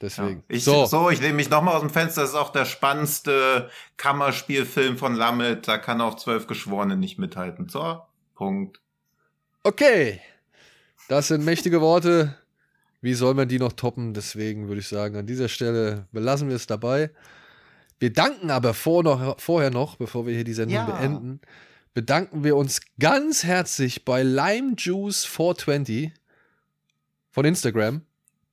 deswegen. Ich, so, so. ich lehne mich nochmal aus dem Fenster. Das ist auch der spannendste Kammerspielfilm von Lammit. Da kann auch zwölf Geschworene nicht mithalten. So, Punkt. okay. Das sind mächtige Worte. Wie soll man die noch toppen? Deswegen würde ich sagen, an dieser Stelle belassen wir es dabei. Wir danken aber vor noch, vorher noch, bevor wir hier die Sendung Ja. beenden, bedanken wir uns ganz herzlich bei LimeJuice420 von Instagram,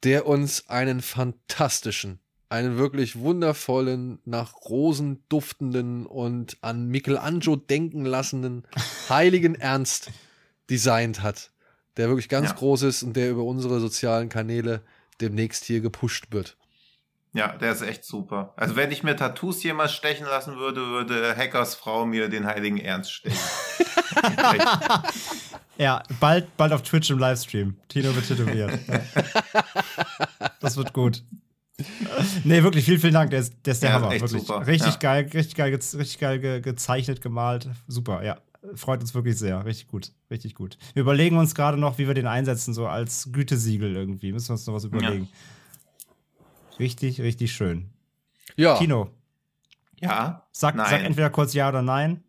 der uns einen fantastischen, einen wirklich wundervollen, nach Rosen duftenden und an Michelangelo denken lassenden heiligen Ernst designt hat, der wirklich ganz Ja. groß ist und der über unsere sozialen Kanäle demnächst hier gepusht wird. Ja, der ist echt super. Also wenn ich mir Tattoos jemals stechen lassen würde, würde Hackers Frau mir den heiligen Ernst stechen. Ja, bald, bald auf Twitch im Livestream. Tino wird tätowiert. Ja. Das wird gut. Nee, wirklich, vielen, vielen Dank. Der ist der, ist der Ja, Hammer. echt Wirklich. super. Richtig Ja. geil, richtig geil, richtig geil ge gezeichnet, gemalt. Super, ja. Freut uns wirklich sehr. Richtig gut. Richtig gut. Wir überlegen uns gerade noch, wie wir den einsetzen, so als Gütesiegel irgendwie. Müssen wir uns noch was überlegen. Richtig, richtig schön. Ja, Tino, Ja? sag, Nein. sag entweder kurz Ja oder Nein.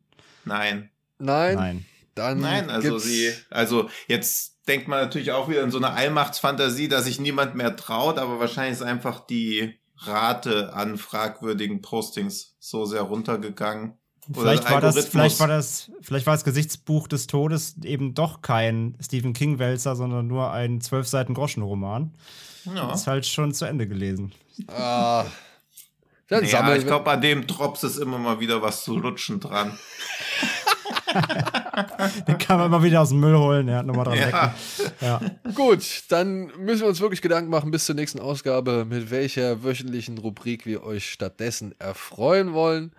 Nein. nein, Nein. dann Nein, also gibt's- sie, also jetzt denkt man natürlich auch wieder in so eine Allmachtsfantasie, dass sich niemand mehr traut, aber wahrscheinlich ist einfach die Rate an fragwürdigen Postings so sehr runtergegangen. Vielleicht war, das, vielleicht, war das, vielleicht war das Gesichtsbuch des Todes eben doch kein Stephen King-Wälzer, sondern nur ein zwölf Seiten Groschenroman. Ja. Ist halt schon zu Ende gelesen. Ah, dann Ja, sammeln ich glaube, an dem Drops ist immer mal wieder was zu lutschen dran. Den kann man mal wieder aus dem Müll holen, ja, nochmal dran Ja. Ja. Gut, dann müssen wir uns wirklich Gedanken machen bis zur nächsten Ausgabe, mit welcher wöchentlichen Rubrik wir euch stattdessen erfreuen wollen.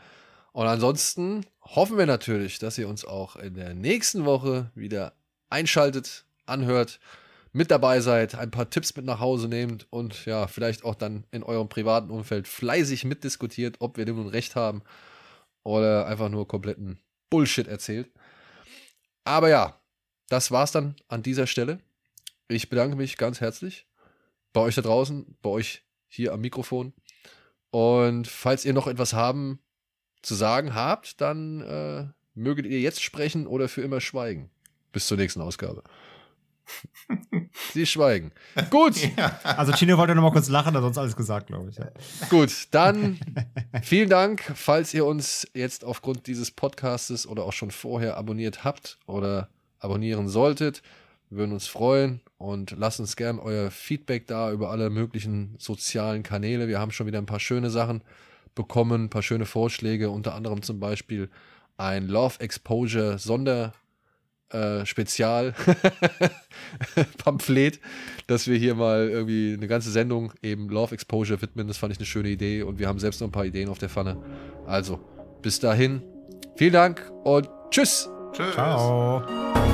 Und ansonsten hoffen wir natürlich, dass ihr uns auch in der nächsten Woche wieder einschaltet, anhört, mit dabei seid, ein paar Tipps mit nach Hause nehmt und ja, vielleicht auch dann in eurem privaten Umfeld fleißig mitdiskutiert, ob wir dem nun recht haben oder einfach nur kompletten Bullshit erzählt. Aber ja, das war's dann an dieser Stelle. Ich bedanke mich ganz herzlich bei euch da draußen, bei euch hier am Mikrofon. Und falls ihr noch etwas haben zu sagen habt, dann äh, möget ihr jetzt sprechen oder für immer schweigen. Bis zur nächsten Ausgabe. Sie schweigen. Gut. Ja. Also Chino wollte noch mal kurz lachen, hat sonst alles gesagt, glaube ich. Ja. Gut, dann vielen Dank, falls ihr uns jetzt aufgrund dieses Podcastes oder auch schon vorher abonniert habt oder abonnieren solltet. Wir würden uns freuen und lasst uns gern euer Feedback da über alle möglichen sozialen Kanäle. Wir haben schon wieder ein paar schöne Sachen bekommen, ein paar schöne Vorschläge, unter anderem zum Beispiel ein Love Exposure Sonder äh, Spezial Pamphlet, dass wir hier mal irgendwie eine ganze Sendung eben Love Exposure widmen. Das fand ich eine schöne Idee und wir haben selbst noch ein paar Ideen auf der Pfanne. Also, bis dahin, vielen Dank und tschüss. Tschüss. Ciao.